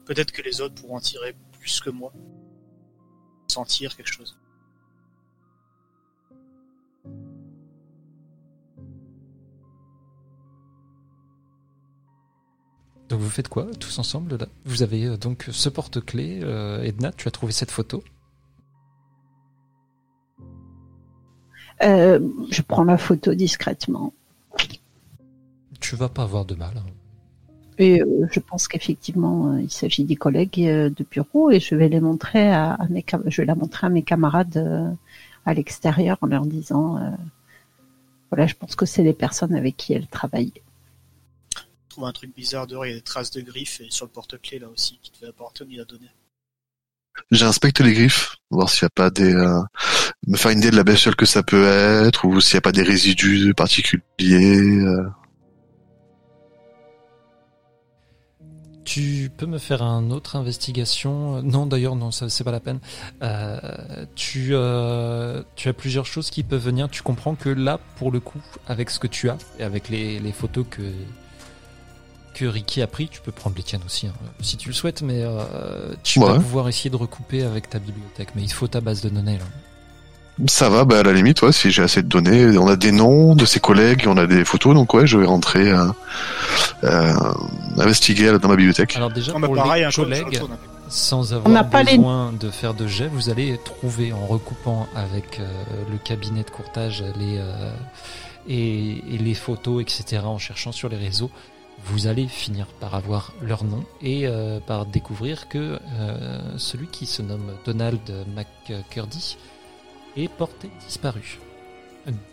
Peut-être que les autres pourront en tirer plus que moi. Sentir quelque chose.
Donc vous faites quoi tous ensemble là? Vous avez euh, donc ce porte-clés. euh, Edna, tu as trouvé cette photo?
Euh, je prends la photo discrètement.
Tu vas pas avoir de mal. hein.
Et euh, je pense qu'effectivement, euh, il s'agit des collègues de bureau et je vais les montrer à, à mes je vais la montrer à mes camarades à l'extérieur en leur disant euh, voilà, je pense que c'est les personnes avec qui elle travaille.
Trouve un truc bizarre dehors, il y a des traces de griffes et sur le porte-clés là aussi qui devait appartenir, il a donné.
J'inspecte les griffes, voir s'il n'y a pas des, euh, me faire une idée de la bestiole que ça peut être, ou s'il n'y a pas des résidus particuliers. euh.
Tu peux me faire un autre investigation? Non, d'ailleurs, non, ça c'est pas la peine. Euh, tu, euh, tu as plusieurs choses qui peuvent venir. Tu comprends que là, pour le coup, avec ce que tu as et avec les, les photos que que Ricky a pris, tu peux prendre les tiennes aussi, hein, si tu le souhaites, mais euh, tu vas pouvoir essayer de recouper avec ta bibliothèque. Mais il faut ta base de données là.
Ça va, bah à la limite, ouais, si j'ai assez de données, on a des noms de ses collègues, on a des photos, donc ouais, je vais rentrer euh, euh, investiguer dans ma bibliothèque.
Alors déjà pour
pareil,
les collègues, sans
n'a
avoir
pas les-
besoin de faire de jet, vous allez trouver en recoupant avec euh, le cabinet de courtage les, euh, et, et les photos, etc., en cherchant sur les réseaux, vous allez finir par avoir leur nom et euh, par découvrir que euh, celui qui se nomme Donald McCurdy est porté disparu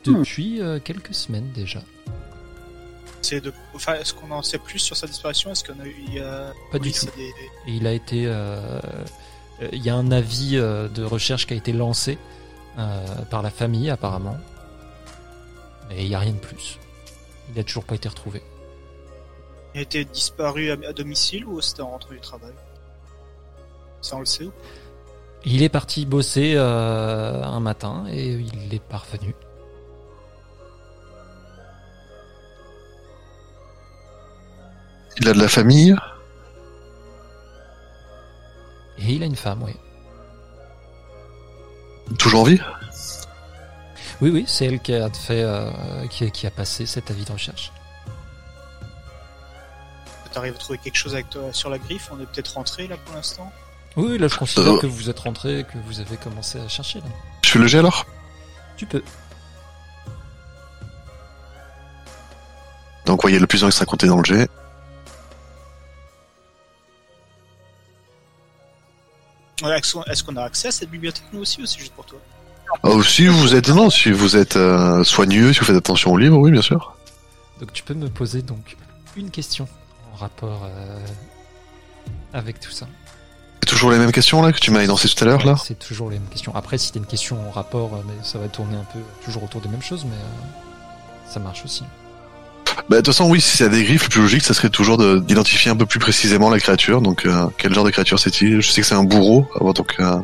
depuis euh, quelques semaines déjà.
C'est de... enfin, est-ce qu'on en sait plus sur sa disparition? Est-ce qu'on a eu, il y a...
Pas du tout.
des-
Et il a été. Il y a un avis de recherche qui a été lancé par la famille, apparemment. Mais il n'y a rien de plus. Il n'a toujours pas été retrouvé.
Il a été disparu à, à domicile ou c'était en rentrant du travail? Ça on le sait ou
Il est parti bosser euh, un matin et il est parvenu.
Il a de la famille?
Et il a une femme, oui.
Toujours en vie?
Oui, oui, c'est elle qui a fait, euh, qui, qui a passé cet avis de recherche.
T'arrives à trouver quelque chose avec toi sur la griffe On est peut-être rentré là pour l'instant
Oui, là je considère
Euh.
que vous êtes rentré et que vous avez commencé à chercher. Là.
Je fais le jet alors?
Tu peux.
Donc, voyez le plus 1 qui sera compté dans le jet.
Est-ce qu'on a accès à cette bibliothèque nous aussi ou c'est juste pour toi?
Oh, si vous êtes, non, si vous êtes euh, soigneux, si vous faites attention aux livres, oui, bien sûr.
Donc tu peux me poser donc une question en rapport euh, avec tout ça.
C'est toujours les mêmes questions là que tu m'as énoncées tout à l'heure là?
C'est toujours les mêmes questions. Après, si t'as une question en rapport, euh, mais ça va tourner un peu toujours autour des mêmes choses, mais euh, ça marche aussi.
Bah, de toute façon, oui, si c'est des griffes, le plus logique, ça serait toujours de- d'identifier un peu plus précisément la créature. Donc, euh, quel genre de créature c'est-il? Je sais que c'est un bourreau. avant, donc, euh...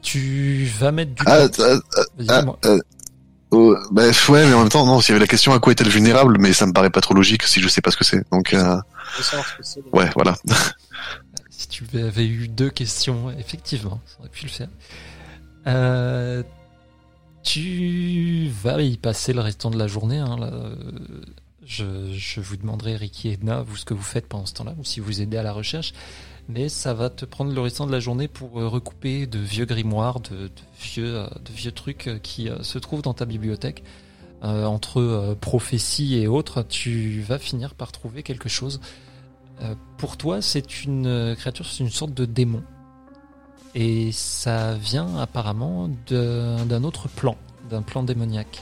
Tu vas mettre du
ah, ah, ah, euh, oh, bah, ouais, mais en même temps, non, s'il y avait la question à quoi est-elle vulnérable, mais ça me paraît pas trop logique si je sais pas ce que c'est. Donc, euh, ouais, voilà.
Si tu avais eu deux questions, effectivement, ça aurait pu le faire. Euh, tu vas y passer le restant de la journée. hein, là. Je, je vous demanderai, Ricky et Edna, vous ce que vous faites pendant ce temps-là, ou si vous aidez à la recherche. Mais ça va te prendre le restant de la journée pour euh, recouper de vieux grimoires, de, euh, vieux trucs euh, qui se trouvent dans ta bibliothèque. Entre prophéties et autres, tu vas finir par trouver quelque chose pour toi, c'est une créature, c'est une sorte de démon. Et ça vient apparemment d'un autre plan, d'un plan démoniaque.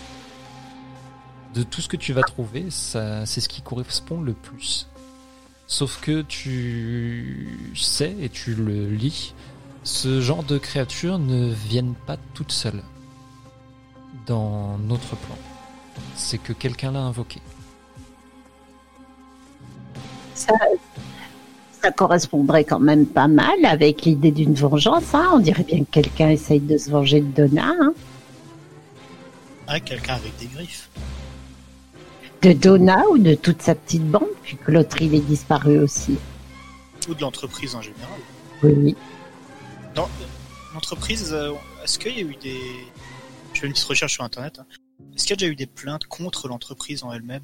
De tout ce que tu vas trouver, c'est ce qui correspond le plus. Sauf que tu sais et tu le lis, ce genre de créatures ne viennent pas toutes seules dans notre plan. C'est que quelqu'un l'a invoqué.
Ça, ça correspondrait quand même pas mal avec l'idée d'une vengeance. Hein. On dirait bien que quelqu'un essaye de se venger de Donna. hein.
Ah, quelqu'un avec des griffes.
De Donna ou de toute sa petite bande, puis que l'autre il est disparu aussi.
Ou de l'entreprise en général.
Oui, oui.
Dans l'entreprise, euh, est-ce qu'il y a eu des... Je fais une petite recherche sur Internet. hein. Est-ce qu'il y a déjà eu des plaintes contre l'entreprise en elle-même?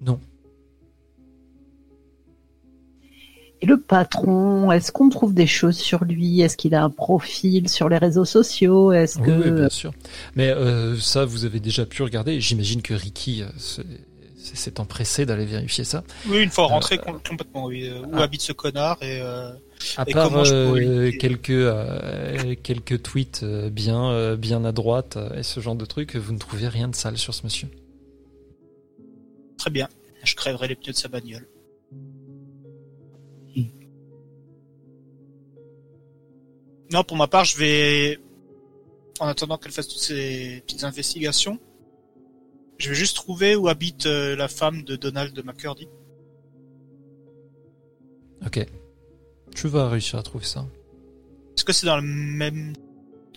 Non.
Et le patron, est-ce qu'on trouve des choses sur lui? Est-ce qu'il a un profil sur les réseaux sociaux? Est-ce
Oui,
que
oui, bien sûr. Mais euh, ça, vous avez déjà pu regarder. J'imagine que Ricky euh, s'est- s'est empressé d'aller vérifier ça.
Oui, une fois rentré com- complètement. Oui. Euh, Où
ah.
habite ce connard et euh,
À
Et
part
pourrais
euh, quelques euh, quelques tweets euh, bien euh, bien à droite euh, et ce genre de trucs, vous ne trouvez rien de sale sur ce monsieur.
très bien. Je crèverai les pneus de sa bagnole. Non, pour ma part, je vais, en attendant qu'elle fasse toutes ces petites investigations, je vais juste trouver où habite euh, la femme de Donald McCurdy.
Ok. Tu vas réussir à trouver ça.
Est-ce que c'est dans le même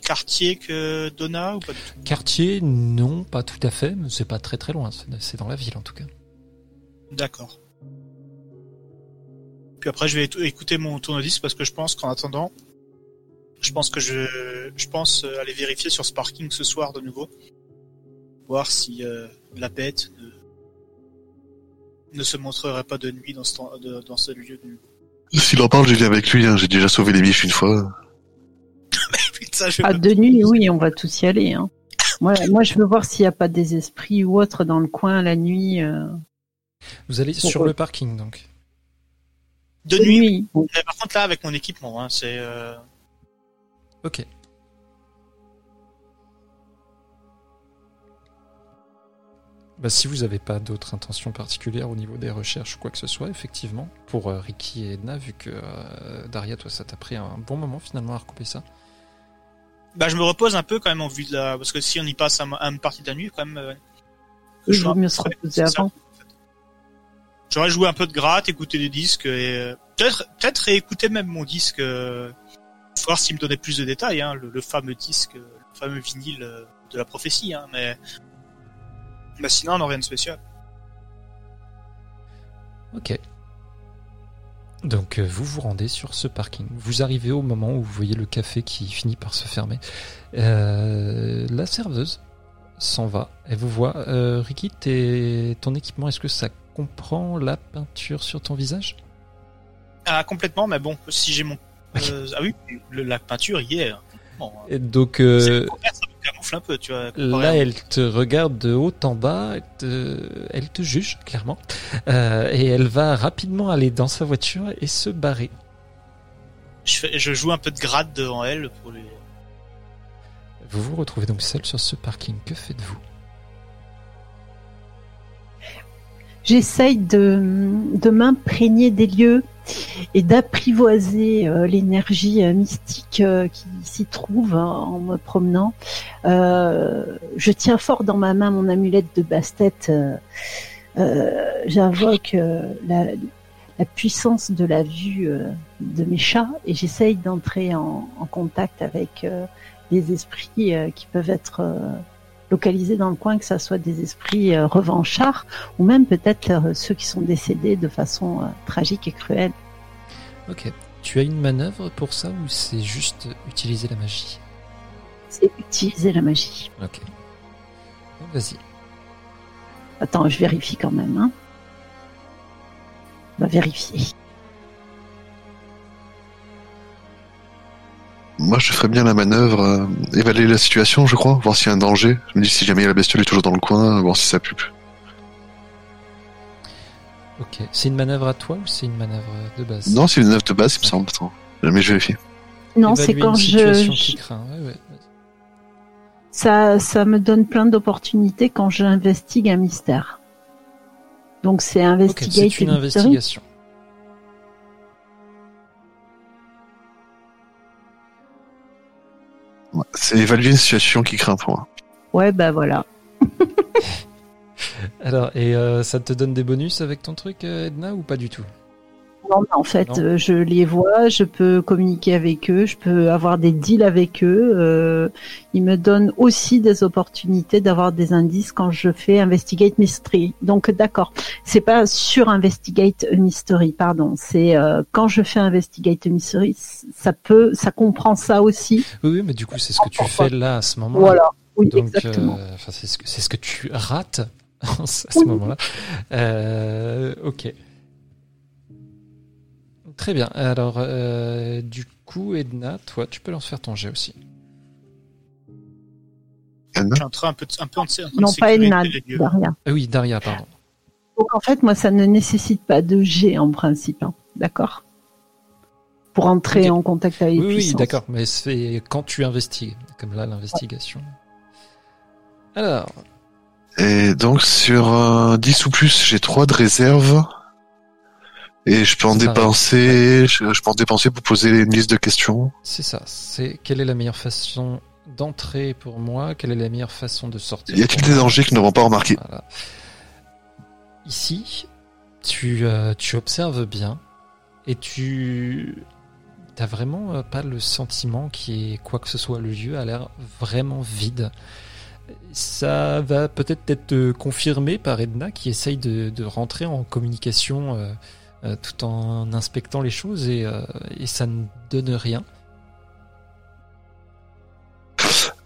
quartier que Donna ou pas du tout?
Quartier, non, pas tout à fait, mais c'est pas très très loin. C'est dans la ville en tout cas.
D'accord. Puis après, je vais écouter mon tournevis parce que je pense qu'en attendant, je pense que je, je pense euh, aller vérifier sur ce parking ce soir de nouveau, voir si euh, la bête ne, ne se montrerait pas de nuit dans ce, temps- de- dans ce lieu de nuit.
S'il en parle, j'ai viens avec lui. hein. J'ai déjà sauvé les biches une fois.
Je
Ah, de nuit, oui, on va tous y aller. Hein. Moi, moi, je veux voir s'il n'y a pas des esprits ou autres dans le coin la nuit. euh.
Vous allez sur le parking donc.
de nuit. Mais par contre là, avec mon équipement, hein, c'est euh,
Ok. Bah, si vous n'avez pas d'autres intentions particulières au niveau des recherches ou quoi que ce soit, effectivement, pour euh, Ricky et Edna, vu que euh, Daria, toi, ça t'a pris un bon moment finalement à recouper ça.
bah je me repose un peu quand même en vue de la parce que si on y passe à une partie de la nuit quand même. euh, je
vaut mieux
un-
se reposer avant.
J'aurais joué un peu de gratte, écouter des disques et peut-être peut-être réécouter même mon disque, euh, voir s'il me donnait plus de détails, hein, le, le fameux disque, euh, le fameux vinyle euh, de la prophétie. Hein, mais Bah sinon, non, rien de spécial.
Ok. Donc euh, vous vous rendez sur ce parking. Vous arrivez au moment où vous voyez le café qui finit par se fermer. Euh, la serveuse s'en va. Elle vous voit. Euh, Ricky, ton équipement, est-ce que ça comprend la peinture sur ton visage?
Ah, complètement, mais bon, si j'ai mon. Euh, ah oui, le, la peinture y est. hein. Bon,
Et Donc euh,
ça me camoufle un peu, tu vois.
là, elle te regarde de haut en bas. Elle te, elle te juge clairement. Euh, et elle va rapidement aller dans sa voiture et se barrer.
je, fais- je joue un peu de grade devant elle pour les.
Vous vous retrouvez donc seul sur ce parking. Que faites-vous?
J'essaye de, de m'imprégner des lieux et d'apprivoiser euh, l'énergie euh, mystique euh, qui s'y trouve hein, en me promenant. Je tiens fort dans ma main mon amulette de basse-tête. J'invoque la, puissance de la vue de mes chats et j'essaye d'entrer en, contact avec des esprits qui peuvent être localisés dans le coin, que ça soit des esprits euh, revanchards ou même peut-être euh, ceux qui sont décédés de façon euh, tragique et cruelle.
Ok. Tu as une manœuvre pour ça ou c'est juste utiliser la magie?
C'est utiliser la magie.
Ok. Vas-y.
Attends, je vérifie quand même. Hein. On va vérifier.
Moi, je ferais bien la manœuvre, euh, évaluer la situation, je crois, voir s'il y a un danger. Je me dis si jamais la bestiole est toujours dans le coin, voir si ça pue.
Ok. C'est une manœuvre à toi ou c'est une manœuvre de base?
Non, c'est une œuvre de base, il me semble. Attends, mais je vérifie.
Non, c'est quand
une
je,
situation
je-
qui craint. Ouais, ouais.
ça, ça me donne plein d'opportunités quand j'investigue un mystère. Donc c'est investigate
c'est une investigation.
Ouais, C'est évaluer une situation qui craint pour moi.
Ouais, bah voilà.
Alors, et euh, ça te donne des bonus avec ton truc, euh, Edna, ou pas du tout?
Non, en fait,
Non.
euh, je les vois, je peux communiquer avec eux, je peux avoir des deals avec eux. Euh, ils me donnent aussi des opportunités d'avoir des indices quand je fais investigate mystery. Donc d'accord, c'est pas sur investigate mystery, pardon. C'est euh, quand je fais investigate mystery, ça peut, ça comprend ça aussi.
Oui, mais du coup, c'est ce que tu fais là, à ce moment.
Voilà. Oui,
Donc,
exactement.
euh, c'est ce que c'est ce que tu rates à ce
Oui.
moment-là. Euh, ok. Très bien. Alors, euh, du coup, Edna, toi, tu peux lancer faire ton jet aussi.
Anna
Je suis en train un peu, un peu en, de
Non, pas
lieux.
Daria.
Ah oui, Daria, pardon.
Donc en fait, moi, ça ne nécessite pas de G en principe, hein. d'accord? Pour entrer en contact avec les
Oui, oui, d'accord, mais c'est quand tu investigues, comme là, l'investigation. Alors,
Et donc, sur euh, 10 ou plus, j'ai 3 de réserve. Et je peux en dépenser, je, je peux en dépenser pour poser une liste de questions.
c'est ça. C'est quelle est la meilleure façon d'entrer pour moi? Quelle est la meilleure façon de sortir
Y a-t-il des dangers qu'ils n'auront pas remarqué?
Voilà. Ici, tu, euh, tu observes bien et tu t'as vraiment euh, pas le sentiment qui est quoi que ce soit. Le lieu a l'air vraiment vide. Ça va peut-être être euh, confirmé par Edna qui essaye de, de rentrer en communication euh, euh, tout en inspectant les choses et, euh, et ça ne donne rien.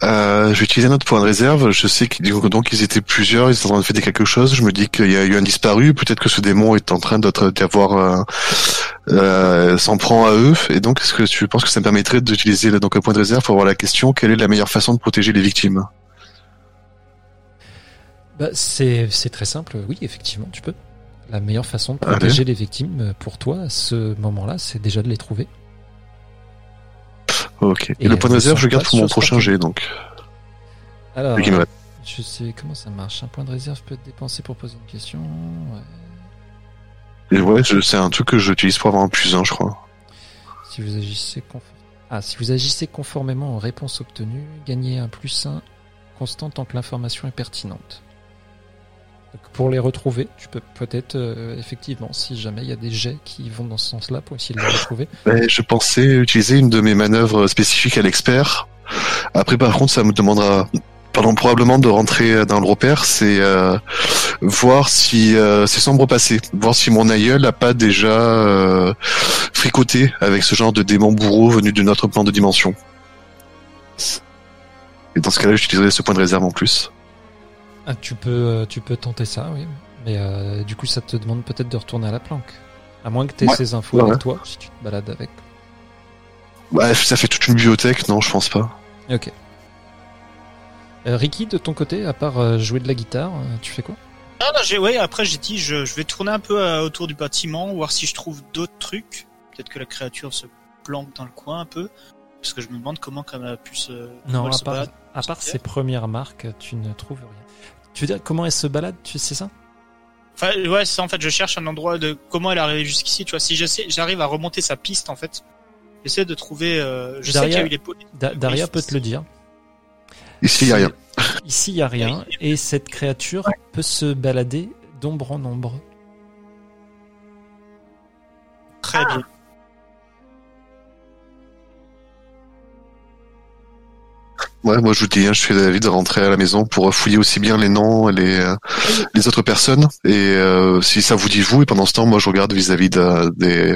Euh, je vais utiliser un autre point de réserve. Je sais qu'ils donc ils étaient plusieurs, ils étaient en train de fêter quelque chose. Je me dis qu'il y a eu un disparu. Peut-être que ce démon est en train d'être- d'avoir euh, s'en prend à eux. Et donc, est-ce que tu penses que ça me permettrait d'utiliser donc un point de réserve pour avoir la question quelle est la meilleure façon de protéger les victimes?
Bah, c'est c'est très simple, oui, effectivement, tu peux. La meilleure façon de
Allez.
protéger les victimes euh, pour toi à ce moment-là, c'est déjà de les trouver.
Ok. Et,
Et
le point de réserve, je garde pour mon prochain jet. Donc,
Alors, je sais comment ça marche. Un point de réserve peut être dépensé pour poser une question. ouais.
Et ouais, c'est un truc que j'utilise pour avoir un plus 1, je crois.
Si vous agissez ah, si vous agissez conformément aux réponses obtenues, gagnez un plus 1 constant tant que l'information est pertinente. Pour les retrouver, tu peux peut-être, euh, effectivement, si jamais il y a des jets qui vont dans ce sens-là pour essayer de les retrouver.
Je pensais utiliser une de mes manœuvres spécifiques à l'expert. Après, par contre, ça me demandera pardon, probablement de rentrer dans le repère, c'est euh, voir si euh, c'est sombre passé, voir si mon aïeul n'a pas déjà euh, fricoté avec ce genre de démon bourreau venu de notre plan de dimension. Et dans ce cas-là, j'utiliserai ce point de réserve en plus.
Ah, tu peux, euh, tu peux tenter ça, oui. Mais euh, du coup, ça te demande peut-être de retourner à la planque. À moins que tu aies
Ouais.
ces infos
Ouais,
avec toi, si tu te balades avec.
Ouais, ça fait toute une bibliothèque, non, je pense pas.
Ok. Euh, Ricky, de ton côté, à part jouer de la guitare, tu fais quoi?
Ah, non, j'ai, ouais, après j'ai dit, je, je vais tourner un peu euh, autour du bâtiment, voir si je trouve d'autres trucs. Peut-être que la créature se planque dans le coin un peu. Parce que je me demande comment elle a pu se.
Non, à
se
part, à part ces premières marques, tu ne trouves rien. Tu veux dire comment elle se balade, tu sais ça?
Enfin, ouais, c'est ça, en fait, je cherche un endroit de comment elle est arrivée jusqu'ici, tu vois. Si je sais, j'arrive à remonter sa piste, en fait. J'essaie de trouver, euh, je sais
Daria-
qu'il y a eu les pots.
Da- Daria peut te le dire.
Ici, il y a rien.
Ici, il n'y a rien. Et cette créature peut se balader d'ombre en ombre.
Très bien.
Ouais, moi je vous dis, hein, je suis d'avis de rentrer à la maison pour fouiller aussi bien les noms et les, euh, les autres personnes. Et euh, si ça vous dit vous, et pendant ce temps, moi je regarde vis-à-vis de- des,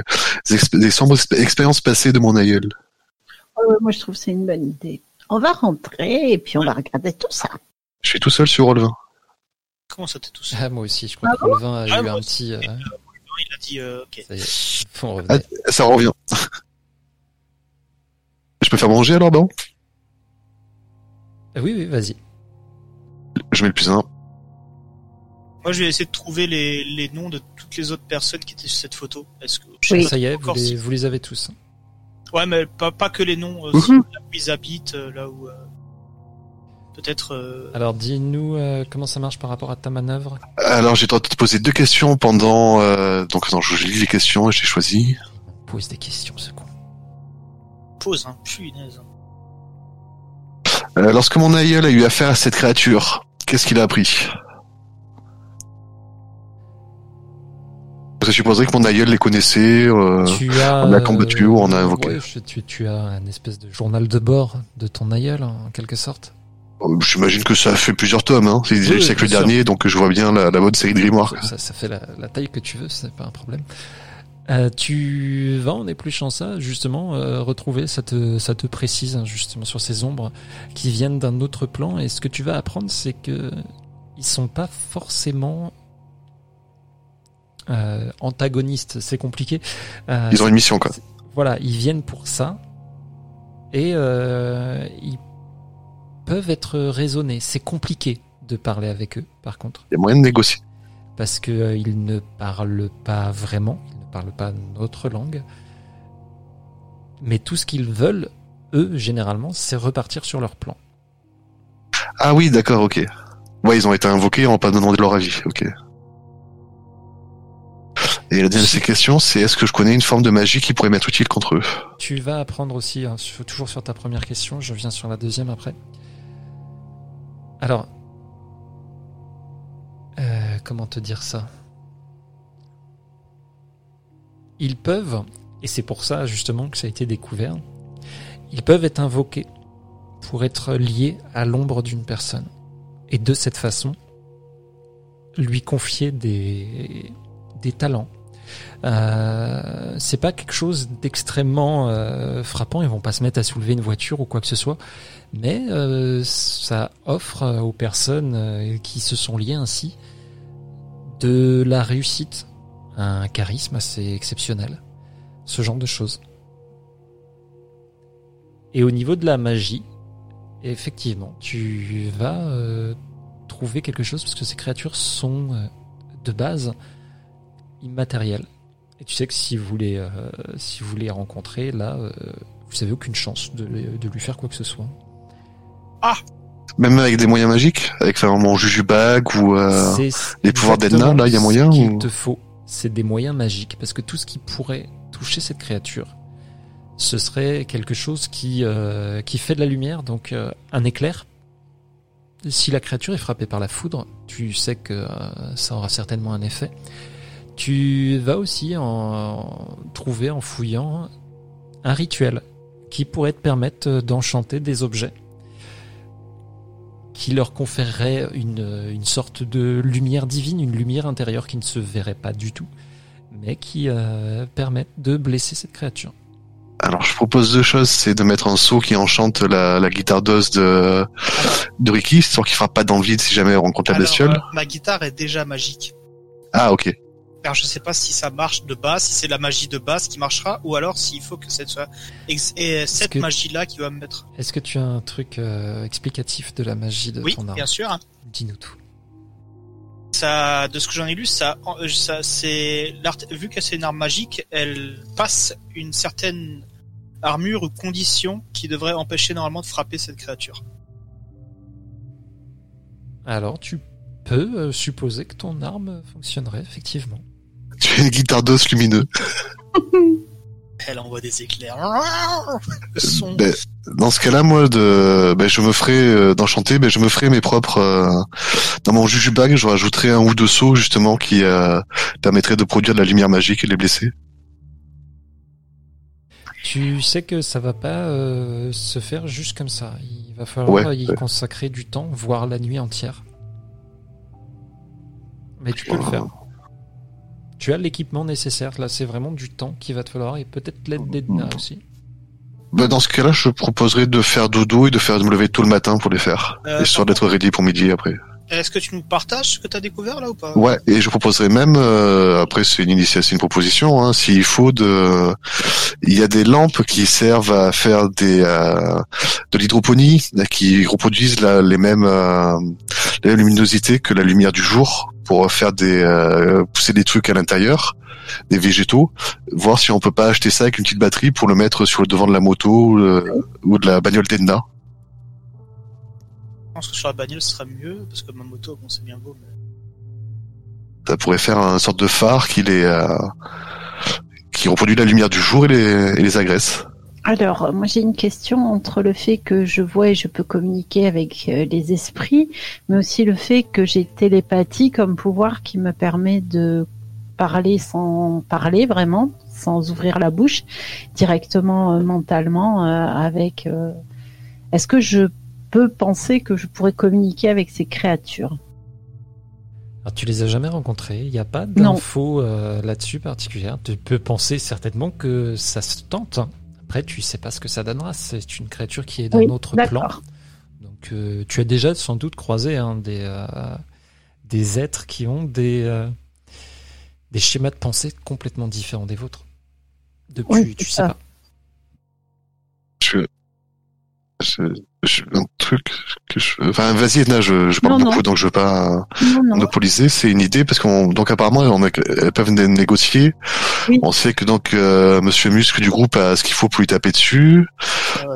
exp- des sombres expé- expériences passées de mon aïeul.
Ouais, moi, je trouve que c'est une bonne idée. On va rentrer et puis on va regarder tout ça.
Je suis tout seul sur Roll20.
Comment ça t'es tout seul
Ah, moi aussi, je crois que le vin a
Ah,
eu un
aussi.
petit. euh,
Il a dit, euh, ok.
ça.
Ça revient. Je peux faire manger alors, bon?
Ah Oui, oui, vas-y.
Je mets le plus un.
Moi, je vais essayer de trouver les, les noms de toutes les autres personnes qui étaient sur cette photo. Est-ce que
Oui.
Ça y est, vous les,
si-
vous les avez tous.
Ouais, mais pas, pas que les noms. Euh, si- là où ils habitent, euh, là où. euh, Peut-être. euh,
Alors, dis-nous euh, comment ça marche par rapport à ta manœuvre?
Alors j'ai le droit de te poser deux questions pendant... Euh... Donc attends, je lis les questions et j'ai choisi.
Pose des questions, ce con.
pause, hein. Punaise.
Euh, lorsque mon aïeul a eu affaire à cette créature, qu'est-ce qu'il a appris? Je supposerais que mon aïeul les connaissait. euh,
tu as,
on a combattu ou on a invoqué.
ouais, tu, tu as un espèce de journal de bord de ton aïeul, en quelque sorte.
euh, J'imagine que ça fait plusieurs tomes. Hein. C'est
Oui,
le siècle dernier, donc je vois bien la, la bonne série de grimoires.
Ça, ça fait la, la taille que tu veux, c'est pas un problème. Euh, tu vas en épluchant ça, justement, euh, retrouver, ça te, ça te précise hein, justement sur ces ombres qui viennent d'un autre plan. Et ce que tu vas apprendre, c'est que ils sont pas forcément euh, antagonistes. C'est compliqué.
Ils ont une mission, quoi.
voilà, ils viennent pour ça et ils peuvent être raisonnés. C'est compliqué de parler avec eux, par contre
Il y a moyen de négocier.
parce que euh, ils ne parlent pas vraiment, parlent pas notre langue. Mais tout ce qu'ils veulent, eux, généralement, c'est repartir sur leur plan.
Ah oui, d'accord, ok. Ouais, ils ont été invoqués en pas demandé leur avis, ok. Et la deuxième question, c'est est-ce que je connais une forme de magie qui pourrait m'être utile contre eux?
Tu vas apprendre aussi, hein, toujours sur ta première question, je viens sur la deuxième après. Alors, euh, comment te dire ça? Ils peuvent, et c'est pour ça justement que ça a été découvert, ils peuvent être invoqués pour être liés à l'ombre d'une personne. Et de cette façon, lui confier des, talents. Euh, c'est pas quelque chose d'extrêmement euh, frappant. Ils vont pas se mettre à soulever une voiture ou quoi que ce soit, mais euh, ça offre aux personnes qui se sont liées ainsi de la réussite, un charisme assez exceptionnel, ce genre de choses. Et au niveau de la magie, effectivement, tu vas euh, trouver quelque chose parce que ces créatures sont euh, de base immatérielles. Et tu sais que si vous les, euh, si vous les rencontrez, là, euh, vous avez aucune chance de, de lui faire quoi que ce soit.
Même avec des moyens magiques Avec enfin, mon jujubag ou... Euh... Les pouvoirs d'Edna, là, il y a moyen, ou-
te faut, c'est des moyens magiques. Parce que tout ce qui pourrait toucher cette créature, ce serait quelque chose qui, euh, qui fait de la lumière, donc euh, un éclair. Si la créature est frappée par la foudre, tu sais que euh, ça aura certainement un effet. Tu vas aussi en trouver en fouillant un rituel qui pourrait te permettre d'enchanter des objets qui leur conférerait une, une sorte de lumière divine, une lumière intérieure qui ne se verrait pas du tout, mais qui euh, permettent de blesser cette créature.
Alors je propose deux choses, c'est de mettre un saut qui enchante la, la guitare d'os de, de Ricky, histoire qu'il frappe pas dans le vide si jamais on rencontre la
Alors,
bestiole.
euh, ma guitare est déjà magique.
Ah ok.
Alors je sais pas si ça marche de base, si c'est la magie de base qui marchera, ou alors s'il faut que cette soit ex- et cette magie-là qui va me mettre.
Est-ce que tu as un truc euh, explicatif de la magie de
Oui,
ton arme
bien sûr.
Dis-nous tout.
Ça, de ce que j'en ai lu, ça, euh, ça c'est. Vu que c'est une arme magique, elle passe une certaine armure ou condition qui devrait empêcher normalement de frapper cette créature.
Alors, tu peux euh, supposer que ton arme fonctionnerait, effectivement.
Tu as une guitare d'os lumineux.
Elle envoie des éclairs. Son.
Ben, dans ce cas-là, moi, de, ben, je me ferai euh, d'enchanter, ben, je me ferai mes propres. euh, dans mon jujubag, je rajouterai un ou deux sauts justement qui euh, permettraient de produire de la lumière magique et de les blesser.
Tu sais que ça va pas euh, se faire juste comme ça. Il va falloir
Ouais,
y
ouais.
consacrer du temps, voire la nuit entière. Mais tu peux le faire. Tu as l'équipement nécessaire. Là, c'est vraiment du temps qu'il va te falloir et peut-être l'aide d'Edna aussi.
Ben, dans ce cas-là, je proposerais de faire dodo et de faire de me lever tôt le matin pour les faire,
Euh,
histoire d'être ready pour midi après.
Est-ce que tu nous partages ce que tu as découvert là ou pas?
Ouais, et je proposerais même, euh, après c'est une initiation, une proposition, hein, s'il faut de, il y a des lampes qui servent à faire des euh, de l'hydroponie, qui reproduisent la- les mêmes euh, la même luminosité que la lumière du jour pour faire des euh, pousser des trucs à l'intérieur, des végétaux, voir si on peut pas acheter ça avec une petite batterie pour le mettre sur le devant de la moto ou de la bagnole d'Edna.
Je pense que sur la bagnole ce serait mieux parce que ma moto, bon, c'est bien beau. Mais...
Ça pourrait faire un sorte de phare qui les euh, qui reproduit la lumière du jour et les, et les agresse.
Alors, euh, moi j'ai une question entre le fait que je vois et je peux communiquer avec euh, les esprits, mais aussi le fait que j'ai télépathie comme pouvoir qui me permet de parler sans parler vraiment, sans ouvrir la bouche, directement euh, mentalement euh, avec. euh, Est-ce que je peux penser que je pourrais communiquer avec ces créatures
Alors, tu les as jamais rencontrés. Il n'y a pas d'infos euh, là-dessus particulière. Tu peux penser certainement que ça se tente. hein. Après, tu sais pas ce que ça donnera. C'est une créature qui est d'un
Oui,
autre plan. Donc, euh, tu as déjà sans doute croisé hein, des, euh, des êtres qui ont des, des schémas de pensée complètement différents des vôtres. Depuis,
Oui,
tu sais
ça.
pas.
Un truc que je, enfin, vas-y, Edna, je, je parle
Non, non.
beaucoup, donc je veux pas
Non,
monopoliser. C'est une idée parce qu'on, donc apparemment, on a- elles peuvent né- négocier.
Oui.
On sait que donc euh, Monsieur Muscle du groupe a ce qu'il faut pour lui taper dessus,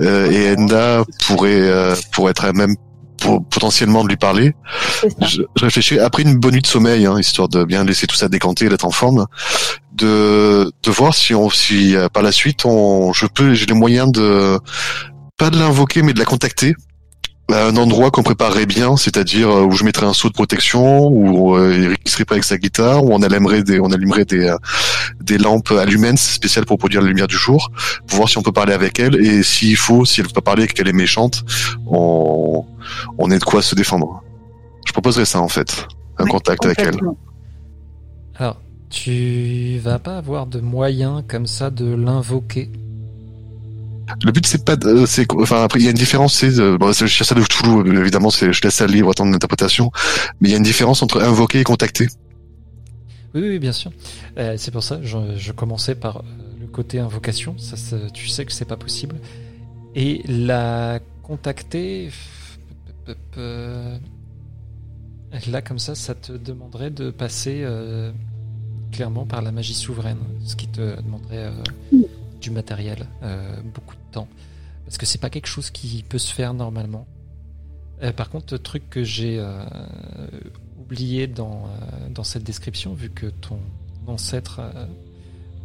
euh, et Edna pourrait euh, pourrait être à même pour potentiellement de lui parler. Je, je réfléchis après une bonne nuit de sommeil, hein, histoire de bien laisser tout ça décanter, et d'être en forme, de de voir si on si euh, par la suite on je peux j'ai les moyens de pas de l'invoquer mais de la contacter à un endroit qu'on préparerait bien, c'est-à-dire euh, où je mettrais un seau de protection, où euh, Eric serait pas avec sa guitare, où on allumerait des on allumerait des euh, des lampes allumens spéciales pour produire la lumière du jour, pour voir si on peut parler avec elle et s'il faut, si elle peut pas parler et qu'elle est méchante, on on est de quoi se défendre. Je proposerais ça en fait, un
Oui,
contact avec elle.
Alors, tu vas pas avoir de moyens comme ça de l'invoquer.
Le but c'est pas, de- euh, enfin après il y a une différence, c'est euh, bon, c'est le de Cthulhu évidemment, c'est je laisse ça libre à ton interprétation, mais il y a une différence entre invoquer et contacter.
Oui, oui, bien sûr. Euh, c'est pour ça, je, commençais par le côté invocation. Tu sais que c'est pas possible. Et la contacter, là comme ça, ça te demanderait de passer clairement par la magie souveraine, ce qui te demanderait du matériel, euh, beaucoup de temps, parce que c'est pas quelque chose qui peut se faire normalement. Euh, par contre, truc que j'ai euh, oublié dans, dans cette description, vu que ton ancêtre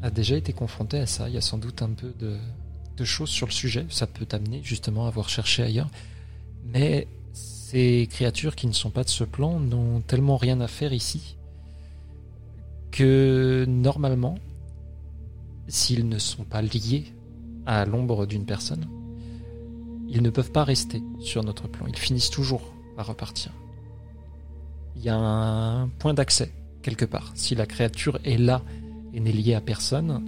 a déjà été confronté à ça, il y a sans doute un peu de, de choses sur le sujet. Ça peut t'amener justement à avoir cherché ailleurs. Mais ces créatures qui ne sont pas de ce plan n'ont tellement rien à faire ici que normalement, s'ils ne sont pas liés à l'ombre d'une personne, ils ne peuvent pas rester sur notre plan. Ils finissent toujours va repartir. Il y a un point d'accès quelque part. Si la créature est là et n'est liée à personne,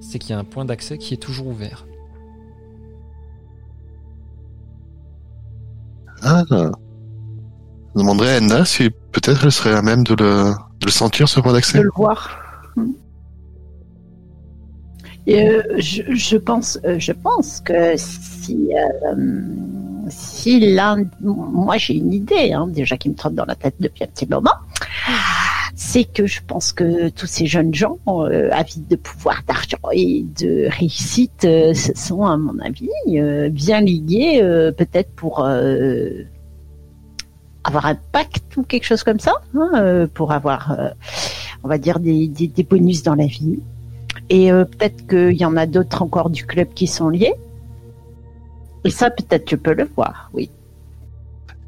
c'est qu'il y a un point d'accès qui est toujours ouvert.
Ah. Je demanderais à Anna si peut-être elle serait à même de le, de le sentir, ce point d'accès.
de le voir. Euh, je, pense, euh, je pense que si, euh, si l'un, moi j'ai une idée, hein, déjà qui me trotte dans la tête depuis un petit moment, c'est que je pense que tous ces jeunes gens avides de pouvoir, d'argent et de réussite, se sont, à mon avis, bien liés, peut-être pour avoir un pacte ou quelque chose comme ça, hein, pour avoir, on va dire, des, des bonus dans la vie. Et euh, peut-être qu'il y en a d'autres encore du club qui sont liés. Et ça, peut-être tu peux le voir, oui.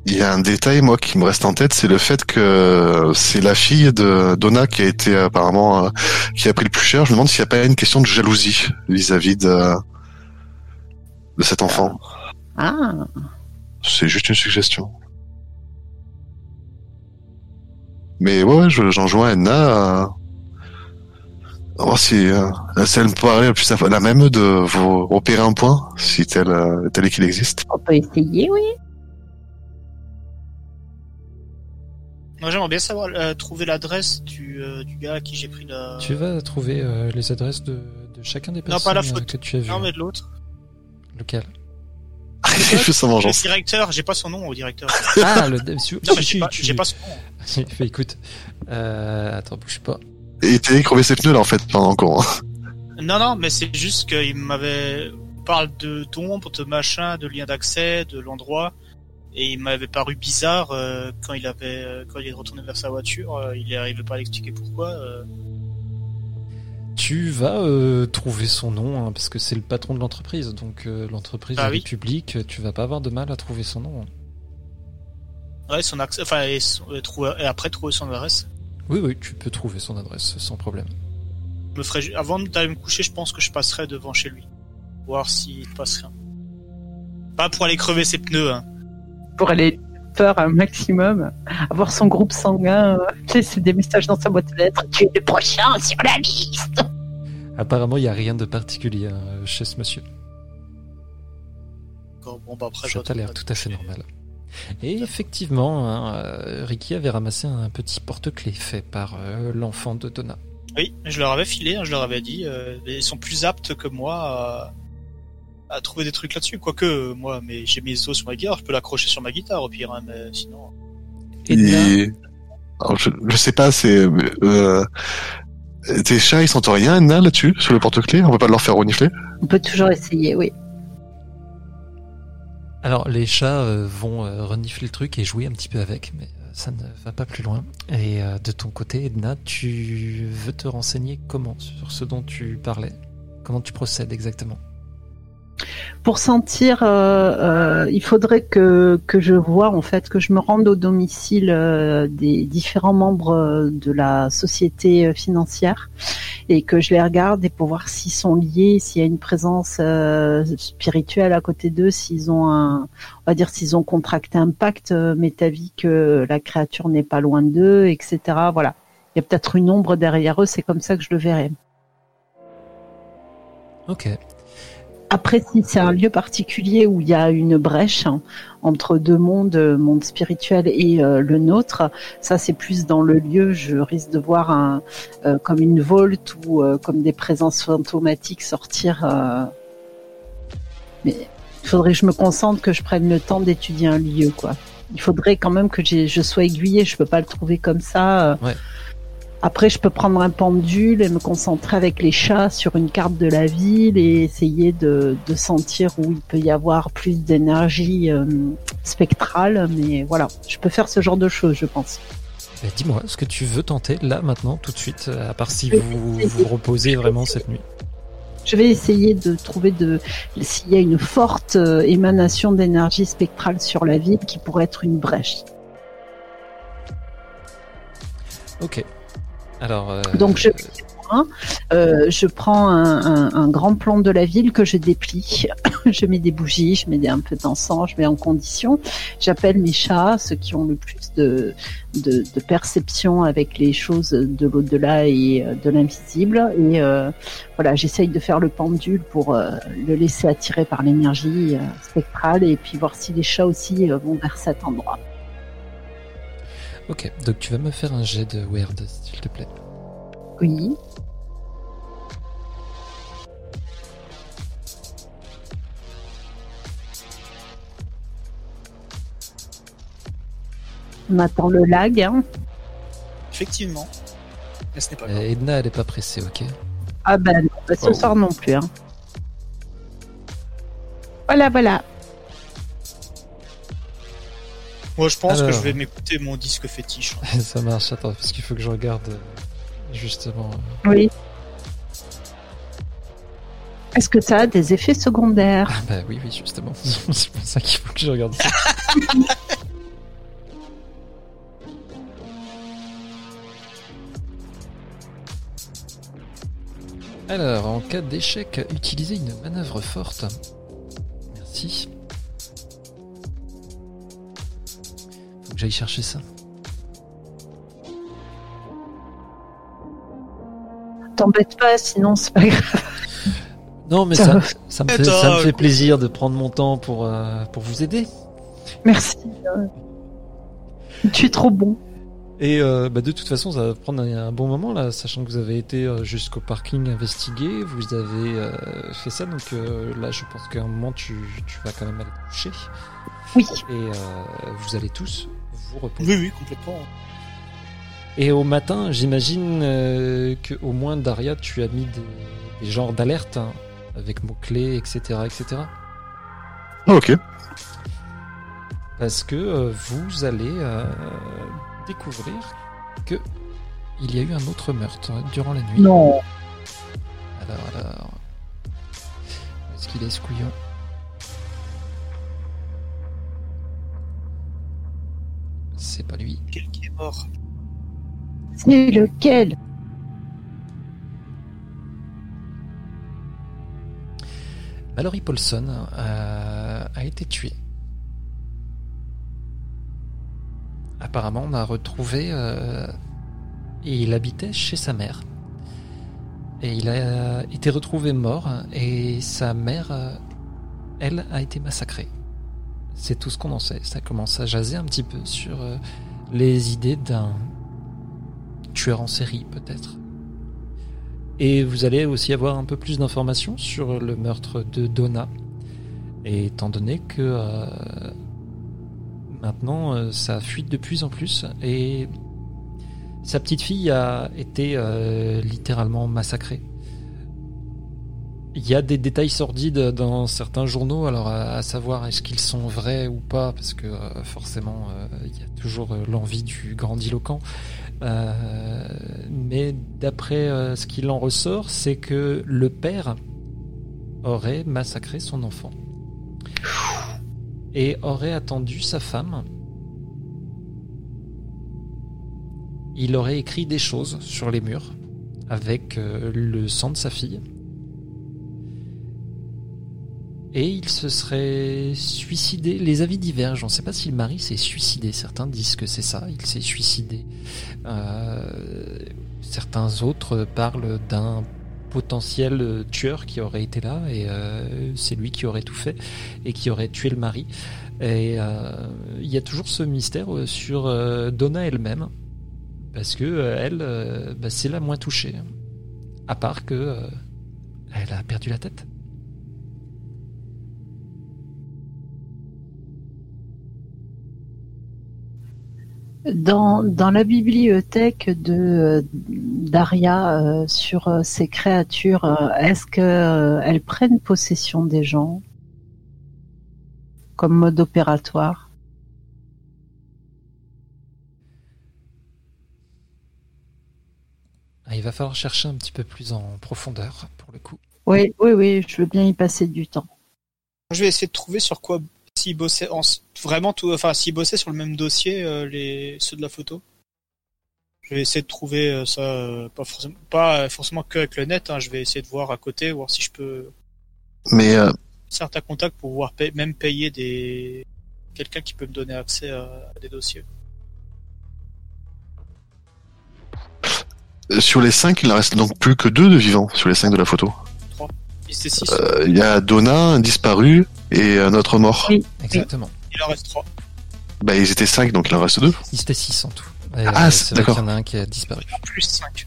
Il y a un détail, moi, qui me reste en tête, c'est le fait que c'est la fille de Donna qui a été apparemment, euh, qui a pris le plus cher. Je me demande s'il n'y a pas une question de jalousie vis-à-vis de, de cet enfant.
Ah,
C'est juste une suggestion. Mais ouais, ouais, je- j'en voir si, euh, si elle me paraît plus la la même de vous repérer un point, si tel, euh, tel est qu'il existe.
on peut essayer, oui.
Moi, j'aimerais bien savoir euh, trouver l'adresse du, euh, du gars à qui j'ai pris la.
Tu vas trouver euh, les adresses de, de chacun des
Non,
personnes
pas la
euh,
faute.
que tu as vues.
Non, mais de l'autre.
Lequel?
Le directeur, j'ai pas son nom au directeur.
Ah, le. si-
Non, mais
si,
j'ai pas, pas son nom.
Fait, écoute, euh, attends, bouge pas.
Et il t'a crevé ses pneus, là, en fait, pendant qu'on...
Non, non, mais c'est juste qu'il m'avait on parle de d'ombre, de machin, de lien d'accès, de l'endroit, et il m'avait paru bizarre euh, quand il avait euh, quand il est retourné vers sa voiture, euh, il arrivait pas à l'expliquer pourquoi. euh.
Tu vas euh, trouver son nom, hein, parce que c'est le patron de l'entreprise, donc euh, l'entreprise
Ah oui.
est publique, tu vas pas avoir de mal à trouver son nom.
Ouais, son accès, enfin, et, son- et trouver- et après trouver son adresse.
Oui, oui, tu peux trouver son adresse sans problème.
Je me ferais, ju- avant d'aller me coucher, je pense que je passerai devant chez lui, voir s'il passe rien. Pas pour aller crever ses pneus, hein.
Pour aller peur un maximum, avoir son groupe sanguin, euh, laisser des messages dans sa boîte aux lettres. Tu es le prochain sur la liste.
Apparemment, il n'y a rien de particulier hein, chez ce monsieur.
D'accord, Bon, bah après,
Ça t'a l'air tout à fait normal. Et effectivement, hein, euh, Ricky avait ramassé un petit porte-clés fait par euh, l'enfant de Donna.
Oui, je leur avais filé, hein, je leur avais dit, euh, ils sont plus aptes que moi à, à trouver des trucs là-dessus. Quoique, euh, moi, mais j'ai mes os sur ma guitare, je peux l'accrocher sur ma guitare au pire, hein, mais sinon.
Et... Alors, je, je sais pas, c'est... Euh... Tes chats, ils sentent rien, là-dessus, sur le porte-clés? On peut pas leur faire renifler?
On peut toujours essayer, oui.
Alors, les chats euh, vont euh, renifler le truc et jouer un petit peu avec, mais euh, ça ne va pas plus loin. Et de ton côté, Edna, tu veux te renseigner comment sur ce dont tu parlais? Comment tu procèdes exactement?
Pour sentir, euh, euh, il faudrait que, que je vois, en fait, que je me rende au domicile euh, des différents membres de la société financière et que je les regarde et pour voir s'ils sont liés, s'il y a une présence spirituelle à côté d'eux, s'ils ont un, on va dire s'ils ont contracté un pacte métavique, que la créature n'est pas loin d'eux, etc. Voilà. Il y a peut-être une ombre derrière eux, c'est comme ça que je le verrai.
Ok.
Après, si c'est un lieu particulier où il y a une brèche entre deux mondes, euh, monde spirituel et euh, le nôtre, ça c'est plus dans le lieu. Je risque de voir euh, comme une volte ou comme des présences fantomatiques sortir. Mais il faudrait que je me concentre, que je prenne le temps d'étudier un lieu, quoi. Il faudrait quand même que je sois aiguillée. Je peux pas le trouver comme ça. Après, je peux prendre un pendule et me concentrer avec les chats sur une carte de la ville et essayer de, de sentir où il peut y avoir plus d'énergie euh, spectrale. Mais voilà, je peux faire ce genre de choses, je pense.
Bah, Dis-moi ce que tu veux tenter là, maintenant, tout de suite, euh, à part si vous vous reposez vraiment cette nuit?
Je vais essayer de trouver de s'il y a une forte euh, émanation d'énergie spectrale sur la ville qui pourrait être une brèche.
Ok. Alors. euh,
Donc je euh, je prends un, un- un grand plan de la ville que je déplie je mets des bougies, je mets un peu d'encens, je mets en condition. J'appelle mes chats, ceux qui ont le plus de, de, de perception avec les choses de l'au-delà et euh, de l'invisible. Et euh, voilà, j'essaye de faire le pendule pour euh, le laisser attirer par l'énergie euh, spectrale et puis voir si les chats aussi euh, vont vers cet endroit.
Ok, donc tu vas me faire un jet de weird, s'il te plaît.
Oui. On attend le lag. Hein.
Effectivement. Mais ce n'est pas
Euh. Edna, elle est pas pressée, ok
Ah ben non, ce
Oh.
soir non plus. Hein. Voilà, voilà.
Moi, je pense que je vais m'écouter mon disque fétiche.
Ça marche, attends, parce qu'il faut que je regarde euh, justement.
Oui. Est-ce que ça a des effets secondaires
Ah bah oui, oui, justement. C'est pour ça qu'il faut que je regarde ça. Alors, en cas d'échec, utilisez une manœuvre forte. Merci. Que j'aille chercher ça.
T'embête pas, sinon c'est pas grave.
Non, mais
Ça
ça, me, fait,
Attends,
ça me fait
écoute.
plaisir de prendre mon temps pour, euh, pour vous aider.
Merci. Tu es trop bon.
Et euh, bah, de toute façon, ça va prendre un, un bon moment là, sachant que vous avez été euh, jusqu'au parking investiguer, vous avez euh, fait ça, donc euh, là, je pense qu'à un moment, tu, tu vas quand même aller te coucher
Oui.
et euh, vous allez tous vous reposer.
Oui, oui, complètement.
Et au matin, j'imagine euh, que au moins Daria, tu as mis des, des genres d'alertes hein, avec mots clés, etc., etc.
Ah, ok.
parce que euh, vous allez euh, découvrir que il y a eu un autre meurtre durant la nuit.
Non.
Alors, alors. Est-ce qu'il est ce couillon C'est pas lui.
Quel qui est mort
C'est lequel
Mallory Paulson euh, a été tué. Apparemment, on a retrouvé. euh, et il habitait chez sa mère. Et il a été retrouvé mort. Et sa mère, euh, elle, a été massacrée. C'est tout ce qu'on en sait. Ça commence à jaser un petit peu sur euh, les idées d'un tueur en série, peut-être. Et vous allez aussi avoir un peu plus d'informations sur le meurtre de Donna. Et étant donné que euh, maintenant euh, ça fuite de plus en plus et sa petite fille a été euh, littéralement massacrée. Il y a des détails sordides dans certains journaux, alors à, savoir est-ce qu'ils sont vrais ou pas, parce que euh, forcément euh, il y a toujours euh, l'envie du grandiloquent. Mais d'après ce qu'il en ressort, c'est que le père aurait massacré son enfant et aurait attendu sa femme. Il aurait écrit des choses sur les murs avec le sang de sa fille. Et il se serait suicidé. Les avis divergent. On ne sait pas si le mari s'est suicidé. Certains disent que c'est ça. Il s'est suicidé. Euh, certains autres parlent d'un potentiel tueur qui aurait été là et euh, c'est lui qui aurait tout fait et qui aurait tué le mari. Et euh, il y a toujours ce mystère sur Donna elle-même parce que elle, bah, c'est la moins touchée. À part que elle a perdu la tête.
Dans, dans la bibliothèque de Daria euh, sur euh, ces créatures, euh, est-ce que euh, elles prennent possession des gens comme mode opératoire?
Ah, il va falloir chercher un petit peu plus en profondeur pour le coup.
Oui, oui, oui, je veux bien y passer du temps.
Je vais essayer de trouver sur quoi s'ils bossaient en, vraiment tout, enfin s'ils bossaient sur le même dossier euh, les ceux de la photo. Je vais essayer de trouver euh, ça, euh, pas forcément, pas forcément que avec le net. hein, je vais essayer de voir à côté, voir si je peux.
Mais euh,
certains contacts pour pouvoir même payer des quelqu'un qui peut me donner accès à, à des dossiers.
Sur les cinq, il en reste donc plus que deux de vivants sur les cinq de la photo.
Il
y a Donna, un disparu, et un autre mort.
Oui.
Exactement.
Il en reste trois.
Bah, ils étaient cinq, donc il en reste deux.
Il était 6 en tout. Et,
Ah,
euh,
c'est- d'accord.
qu'il y en a un qui a disparu.
Plus cinq.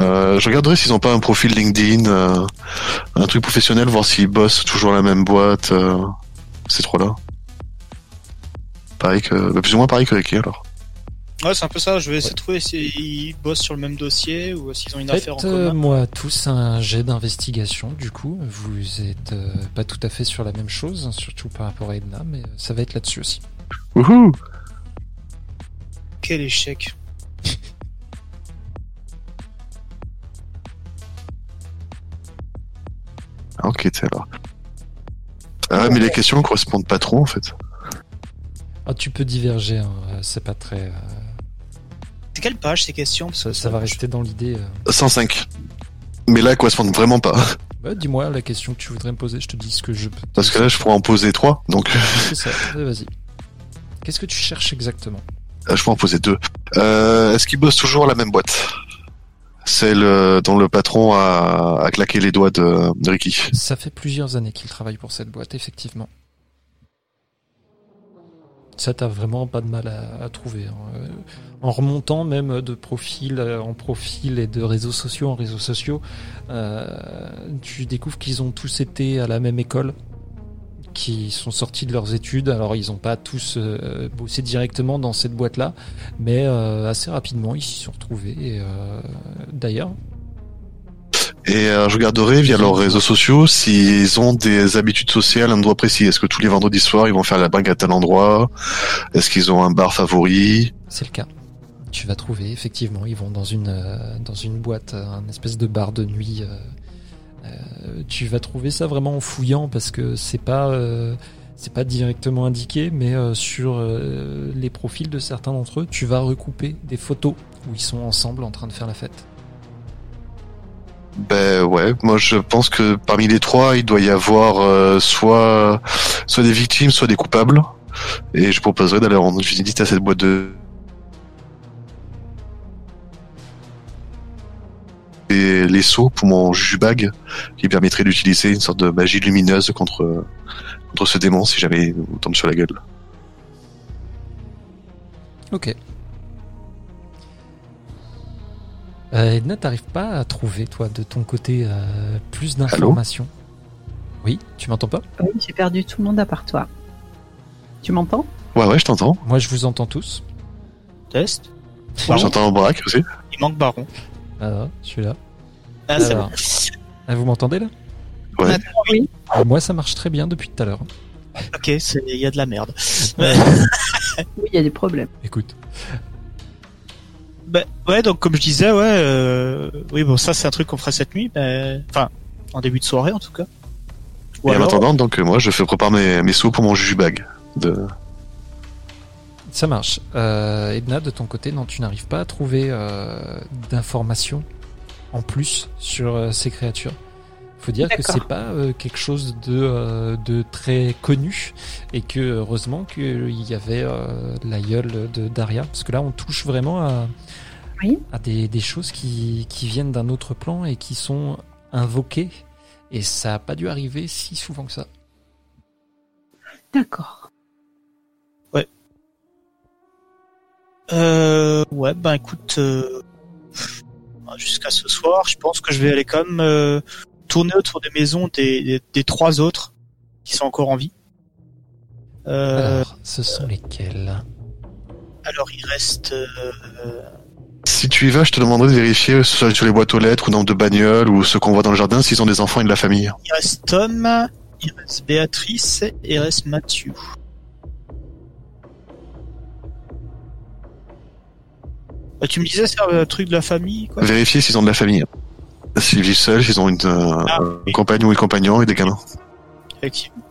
Euh, je regarderai s'ils ont pas un profil LinkedIn, euh, un truc professionnel, voir s'ils bossent toujours la même boîte, euh, ces trois-là. Pareil que, bah, plus ou moins pareil que Ricky alors.
Ouais, c'est un peu ça. Je vais essayer de trouver s'ils bossent sur le même dossier ou s'ils ont une affaire en commun.
Faites-moi tous un jet d'investigation, du coup. Vous êtes euh, pas tout à fait sur la même chose, hein, surtout par rapport à Edna, mais euh, ça va être là-dessus aussi.
Wouhou
Quel échec.
Ah, Ok, t'es alors. Ah, mais les questions correspondent pas trop en fait.
Ah, tu peux diverger, hein, euh, c'est pas très. Euh,
quelle page ces questions?
Ça, ça va rester dans l'idée. euh.
105. Mais là, elles correspondent vraiment pas.
Bah, Dis-moi la question que tu voudrais me poser, je te dis ce que je peux. te
Parce que là, je pourrais en poser trois, donc
C'est ça, vas-y. Qu'est-ce que tu cherches exactement?
Euh, je pourrais en poser deux. Euh, Est-ce qu'ils bossent toujours la même boîte? Celle euh, dont le patron a, a claqué les doigts de, de Ricky.
Ça fait plusieurs années qu'il travaille pour cette boîte, effectivement. Ça, t'as vraiment pas de mal à, trouver. hein. Euh, En remontant même de profil euh, en profil et de réseaux sociaux en réseaux sociaux, euh, tu découvres qu'ils ont tous été à la même école, qui sont sortis de leurs études. Alors, ils n'ont pas tous bossé directement dans cette boîte-là, mais assez rapidement, ils s'y sont retrouvés. Et, D'ailleurs,
Et euh, je regarderai via leurs réseaux sociaux s'ils ont des habitudes sociales à un endroit précis. Est-ce que tous les vendredis soirs, ils vont faire la bague à tel endroit? Est-ce qu'ils ont un bar favori?
C'est le cas. Tu vas trouver, effectivement, ils vont dans une, euh, dans une boîte, euh, un espèce de bar de nuit. tu vas trouver ça vraiment en fouillant parce que c'est pas, c'est pas directement indiqué, mais sur les profils de certains d'entre eux, tu vas recouper des photos où ils sont ensemble en train de faire la fête.
Ben ouais, moi je pense que parmi les trois, il doit y avoir euh, soit soit des victimes, soit des coupables. Et je proposerais d'aller rendre visite à cette boîte de et les seaux pour mon jujubag qui permettrait d'utiliser une sorte de magie lumineuse contre contre ce démon si jamais il tombe sur la gueule.
Ok. Euh, Edna, t'arrives pas à trouver, toi, de ton côté, euh, plus d'informations? Oui, tu m'entends pas?
Oui, j'ai perdu tout le monde à part toi. Tu m'entends?
Ouais ouais, je t'entends.
Moi, je vous entends tous.
Test.
J'entends Braque aussi.
Il manque Baron.
Ah, je suis là.
Ah, c'est
Alors.
bon.
Ah, vous m'entendez là?
Ouais.
Ah, Moi, ça marche très bien depuis tout à l'heure.
Ok, c'est- il y a de la merde.
Oui, il y a des problèmes.
écoute,
Bah, ouais, donc comme je disais, ouais, euh, oui, bon, ça c'est un truc qu'on ferait cette nuit, mais enfin, en début de soirée en tout cas. Ou
et en attendant, donc euh, moi je fais préparer mes, mes seaux pour mon jujubag. De...
ça marche. Euh, Edna, de ton côté, non, tu n'arrives pas à trouver euh, d'informations en plus sur euh, ces créatures? Faut dire que c'est pas euh, quelque chose de, euh, de très connu et que heureusement qu'il y avait euh, l'aïeul de Daria parce que là on touche vraiment à,
Oui.
à des, des choses qui, qui viennent d'un autre plan et qui sont invoquées et ça a pas dû arriver si souvent que ça.
D'accord.
Euh, ouais, ben écoute, euh, jusqu'à ce soir, je pense que je vais aller quand même euh, tourner autour des maisons des, des, des trois autres qui sont encore en vie. Euh,
Alors, ce sont lesquels?
alors il reste euh,
Si tu y vas, je te demanderai de vérifier soit sur les boîtes aux lettres ou nombre de bagnoles ou ceux qu'on voit dans le jardin s'ils ont des enfants et de la famille.
il reste Tom, il reste Béatrice et il reste Mathieu. Bah, tu me disais c'est un truc de la famille quoi?
Vérifier s'ils ont de la famille. S'ils vivent seuls, s'ils ont une, euh,
Ah,
un
oui.
compagnon ou une compagnon et des gamins.
Effectivement.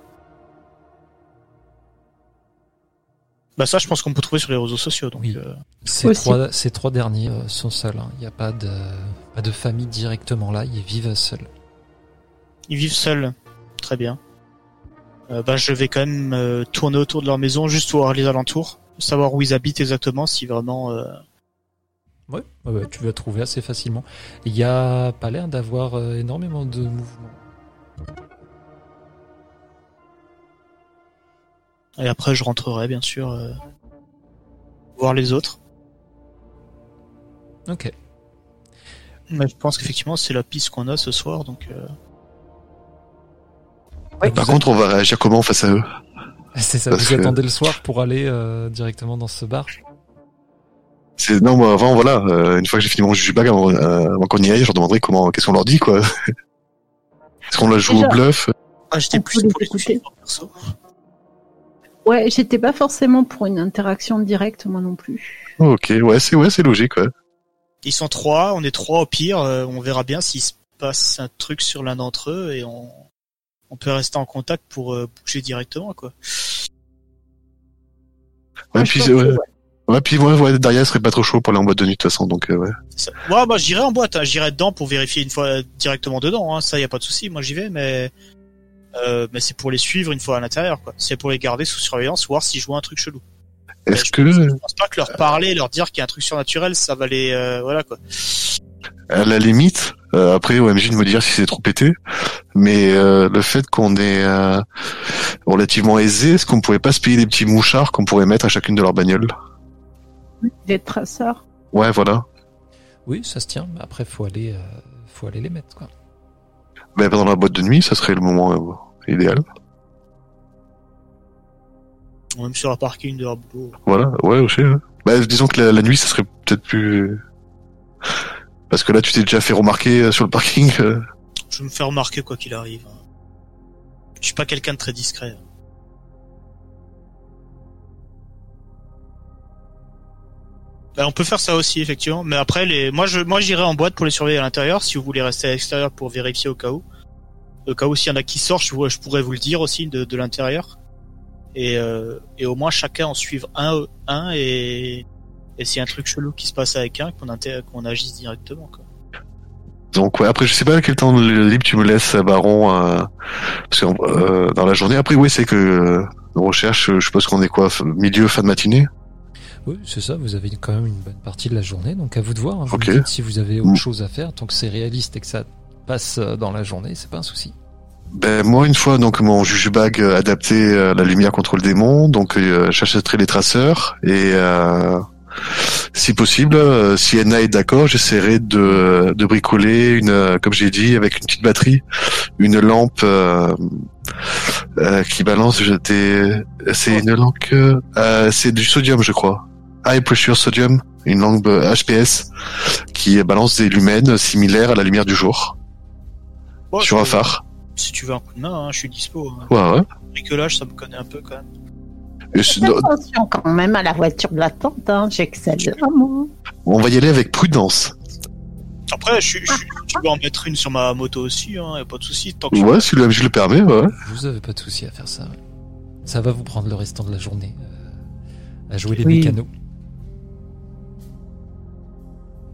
Bah ça, je pense qu'on peut trouver sur les réseaux sociaux. Donc,
Oui.
euh,
Ces trois, ces trois derniers euh, sont seuls. hein. Il n'y a pas de, pas de famille directement là. Ils vivent seuls.
ils vivent seuls. Très bien. Euh, bah, je vais quand même euh, tourner autour de leur maison juste pour voir les alentours, savoir où ils habitent exactement, si vraiment.
Ouais, tu vas trouver assez facilement. Il n'y a pas l'air d'avoir euh, énormément de mouvements.
Et après, je rentrerai bien sûr euh, voir les autres.
Ok.
Mais je pense qu'effectivement, c'est la piste qu'on a ce soir, donc. euh,
Ouais.
Par contre, on va réagir comment face à eux?
C'est ça,
Parce
vous
que-
attendez le soir pour aller euh, directement dans ce bar
C'est non, moi avant voilà, euh, une fois que j'ai fini mon jujubag, avant, euh, avant qu'on y aille, je leur demanderai comment, qu'est-ce qu'on leur dit quoi. Est-ce qu'on la joue
Déjà.
au bluff?
Ah, j'étais plus pour les
écouter.
suivre, perso.
Ouais, j'étais pas forcément pour une interaction directe, moi non plus.
Ok, ouais, c'est ouais, c'est logique. Ouais.
Ils sont trois, on est trois au pire, euh, on verra bien s'il se passe un truc sur l'un d'entre eux et on, on peut rester en contact pour euh, bouger directement, quoi.
Ouais,
je
puis
pense
ouais,
que,
ouais. puis ouais, ouais, Daria serait pas trop chaud pour aller en boîte de nuit de toute façon, donc euh, ouais.
Ça. Ouais, bah, j'irai en boîte, hein. j'irai dedans pour vérifier une fois directement dedans, hein. ça y a pas de souci, moi j'y vais, mais euh, mais c'est pour les suivre une fois à l'intérieur, quoi. C'est pour les garder sous surveillance, voir si je vois un truc chelou.
Est-ce
je,
que,
je pense pas que leur parler, leur dire qu'il y a un truc surnaturel, ça va les, euh, voilà quoi.
à la limite, euh, après OMJ de me dire si c'est trop pété, mais euh, le fait qu'on est euh, relativement aisé, est-ce qu'on pourrait pas se payer des petits mouchards qu'on pourrait mettre à chacune de leurs bagnoles?
Des traceurs.
Ouais, voilà.
Oui, ça se tient, mais après, faut aller, euh, faut aller les mettre, quoi.
Mais pendant la boîte de nuit, ça serait le moment euh, idéal.
Même sur un parking de leur boulot.
Voilà, ouais, aussi. ouais. Bah, disons que la, la nuit, ça serait peut-être plus... Parce que là, tu t'es déjà fait remarquer euh, sur le parking. euh.
Je vais me faire remarquer quoi qu'il arrive. hein. Je suis pas quelqu'un de très discret. Bah, on peut faire ça aussi effectivement, mais après les, moi je, moi j'irai en boîte pour les surveiller à l'intérieur. Si vous voulez rester à l'extérieur pour vérifier au cas où, au cas où s'il y en a qui sortent, je, pourrais vous le dire aussi de, de l'intérieur. Et, euh, et au moins chacun en suivre un, un et, s'il y a un truc chelou qui se passe avec un, qu'on qu'on agisse directement.
Donc ouais, après je sais pas quel temps libre tu me laisses, Baron, euh, parce euh, dans la journée. Après oui, c'est que euh, recherche, je suppose qu'on est quoi, milieu fin de matinée?
Oui, c'est ça, vous avez quand même une bonne partie de la journée, donc à vous de voir. hein. Vous me dites si vous avez autre
Mm.
chose à faire, tant que c'est réaliste et que ça passe euh, dans la journée, c'est pas un souci.
Ben moi une fois donc mon jujubag euh, adapté euh, la lumière contre le démon, donc euh, j'achèterai les traceurs et euh, si possible, si Anna est d'accord, j'essaierai de, de bricoler une, comme j'ai dit, avec une petite batterie, une lampe qui balance. J'étais, c'est une lampe, c'est du sodium, je crois, high pressure sodium, une lampe euh, HPS qui balance des lumens similaires à la lumière du jour
Bon,
sur un phare.
Si tu veux un coup de main, hein, je suis dispo. hein.
Ouais, ouais.
Bricolage, ça me connaît un peu quand même.
Attention quand même à la voiture de l'attente, hein. j'excelle vraiment.
On va y aller avec prudence.
Après, je, je, peux en mettre une sur ma moto aussi, hein, y a pas de souci. Tant que je-
Ouais, si le MJ le permet, ouais.
Vous avez pas de souci à faire ça. Ça va vous prendre le restant de la journée euh, à jouer les
Oui.
mécanos.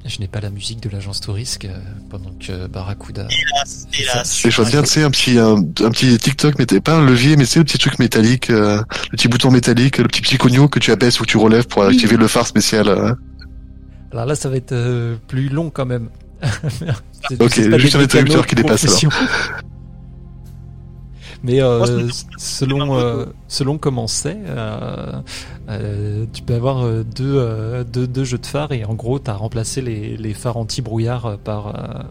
Je n'ai pas la musique de l'agence Tourisque euh, pendant que Barracuda.
Hélas, hélas.
Et je vois bien, tu sais, un petit, un, un petit TikTok, mais t'es pas un levier, mais c'est le petit truc métallique, euh, le petit bouton métallique, le petit psychonio que tu abaisses ou tu relèves pour
Oui.
activer le phare spécial. hein.
Alors là, ça va être euh, plus long quand même.
Ok, juste un interrupteur qui dépasse, alors.
Mais euh, selon euh, selon comment c'est, euh, euh, tu peux avoir deux, euh, deux deux jeux de phares et en gros, tu as remplacé les, les phares anti-brouillard par euh,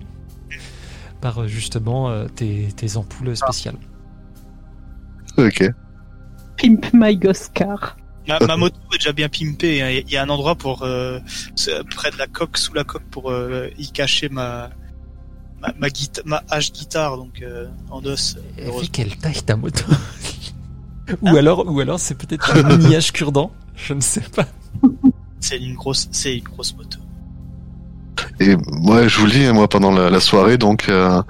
par justement tes, tes ampoules spéciales.
Ok.
Pimp my ghost car.
Ma, ma moto est déjà bien pimpée. hein. Il y a un endroit pour euh, près de la coque, sous la coque, pour euh, y cacher ma ma ma, guita- ma hache guitare, donc euh, en os.
Elle fait quelle taille ta moto Ou
Hein
alors ou alors c'est peut-être un mini cure-dent, je ne sais pas.
C'est une grosse, c'est une grosse moto.
Et moi, je vous le dis, moi, pendant la, la soirée, donc, euh,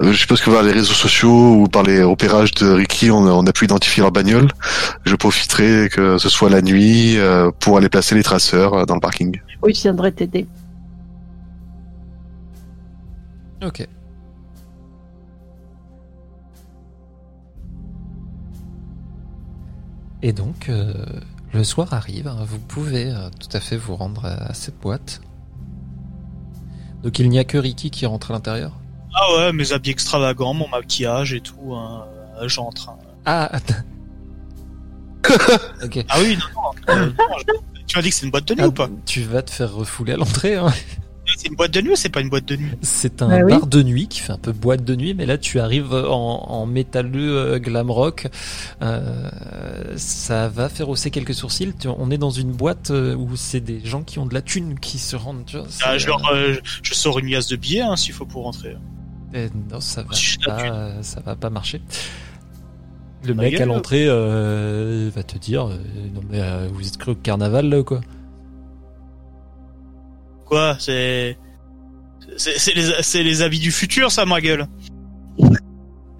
je suppose que par les réseaux sociaux ou par les repérages de Ricky, on, a- on a pu identifier leur bagnole. Je profiterai que ce soit la nuit euh, pour aller placer les traceurs euh, dans le parking.
Oui, je viendrai t'aider.
Ok. Et donc, euh, le soir arrive, hein, vous pouvez euh, tout à fait vous rendre à, à cette boîte. Donc il n'y a que Ricky qui rentre à l'intérieur?
Ah ouais, mes habits extravagants, mon maquillage et tout, hein, euh, j'entre. hein.
Ah. Ok.
Ah oui, non, non. euh, non, je- Tu m'as dit que c'est une boîte de nuit
Ah,
ou pas?
tu vas te faire refouler à l'entrée. hein.
C'est une boîte de nuit ou c'est pas une boîte de nuit?
C'est un
Bah oui.
bar de nuit qui fait un peu boîte de nuit, mais là tu arrives en, en métalleux euh, glam rock. Euh, ça va faire hausser quelques sourcils. Tu- On est dans une boîte euh, où c'est des gens qui ont de la thune qui se rendent. Tu vois, c'est,
Ah, je, leur, euh, je sors une liasse de billets hein, s'il faut pour rentrer.
eh, non, ça va
Si
pas, ça va pas marcher. Le
Ta
mec à l'entrée euh, va te dire euh, non mais euh, vous êtes cru au carnaval là ou quoi?
Quoi C'est. Les, avis du futur, ça, ma gueule.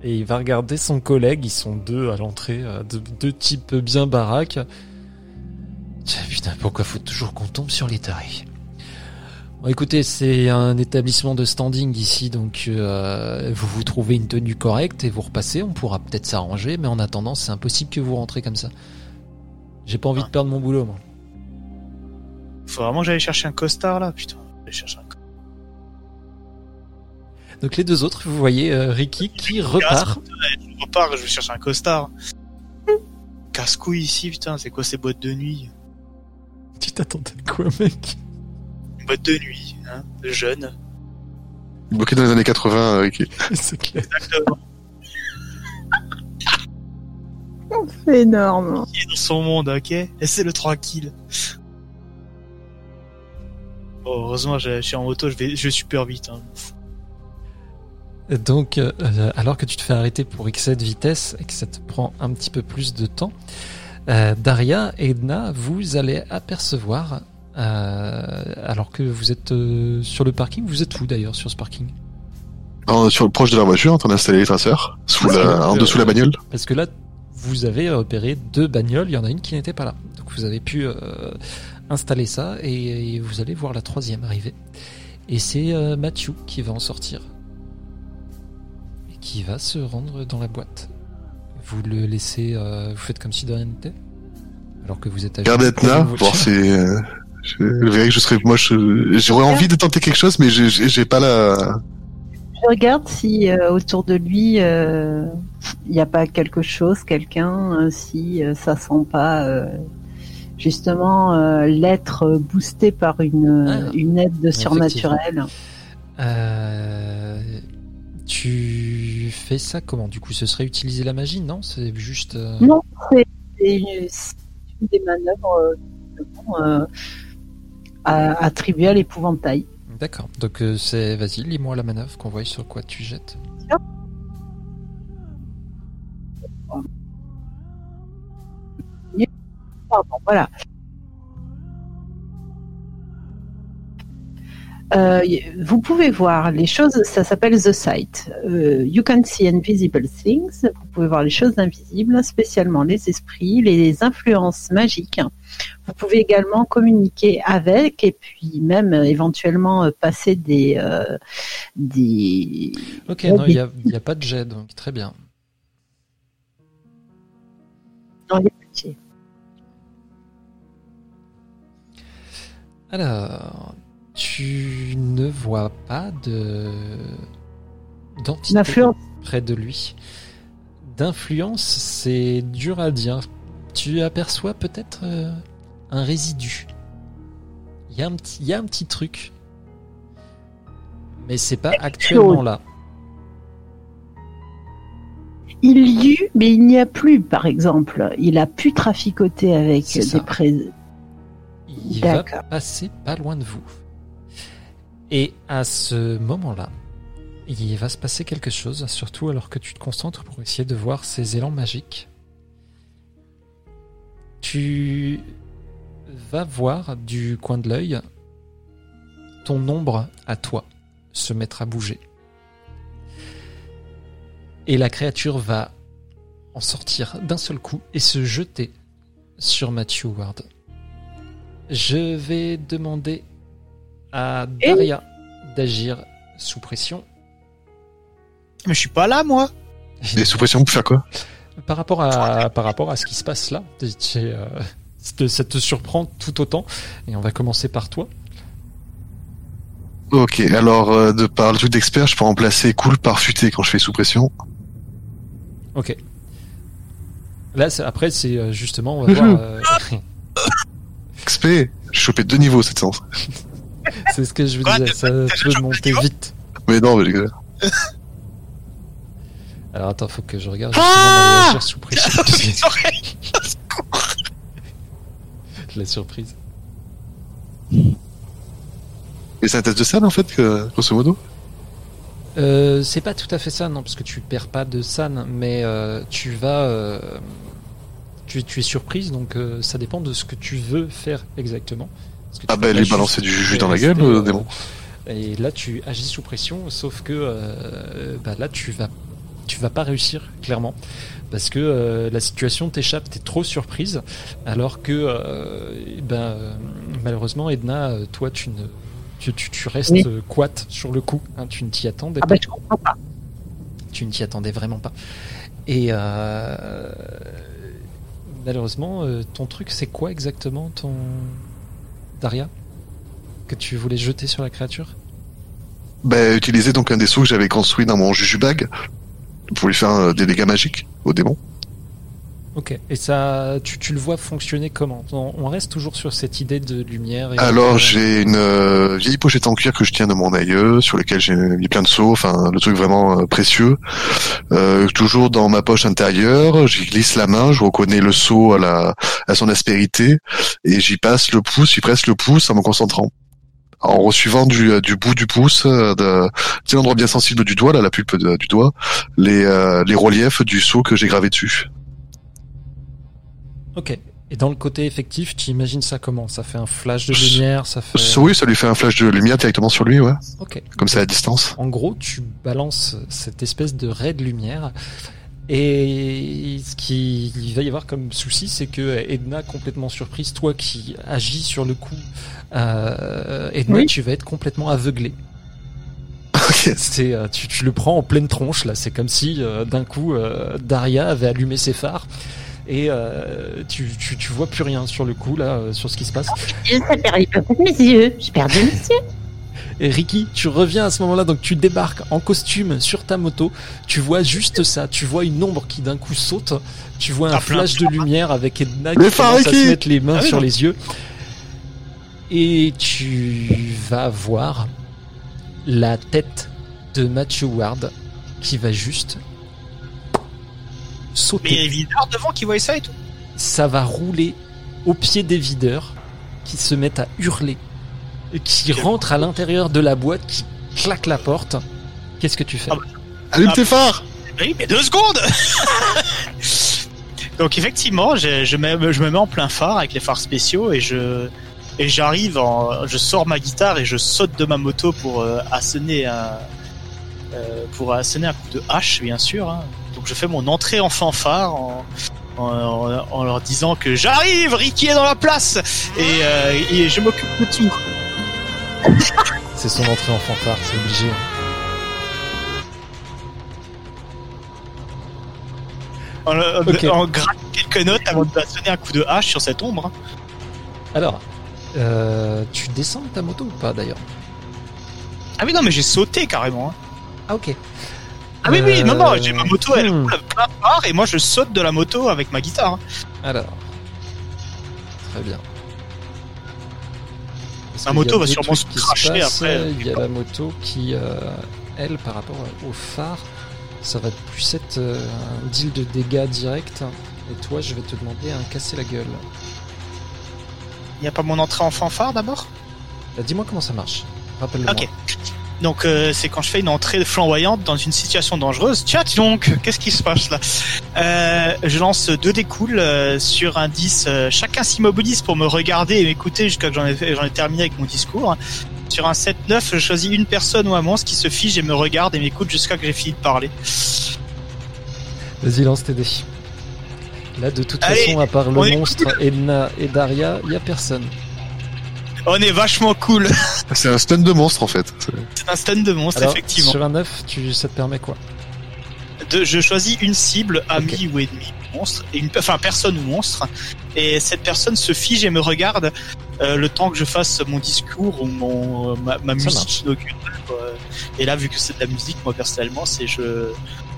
Et il va regarder son collègue, ils sont deux à l'entrée, euh, deux, deux types bien baraques. Tiens, putain, pourquoi faut toujours qu'on tombe sur les tarés? Bon, écoutez, c'est un établissement de standing ici, donc euh, vous vous trouvez une tenue correcte et vous repassez, on pourra peut-être s'arranger, mais en attendant, c'est impossible que vous rentrez comme ça. J'ai pas envie
Ah.
de perdre mon boulot, moi.
Faut vraiment que j'aille chercher un costard, là, putain. J'allais chercher un costard.
Donc les deux autres, vous voyez euh, Ricky qui repart.
Je repars, je vais chercher un costard. Casse-couille ici, putain, c'est quoi ces boîtes de nuit?
Tu t'attendais à quoi, mec?
Une boîte de nuit, hein, de jeune.
Bloqué dans les années 80, euh, Ricky.
C'est clair.
Exactement.
C'est énorme.
Qui est dans son monde, ok? Laissez-le tranquille. Bon, heureusement, je, je suis en moto, je vais, je vais super vite. Hein.
Donc, euh, alors que tu te fais arrêter pour excès de vitesse et que ça te prend un petit peu plus de temps, euh, Daria et Edna, vous allez apercevoir, euh, alors que vous êtes euh, sur le parking, vous êtes où d'ailleurs sur ce parking?
En- sur le proche de la voiture, en train d'installer les traceurs, sous la, en dessous de la bagnole.
Parce que là, vous avez repéré deux bagnoles, il y en a une qui n'était pas là. Donc vous avez pu installer ça et, et vous allez voir la troisième arriver. Et c'est euh, Mathieu qui va en sortir. Et qui va se rendre dans la boîte. Vous le laissez, euh, vous faites comme si de rien n'était Alors que vous êtes à
voir si... euh, je je verrai que je serais... Moi, je- j'aurais envie de tenter quelque chose, mais j'ai- j'ai pas la...
Je regarde si euh, autour de lui euh, il n'y a pas quelque chose, quelqu'un, euh, si euh, ça sent pas euh, justement euh, l'être boosté par une,
Ah.
une aide surnaturelle.
Euh, tu fais ça comment? Du coup, ce serait utiliser la magie, non? C'est juste. euh,
Non, c'est une, des manœuvres à- attribuées à l'épouvantail.
D'accord. Donc c'est vas-y, lis-moi la manœuvre qu'on voit sur quoi tu jettes.
Pardon, voilà. Euh, vous pouvez voir les choses, ça s'appelle The Sight. Euh, you can see invisible things. Vous pouvez voir les choses invisibles, spécialement les esprits, les influences magiques. Vous pouvez également communiquer avec et puis même euh, éventuellement passer des des
Ok, non, il n'y a, il pas de jet, donc très bien.
dans les
Alors, tu ne vois pas de d'entité
D'influence.
près de lui. D'influence, c'est dur à dire. Tu aperçois peut-être euh, un résidu. Il y, a un petit- il y a un petit truc. Mais c'est pas actuellement là.
Il y eut, mais il n'y a plus, par exemple. Il a pu traficoter avec des prés.
Il va passer pas loin de vous. Et à ce moment-là, il va se passer quelque chose, surtout alors que tu te concentres pour essayer de voir ces élans magiques. Tu vas voir du coin de l'œil ton ombre à toi se mettre à bouger. Et la créature va en sortir d'un seul coup et se jeter sur Matthew Ward. Je vais demander à Daria d'agir sous pression.
Mais je suis pas là, moi.
Et sous pression pour faire quoi
Par rapport à, par rapport à ce qui se passe là, c'est, euh, ça te- surprend tout autant. Et on va commencer par toi.
Ok, alors euh, de par le truc d'expert, je peux remplacer cool par futé quand je fais sous pression.
Ok. Là, après, c'est euh, justement, on va voir. euh,
XP, j'ai chopé deux niveaux cette séance.
c'est ce que je veux dire. Ça peut monter vite.
Mais non, mais j'exagère.
Alors attends, faut que je regarde justement dans les agir sous pression. La surprise.
Et c'est un test de salle en fait, que, grosso modo?
Euh, c'est pas tout à fait ça, non, parce que tu perds pas de san, mais euh, tu vas. euh, tu, tu es surprise, donc euh, ça dépend de ce que tu veux faire exactement.
Ah
peux
bah,
juste
balancer du jus dans la gueule, le
euh,
démon.
Et là, tu agis sous pression, sauf que euh, bah, là, tu vas, tu vas pas réussir, clairement. Parce que euh, la situation t'échappe, t'es trop surprise, alors que, euh, ben, euh, malheureusement, Edna, euh, toi, tu ne, tu, tu, tu restes
Oui.
euh, quat sur le coup. hein, tu ne t'y attendais
Ah
pas.
bah je comprends pas.
Tu ne t'y attendais vraiment pas. Et euh, malheureusement, euh, ton truc, c'est quoi exactement, ton Daria, que tu voulais jeter sur la créature?
Bah, utiliser donc un des sous que j'avais construit dans mon jujubag pour lui faire euh, des dégâts magiques au démon.
Ok. Et ça, tu, tu le vois fonctionner comment? On, on reste toujours sur cette idée de lumière. Et
Alors
de-
j'ai une euh, vieille pochette en cuir que je tiens de mon aïeux, sur lequel j'ai mis plein de seaux, enfin le truc vraiment euh, précieux. Euh, toujours dans ma poche intérieure, j'y glisse la main, je reconnais le seau à la à son aspérité et j'y passe le pouce, j'y presse le pouce en me concentrant. En resuivant du, du bout du pouce, de, tu sais, l'endroit bien sensible du doigt, là, la pulpe de- du doigt, les, euh, les reliefs du seau que j'ai gravé dessus.
Ok. Et dans le côté effectif, tu imagines ça comment? Ça fait un flash de lumière, ça fait.
Ça, Oui, ça lui fait un flash de lumière directement sur lui, ouais,
Ok.
comme ça à distance.
En gros, tu balances cette espèce de ray de lumière. Et ce qu'il va y avoir comme souci, c'est que Edna, complètement surprise, toi qui agis sur le coup, euh, Edna,
Oui.
tu vas être complètement aveuglé.
Ok.
C'est, euh, tu, tu le prends en pleine tronche là. C'est comme si euh, d'un coup euh, Daria avait allumé ses phares et euh, tu, tu, tu vois plus rien sur le coup là, euh, sur ce qui se passe.
Je perdu mes yeux. J'ai perdu mes yeux.
Et Ricky, tu reviens à ce moment-là, donc tu débarques en costume sur ta moto. Tu vois juste ça. Tu vois une ombre qui d'un coup saute. Tu vois un
Ah,
flash de lumière avec Edna qui commence à se mettre les mains
Ah
sur
non.
les yeux. Et tu vas voir la tête de Matthew Ward qui va juste sauter.
Mais il y a les videurs devant qui voient ça et tout.
ça va rouler au pied des videurs qui se mettent à hurler, et qui rentrent à l'intérieur de la boîte, qui claquent la porte. Qu'est-ce que tu fais
Ah bah.
Allume
Ah.
tes phares
Oui, mais deux secondes Donc effectivement, je, je, me, je me mets en plein phare avec les phares spéciaux et je et j'arrive, en, je sors ma guitare et je saute de ma moto pour euh, assonner un euh, pour un coup de hache, bien sûr. hein. Donc je fais mon entrée en fanfare en, en, en- en leur disant que j'arrive, Ricky est dans la place et, euh, et je m'occupe de tout.
C'est son entrée en fanfare, c'est obligé.
En, en-
Ok.
en grattant quelques notes avant de sonner un coup de hache sur cette ombre.
Alors, euh, tu descends de ta moto ou pas d'ailleurs?
Ah oui non mais j'ai sauté carrément. hein.
Ah ok.
Ah oui, oui, non, non,
Euh,
j'ai ma moto, elle
hmm.
roule plein phare et moi je saute de la moto avec ma guitare.
Alors, très bien. Parce
Ma
qu'il
moto va sûrement se cracher après.
Il y a la moto qui, euh, elle, par rapport au phare, ça va plus être euh, un deal de dégâts direct. Et toi, je vais te demander un casser la gueule.
Il n'y a pas mon entrée en fanfare d'abord?
Bah, Dis-moi comment ça marche. Rappelle-le-moi.
Ok. Donc euh, c'est quand je fais une entrée flamboyante dans une situation dangereuse. Tiens, donc, qu'est-ce qui se passe là? Euh, Je lance deux découles euh, sur un 10. euh, chacun s'immobilise pour me regarder et m'écouter jusqu'à que j'en ai, terminé avec mon discours. sur un 7-9, je choisis une personne ou un monstre qui se fige et me regarde et m'écoute jusqu'à que j'ai fini de parler.
Vas-y, lance tes dés. Là, de toute
Allez,
façon, à part le monstre, Edna et Daria, il y a personne.
On est vachement cool.
C'est un stun de monstre en fait.
C'est un stun de monstre,
Alors,
effectivement.
sur un 9, tu, ça te permet quoi?
De- je choisis une cible, ami ou ennemi monstre, et une, enfin personne ou monstre, et cette personne se fige et me regarde euh, le temps que je fasse mon discours ou mon ma, ma musique quoi. Et là, vu que c'est de la musique, moi personnellement, c'est je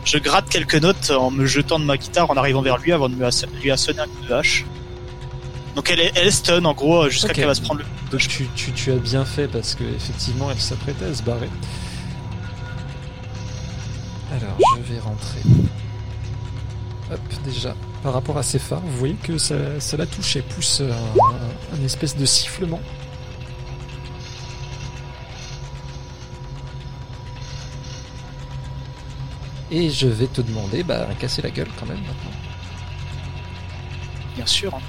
je gratte quelques notes en me jetant de ma guitare en arrivant vers lui avant de lui assonner un coup de hache. Donc elle est, elle est stun en gros jusqu'à
Ok.
qu'elle va se prendre le
Donc tu, tu, tu as bien fait parce que effectivement elle s'apprêtait à se barrer. Alors je vais rentrer. Hop, déjà, par rapport à ses phares, vous voyez que ça, ça la touche, elle pousse un, un- un espèce de sifflement. Et je vais te demander, bah, casser la gueule quand même maintenant.
bien sûr. hein.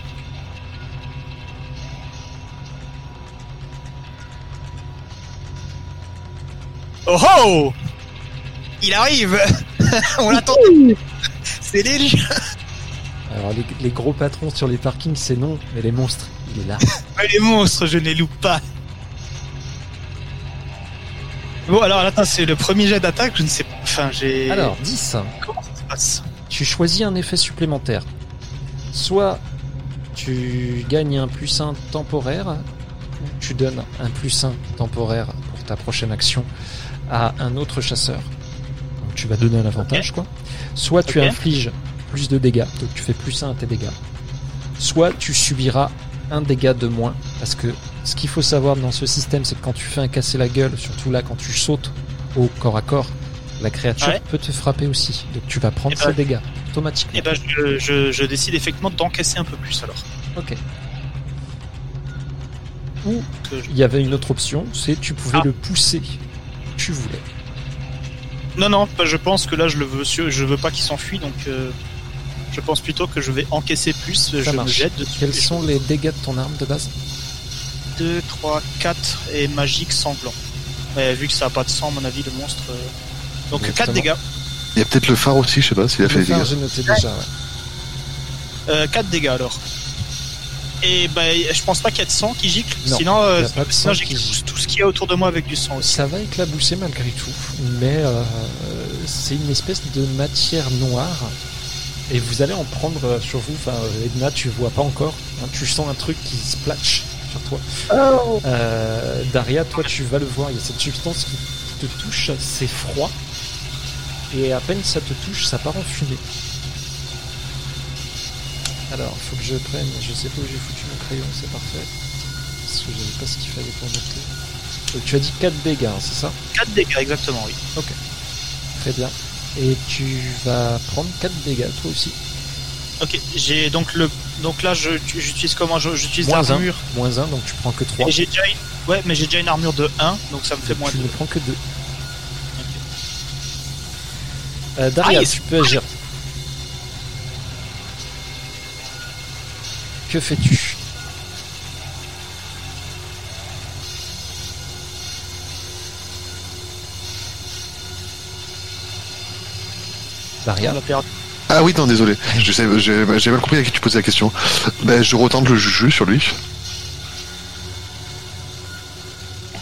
Oh oh Il arrive On l'attend C'est les
Alors les, les gros patrons sur les parkings c'est non, mais les monstres, il est là.
les monstres, je ne les loupe pas Bon alors attends, c'est le premier jet d'attaque, je ne sais pas. Enfin j'ai.
Alors 10.
comment ça se passe?
Tu choisis un effet supplémentaire. Soit tu gagnes un plus 1 temporaire, ou tu donnes un plus 1 temporaire pour ta prochaine action à un autre chasseur. Donc tu vas donner un avantage, quoi. Soit tu infliges plus de dégâts, donc tu fais plus 1 à tes dégâts. Soit tu subiras un dégât de moins, parce que ce qu'il faut savoir dans ce système, c'est que quand tu fais un casser la gueule, surtout là quand tu sautes au corps à corps, la créature
Ouais.
peut te frapper aussi. Donc tu vas prendre
Eh ben-
ces dégâts automatiquement.
Et ben je, je, je décide effectivement d'encaisser un peu plus alors.
Ok. Ou il y avait une autre option, c'est tu pouvais
Ah.
le pousser. Tu voulais.
Non non, bah, je pense que là je le veux, je veux pas qu'il s'enfuit donc. euh, Je pense plutôt que je vais encaisser plus, je me
marche.
jette dessus.
Quels sont les dégâts de ton arme de base?
2, 3, 4 et magique sanglant. Mais vu que ça a pas de sang, à mon avis, le monstre. euh, Donc
Exactement.
4 dégâts.
Il y a peut-être le phare aussi, je sais pas s'il a fait
Le
des
phare,
dégâts.
j'ai noté déjà. ouais.
Euh, 4 dégâts alors. Et bah, je pense pas qu'il y ait de sang qui gicle.
Non,
sinon, euh,
a
sinon tout ce qu'il y a autour de moi avec du sang aussi.
Ça va éclabousser malgré tout, mais euh, c'est une espèce de matière noire. Et vous allez en prendre euh, sur vous. Enfin, euh, Edna, tu vois pas encore. hein, tu sens un truc qui splatch sur toi.
Oh,
Euh, Daria, toi, tu vas le voir. Il y a cette substance qui, qui te touche. C'est froid. Et à peine ça te touche, ça part en fumée. Alors, faut que je prenne. Je sais pas où j'ai foutu mon crayon, c'est parfait. Parce que j'avais pas ce qu'il fallait pour noter. Donc, tu as dit 4 dégâts, hein, c'est ça?
4 dégâts, exactement, oui.
Très bien. Et tu vas prendre 4 dégâts, toi aussi.
Ok, j'ai donc le. Donc là, je- j'utilise comment? Je- J'utilise
Moins 1.
l'armure.
Moins 1, donc tu prends que 3.
Et j'ai déjà une. Ouais, mais j'ai déjà une armure de 1, donc ça me fait moins
tu
2.
ne prends que 2. Euh, Daria,
Aïe,
tu peux agir. Que fais-tu Daria.
Ah oui, non, désolé. Je sais, j'ai mal compris à qui tu posais la question. Ben, je retente le juju sur lui.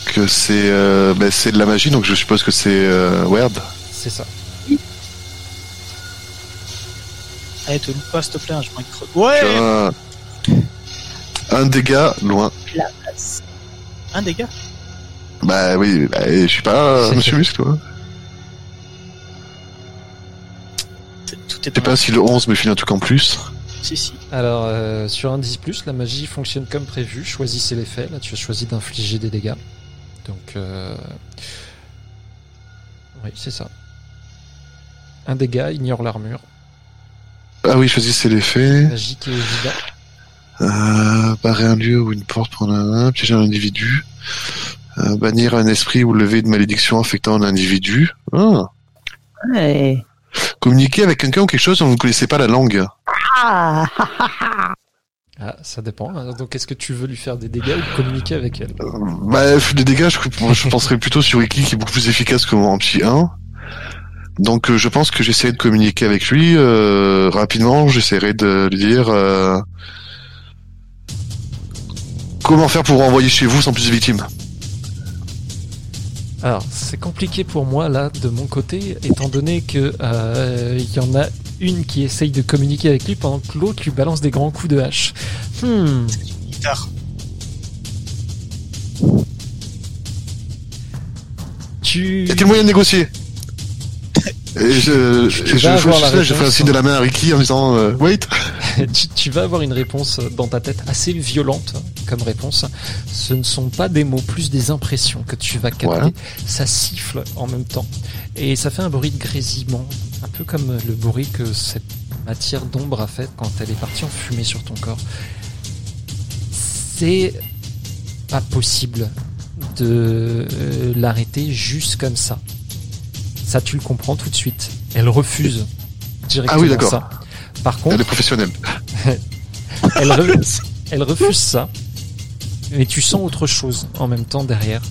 Que c'est euh, ben, c'est de la magie, donc je suppose que c'est euh, weird.
C'est ça.
Allez, te loupe pas, s'il te plaît, hein, je m'en creux. Ouais
Un, dégât loin.
Un dégât
Bah oui, bah, je suis pas euh, Monsieur Muscle, toi.
Est
Je sais pas si le 11 me file un truc en plus.
Si, si.
Alors, euh, sur un 10, la magie fonctionne comme prévu. Choisissez l'effet. Là, tu as choisi d'infliger des dégâts. Donc, euh... oui, c'est ça. Un dégât, ignore l'armure.
Ah oui, choisissez l'effet.
Magique et évident.
Euh, barrer un lieu ou une porte pour un, piéger un individu. Euh, bannir un esprit ou lever une malédiction affectant un individu. Ah.
ouais.
Communiquer avec quelqu'un ou quelque chose dont vous ne connaissez pas la langue.
Ah,
Ah, ça dépend. Donc, est-ce que tu veux lui faire des dégâts ou communiquer avec elle?
Bah, des dégâts, je, je penserais plutôt sur Ricky qui est beaucoup plus efficace que mon petit 1. Donc, euh, je pense que j'essaierai de communiquer avec lui euh, rapidement. J'essaierai de lui dire euh, comment faire pour envoyer chez vous sans plus de victimes.
Alors, c'est compliqué pour moi là, de mon côté, étant donné que il y en a une qui essaye de communiquer avec lui pendant que l'autre lui balance des grands coups de hache. Hmm.
Guitare.
Tu.
Y a-t-il moyen de négocier Et je,
Tu
et
vas
je,
avoir
je-
la
je- je fais un signe de la main à Ricky en disant euh, wait.
tu, tu vas avoir une réponse dans ta tête assez violente comme réponse. Ce ne sont pas des mots, plus des impressions que tu vas capter. Ça siffle en même temps. Et ça fait un bruit de grésillement, un peu comme le bruit que cette matière d'ombre a fait quand elle est partie en fumée sur ton corps. C'est pas possible de euh, l'arrêter juste comme ça. Ça, tu le comprends tout de suite. Elle refuse directement
Ah oui, d'accord.
ça. Par contre,
Elle est professionnelle.
elle, re- elle refuse ça, mais tu sens autre chose en même temps derrière.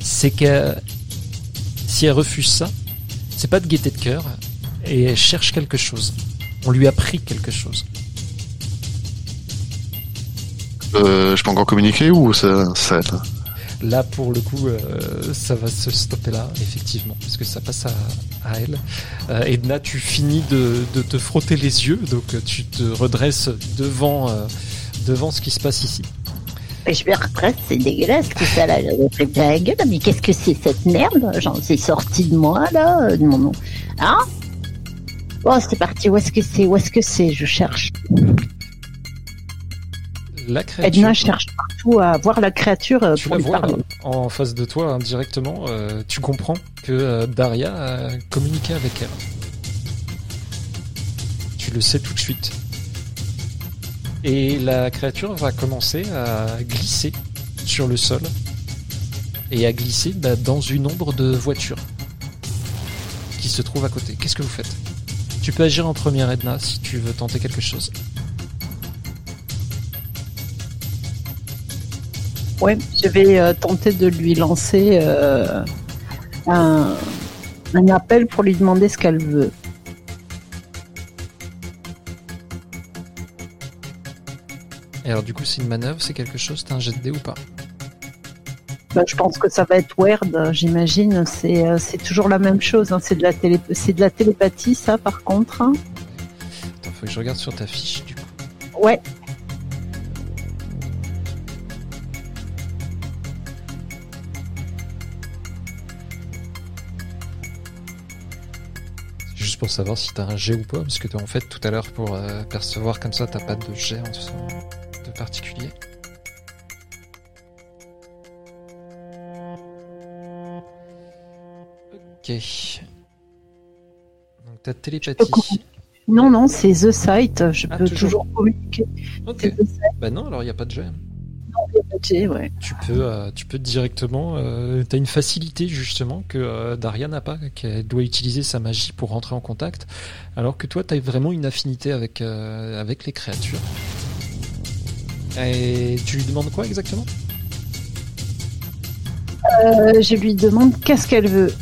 C'est que si elle refuse ça, c'est pas de gaieté de cœur, et elle cherche quelque chose. On lui a pris quelque chose.
Euh, je peux encore communiquer ou ça, s'arrête là
Là, pour le coup, euh, ça va se stopper là, effectivement, parce que ça passe à, à elle. Euh, Edna, tu finis de, de te frotter les yeux, donc tu te redresses devant, devant ce qui se passe ici.
Je me retrace, c'est dégueulasse tout ça là. J'avais pris la gueule? Mais qu'est-ce que c'est cette merde? J'en suis sorti de moi là, euh, de mon nom. Hein? Bon, c'est parti. Où est-ce que c'est? Où est-ce que c'est? Je cherche.
La créature.
Edna cherche partout à voir la créature euh,
Tu
pour
la vois
parler.
en face de toi indirectement, euh, tu comprends que euh, Daria a communiqué avec elle. Tu le sais tout de suite. Et la créature va commencer à glisser sur le sol et à glisser bah, dans une ombre de voiture qui se trouve à côté. Qu'est-ce que vous faites? Tu peux agir en première, Edna, si tu veux tenter quelque chose.
Ouais, je vais euh, tenter de lui lancer euh, un, un appel pour lui demander ce qu'elle veut.
Alors du coup, c'est une manœuvre, c'est quelque chose, t'as un jet de dé ou pas
Bah, je pense que ça va être euh, j'imagine. C'est euh, c'est toujours la même chose. hein. C'est de la télé, c'est de la télépathie, ça, par contre. hein.
Attends, faut que je regarde sur ta fiche du coup.
Ouais.
C'est Juste pour savoir si t'as un jet ou pas, parce que t'as en fait tout à l'heure pour euh, percevoir comme ça, t'as pas de jet en dessous de particulier. Ok. Donc t'as télépathie.
Non, non, c'est The Sight. Je
Ah,
peux
toujours.
communiquer.
Ok. Bah non, alors il y a pas de jet.
ouais.
Tu peux, euh, tu peux directement. Euh, T'as une facilité justement que euh, Daria n'a pas, qu'elle doit utiliser sa magie pour rentrer en contact, alors que toi, t'as vraiment une affinité avec euh, avec les créatures. Et tu lui demandes quoi exactement?
Euh, je lui demande qu'est-ce qu'elle veut.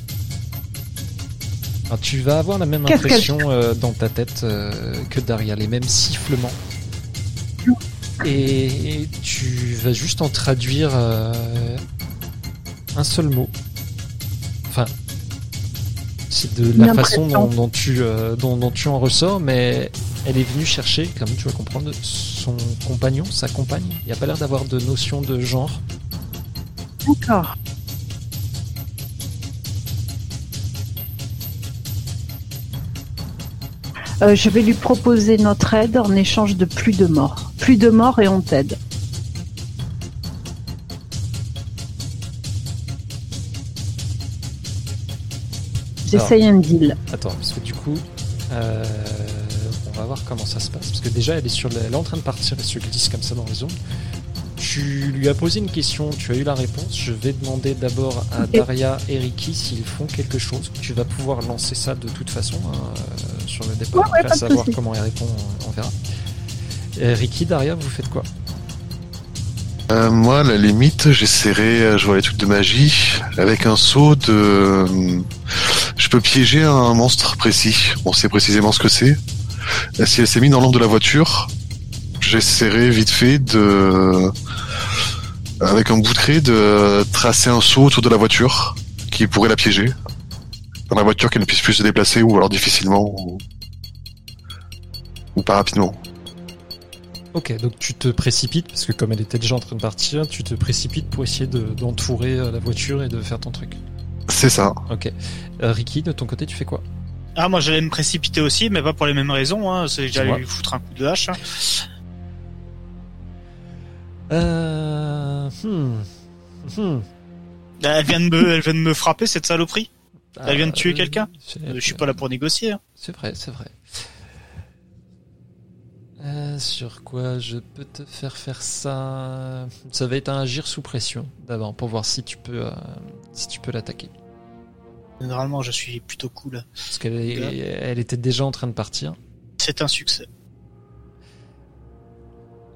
Alors, Tu vas avoir la même impression euh, dans ta tête euh, que Daria, les mêmes sifflements. Et tu vas juste en traduire un seul mot. Enfin, c'est de la façon dont, tu, dont, dont tu en ressors, mais elle est venue chercher, comme tu vas comprendre, son compagnon, sa compagne. Il n'y a pas l'air d'avoir de notion de genre.
D'accord. Euh, je vais lui proposer notre aide en échange de plus de morts. Plus de morts et on t'aide. J'essaye un deal.
Attends, parce que du coup, euh, on va voir comment ça se passe. Parce que déjà, elle est, sur le- elle est en train de partir, elle se glisse comme ça dans les ondes. Tu lui as posé une question, tu as eu la réponse. Je vais demander d'abord à. Daria et Ricky s'ils font quelque chose. Tu vas pouvoir lancer ça de toute façon hein, euh, sur le départ.
Ouais, ouais,
Après, savoir comment elle répond, euh, on verra. Et Ricky, Daria, vous faites quoi?
Euh, moi, à la limite, j'essaierai, euh, je vois les trucs de magie, avec un saut de... Je peux piéger un monstre précis. On sait précisément ce que c'est. Si elle s'est mise dans l'ombre de la voiture, j'essaierai vite fait de... Avec un bout de craie, de tracer un saut autour de la voiture qui pourrait la piéger. Dans la voiture qu'elle ne puisse plus se déplacer ou alors difficilement ou, ou pas rapidement.
Ok, donc tu te précipites, parce que comme elle était déjà en train de partir, tu te précipites pour essayer de- d'entourer euh, la voiture et de faire ton truc.
C'est ça.
Ok. Euh, Ricky, de ton côté, tu fais quoi?
Ah, moi j'allais me précipiter aussi, mais pas pour les mêmes raisons. Hein. C'est-. J'allais lui foutre un coup de hache. hein.
Euh... Hmm. Hmm.
Elle vient de me, elle vient de me frapper cette saloperie. Elle vient de tuer
Euh,
quelqu'un
c'est-
Je suis pas là pour négocier. hein.
C'est vrai, c'est vrai. Euh, sur quoi je peux te faire faire ça? Ça va être un agir sous pression d'abord pour voir si tu peux euh, si tu peux l'attaquer.
Généralement, je suis plutôt cool.
Parce qu'elle elle était déjà en train de partir.
C'est un succès.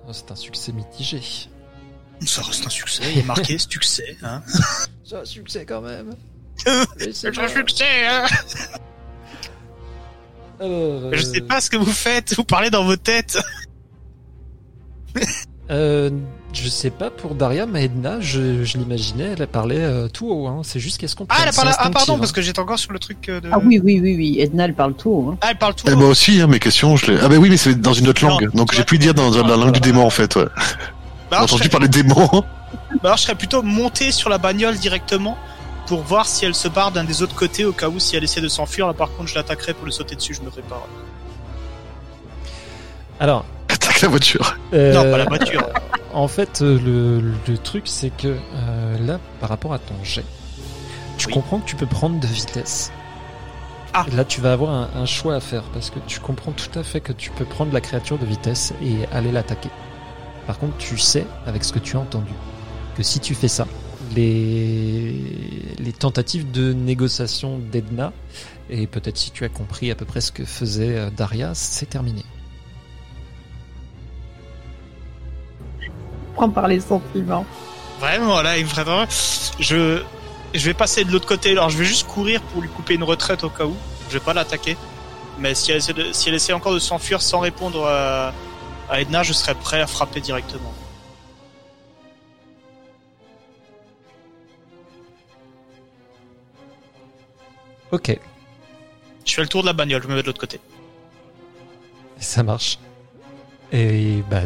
Oh, C'est un succès mitigé.
Ça reste un succès. Il est marqué succès. Hein.
C'est un succès quand même.
C'est un succès. Hein.
Alors,
Je sais pas ce que vous faites. Vous parlez dans vos têtes.
Euh, je sais pas pour Daria, mais Edna, je, je l'imaginais, elle parlait euh, tout haut. Hein. C'est juste qu'est-ce qu'on
Ah, elle a parlé- ah, pardon,
hein.
parce que j'étais encore sur le truc euh, de.
Ah oui, oui, oui, oui. Edna, elle parle tout. haut, Hein.
Ah, elle parle tout.
Et moi aussi, hein, mes questions, je les... Ah bah oui, mais c'est dans une autre
Non,
langue, donc j'ai pu dire dans, dans la langue du démon en fait. Ouais.
Bah,
J'ai
alors, je
entendu
serais,
parler de démon.
bah, alors, je serais plutôt monté sur la bagnole directement pour voir si elle se barre d'un des autres côtés au cas où si elle essaie de s'enfuir. Là, par contre, je l'attaquerai pour le sauter dessus. Je me prépare.
Alors,
la voiture.
euh,
Non, pas la voiture.
En fait, euh, le, le truc, c'est que euh, là, par rapport à ton jet, tu
Oui.
comprends que tu peux prendre de vitesse.
Ah.
Là, tu vas avoir un, un choix à faire parce que tu comprends tout à fait que tu peux prendre la créature de vitesse et aller l'attaquer. Par contre, tu sais, avec ce que tu as entendu, que si tu fais ça, les, les tentatives de négociation d'Edna, et peut-être si tu as compris à peu près ce que faisait Daria, c'est terminé.
Prends par les sentiments.
Vraiment, là, il me ferait Je, je vais passer de l'autre côté. Alors, je vais juste courir pour lui couper une retraite au cas où. Je vais pas l'attaquer. Mais si elle, essaie de, si elle essaie encore de s'enfuir sans répondre à, à Edna, je serai prêt à frapper directement.
Ok,
Je fais le tour de la bagnole, je me mets de l'autre côté.
Ça marche. Et bah,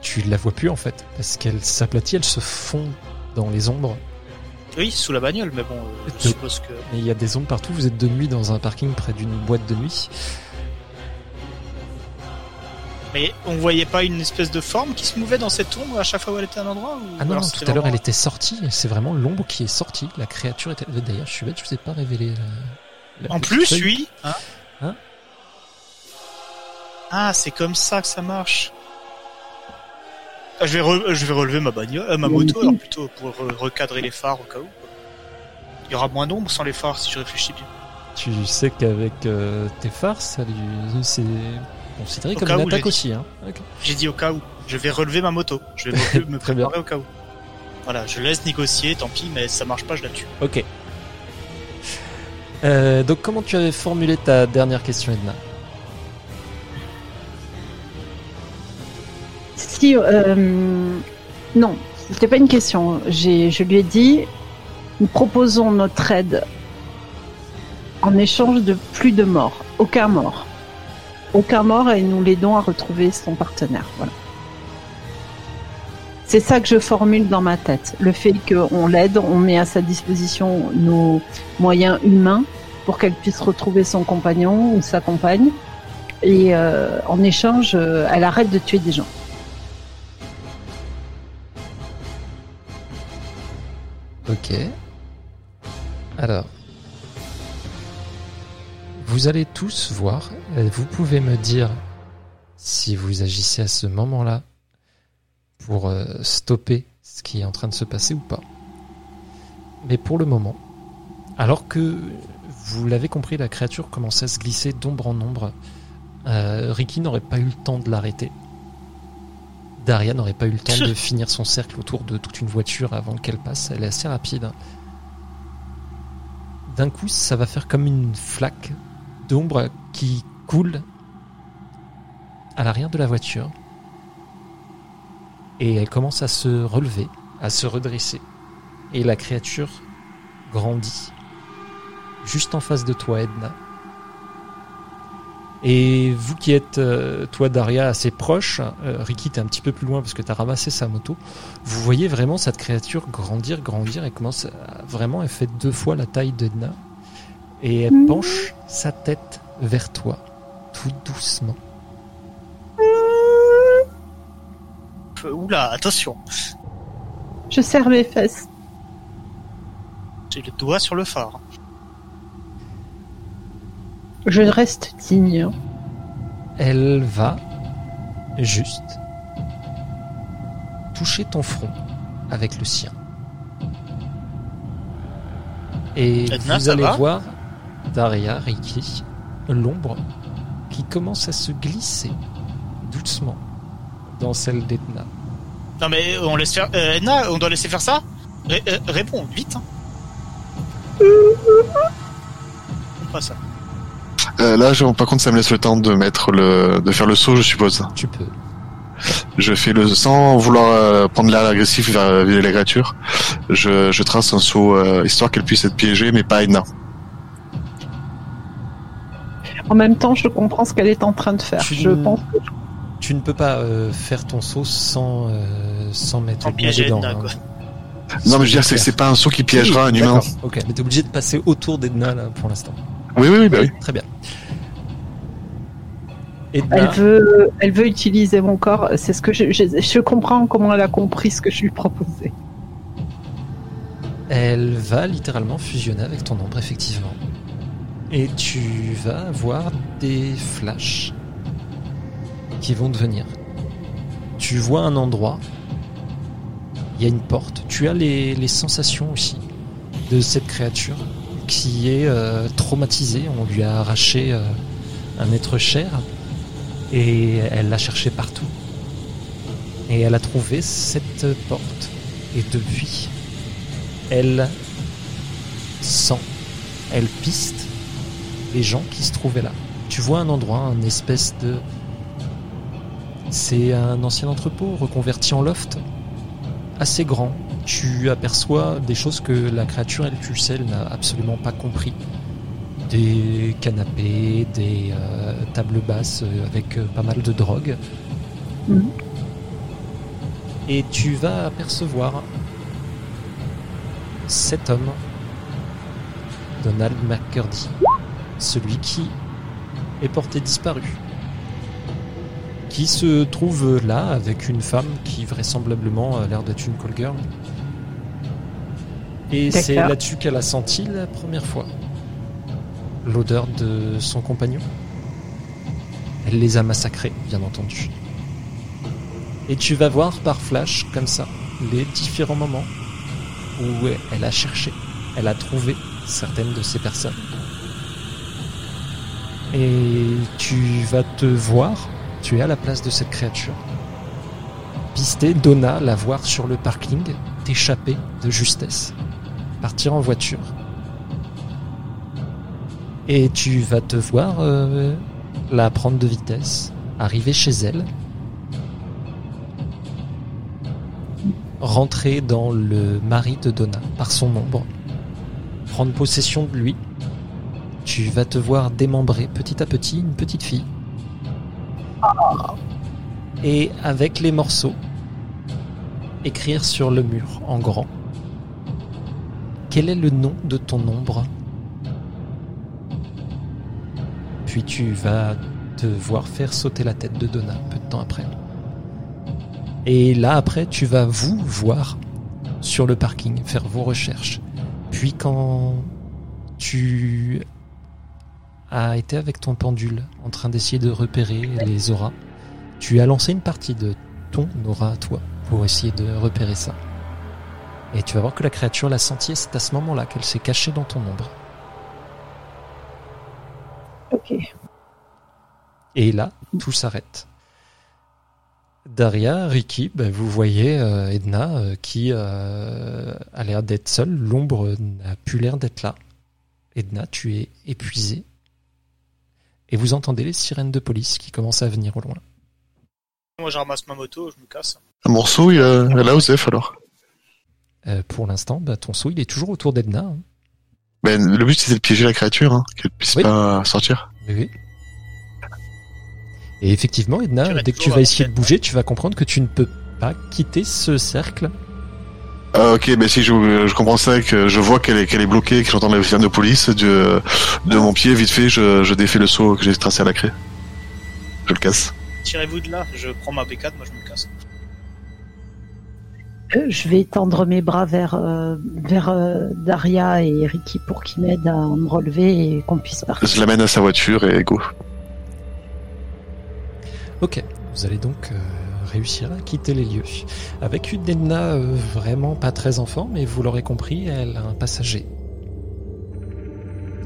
tu la vois plus en fait, parce qu'elle s'aplatit, elle se fond dans les ombres.
Oui, sous la bagnole, mais bon, euh, je suppose que.
Et il y a des ombres partout, vous êtes de nuit dans un parking près d'une boîte de nuit.
Mais on voyait pas une espèce de forme qui se mouvait dans cette ombre à chaque fois où elle était à un endroit ou
Ah non, tout à l'heure elle était sortie, c'est vraiment l'ombre qui est sortie, la créature était... D'ailleurs, je suis bête, je vous ai pas révélé la... la
En plus, oui. Hein
Hein?
Ah, c'est comme ça que ça marche. Ah, je, vais re- je vais relever ma bagnole, euh, ma moto,
oui.
alors plutôt pour re- recadrer les phares au cas où. Il y aura moins d'ombre sans les phares si je réfléchis bien.
Tu sais qu'avec euh, tes phares, ça lui- c'est considéré
Au
comme une attaque
dit.
aussi. Hein.
J'ai dit au cas où. Je vais relever ma moto. Je vais me, me
Très bien.
préparer au cas où. Voilà, je laisse négocier, tant pis, mais ça marche pas, je la tue.
Ok. Euh, donc comment tu avais formulé ta dernière question, Edna?
Si, euh, non, c'était pas une question. Je lui ai dit, nous proposons notre aide en échange de plus de morts, aucun mort, aucun mort, et nous l'aidons à retrouver son partenaire. C'est ça que je formule dans ma tête. Le fait qu'on l'aide, on met à sa disposition nos moyens humains pour qu'elle puisse retrouver son compagnon ou sa compagne. Et euh, en échange, elle arrête de tuer des gens.
Ok. Alors. Vous allez tous voir. euh, Vous pouvez me dire si vous agissez à ce moment-là pour euh, stopper ce qui est en train de se passer ou pas. Mais pour le moment, alors que vous l'avez compris, la créature commençait à se glisser d'ombre en ombre, euh, Ricky n'aurait pas eu le temps de l'arrêter. Daria n'aurait pas eu le temps de finir son cercle autour de toute une voiture avant qu'elle passe. Elle est assez rapide. D'un coup, ça va faire comme une flaque d'ombre qui coule à l'arrière de la voiture. Et elle commence à se relever, à se redresser. Et la créature grandit. Juste en face de toi, Edna. Et vous qui êtes, euh, toi Daria, assez proche, euh, Ricky t'es un petit peu plus loin parce que t'as ramassé sa moto, vous voyez vraiment cette créature grandir, grandir, et commence à, vraiment, elle fait deux fois la taille d'Edna. Et elle
Mhm.
penche sa tête vers toi, tout doucement.
Euh, Oula, attention.
Je serre mes fesses.
J'ai le doigt sur le phare.
Je reste digne.
Elle va juste toucher ton front avec le sien. Et
Edna,
vous allez
va
voir Daria, Ricky, l'ombre qui commence à se glisser doucement dans celle d'Edna.
Non mais on laisse faire. Euh, Edna, on doit laisser faire ça? Ré- euh, Réponds vite. hein. Pas ça.
Euh, là, je, par contre, ça me laisse le temps de mettre le, de faire le saut, je suppose.
Tu peux.
Je fais le sans vouloir euh, prendre l'air agressif vers, vers la créature. Je, je trace un saut euh, histoire qu'elle puisse être piégée, mais pas Edna.
En même temps, je comprends ce qu'elle est en train de faire.
Tu-
Je pense que
Tu ne peux pas euh, faire ton saut sans, euh, sans mettre Edna
piéger
dedans.
Edna,
hein.
quoi.
Non, mais je veux dire, c'est, pas un saut qui piégera un humain.
d'accord, Ok, mais t'es obligé de passer autour d'Edna là pour l'instant.
Oui, oui, oui, bah oui.
Très bien. Edna,
elle veut, elle veut utiliser mon corps. C'est ce que je, je, je comprends comment elle a compris ce que je lui proposais.
elle va littéralement fusionner avec ton ombre, effectivement. Et tu vas avoir des flashs qui vont devenir. Tu vois un endroit, il y a une porte, tu as les, les sensations aussi de cette créature qui est euh, traumatisée. On lui a arraché euh, un être cher et elle l'a cherché partout. Et elle a trouvé cette porte. Et depuis, elle sent, elle piste les gens qui se trouvaient là. Tu vois un endroit, un espèce de... C'est un ancien entrepôt reconverti en loft, assez grand. Tu aperçois des choses que la créature, elle, tu sais, elle n'a absolument pas compris. Des canapés, des euh, tables basses euh, avec euh, pas mal de drogue.
Mhm.
Et tu vas apercevoir cet homme, Donald McCurdy, celui qui est porté disparu, qui se trouve là avec une femme qui vraisemblablement a l'air d'être une call girl. Et c'est là-dessus qu'elle a senti la première fois l'odeur de son compagnon. Elle les a massacrés, bien entendu. Et tu vas voir par flash, comme ça, les différents moments où elle a cherché, elle a trouvé certaines de ces personnes. Et tu vas te voir, tu es à la place de cette créature. Pister Donna, la voir sur le parking, t'échapper de justesse, partir en voiture. Et tu vas te voir euh, la prendre de vitesse, arriver chez elle, rentrer dans le mari de Donna par son ombre, prendre possession de lui. Tu vas te voir démembrer petit à petit une petite fille. Et avec les morceaux, écrire sur le mur en grand. Quel est le nom de ton ombre? Puis tu vas te voir faire sauter la tête de Donna peu de temps après. Et là, après, tu vas vous voir sur le parking, faire vos recherches. Puis quand tu as été avec ton pendule en train d'essayer de repérer les auras, tu as lancé une partie de ton aura à toi pour essayer de repérer ça. Et tu vas voir que la créature l'a senti et c'est à ce moment-là qu'elle s'est cachée dans ton ombre.
Ok.
Et là, tout s'arrête. Daria, Ricky, bah, vous voyez euh, Edna euh, qui euh, a l'air d'être seule. L'ombre n'a plus l'air d'être là. Edna, tu es épuisée. Et vous entendez les sirènes de police qui commencent à venir au loin.
Moi, je ramasse ma moto, je me casse.
Un morceau, il a, elle a Osef alors.
Euh, pour l'instant, bah, ton saut, il est toujours autour d'Edna. hein.
Ben, le but c'était de piéger la créature, hein, qu'elle puisse
Oui.
pas sortir.
Oui, oui. Et effectivement, Edna, dès que tu vas essayer de bouger, tu vas comprendre que tu ne peux pas quitter ce cercle.
Ah, ok, ben si je, je comprends ça, que je vois qu'elle est, qu'elle est bloquée, que j'entends les sirènes de police, de, de mon pied, vite fait, je, je défais le saut que j'ai tracé à la craie. Je le casse.
Tirez-vous de là, je prends ma B4, moi je me casse.
Je vais tendre mes bras vers, euh, vers euh, Daria et Ricky pour qu'ils m'aident à me relever et qu'on puisse partir.
Je l'amène à sa voiture et go.
Ok, vous allez donc euh, réussir à quitter les lieux. Avec une Edna euh, vraiment pas très enfant, mais vous l'aurez compris, elle a un passager.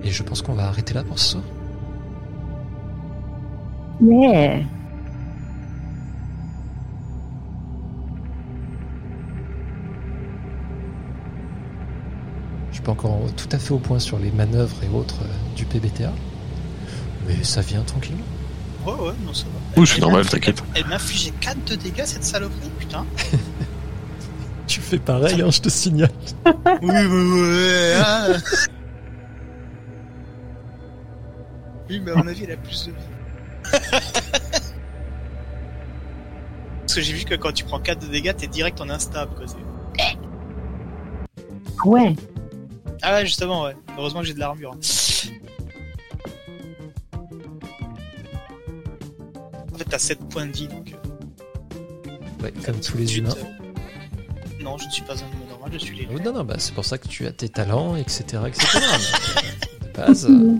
Et je pense qu'on va arrêter là pour ce soir.
Yeah.
Suis pas encore tout à fait au point sur les manœuvres et autres euh, du PBTA, mais ça vient tranquillement.
Ouais, ouais, non, ça va.
Oui, c'est normal,
m'a-
t'inquiète.
Elle m'a infligé 4 de dégâts, cette saloperie, putain.
Tu fais pareil, hein, je te signale.
oui, ouais, ouais, hein. Oui, mais à mon avis, elle a plus de vie. Parce que j'ai vu que quand tu prends 4 de dégâts, t'es direct en instable, quoi. c'est-
Ouais.
Ah ouais, justement, ouais. Heureusement que j'ai de l'armure. En fait, t'as 7 points de vie, donc... euh,
Ouais, comme tous les humains.
euh, Non, je ne suis pas un humain normal, je suis les...
Oh, non, non, bah, c'est pour ça que tu as tes talents, etc. etc. Euh, de base, euh,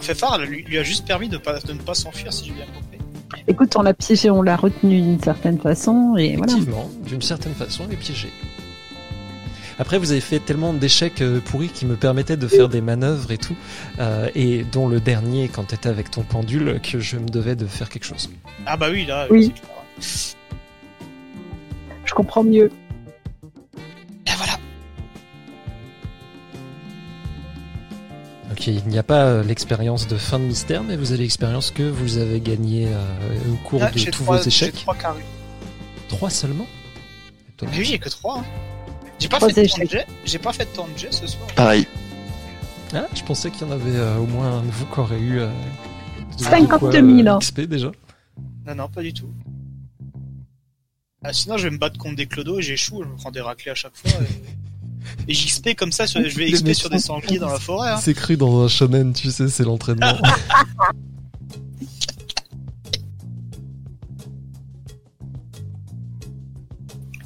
Féfard lui, lui a juste permis de, pas, de ne pas s'enfuir, si j'ai bien compris.
Écoute, on l'a piégé, on l'a retenu d'une certaine façon et voilà.
effectivement, d'une certaine façon, les piéger. Après, vous avez fait tellement d'échecs euh, pourris qui me permettaient de faire des manœuvres et tout, euh, et dont le dernier, quand t'étais avec ton pendule, que je me devais de faire quelque chose.
Ah bah oui, là,
Oui.
c'est clair.
Je comprends mieux.
Ok, il n'y a pas euh, l'expérience de fin de mystère, mais vous avez l'expérience que vous avez gagnée euh, au cours
Ah,
de tous
trois-
vos échecs.
trois carrés.
Trois seulement? Étonnant.
Mais oui, j'ai que 3. J'ai pas,
Trois
fait de temps de
échecs.
jet. J'ai pas fait de temps de jet ce soir.
Pareil.
Ah, je pensais qu'il y en avait euh, au moins un de vous qui aurait eu euh, de- de
50
quoi,
000,
euh,
hein.
XP déjà.
Non, non, pas du tout. Ah, sinon, je vais me battre contre des clodos et j'échoue, je me prends des raclés à chaque fois. Et, et j'XP comme ça, sur- je vais XP sur des sangliers dans la forêt. Hein.
C'est cru dans un shonen, tu sais, c'est l'entraînement.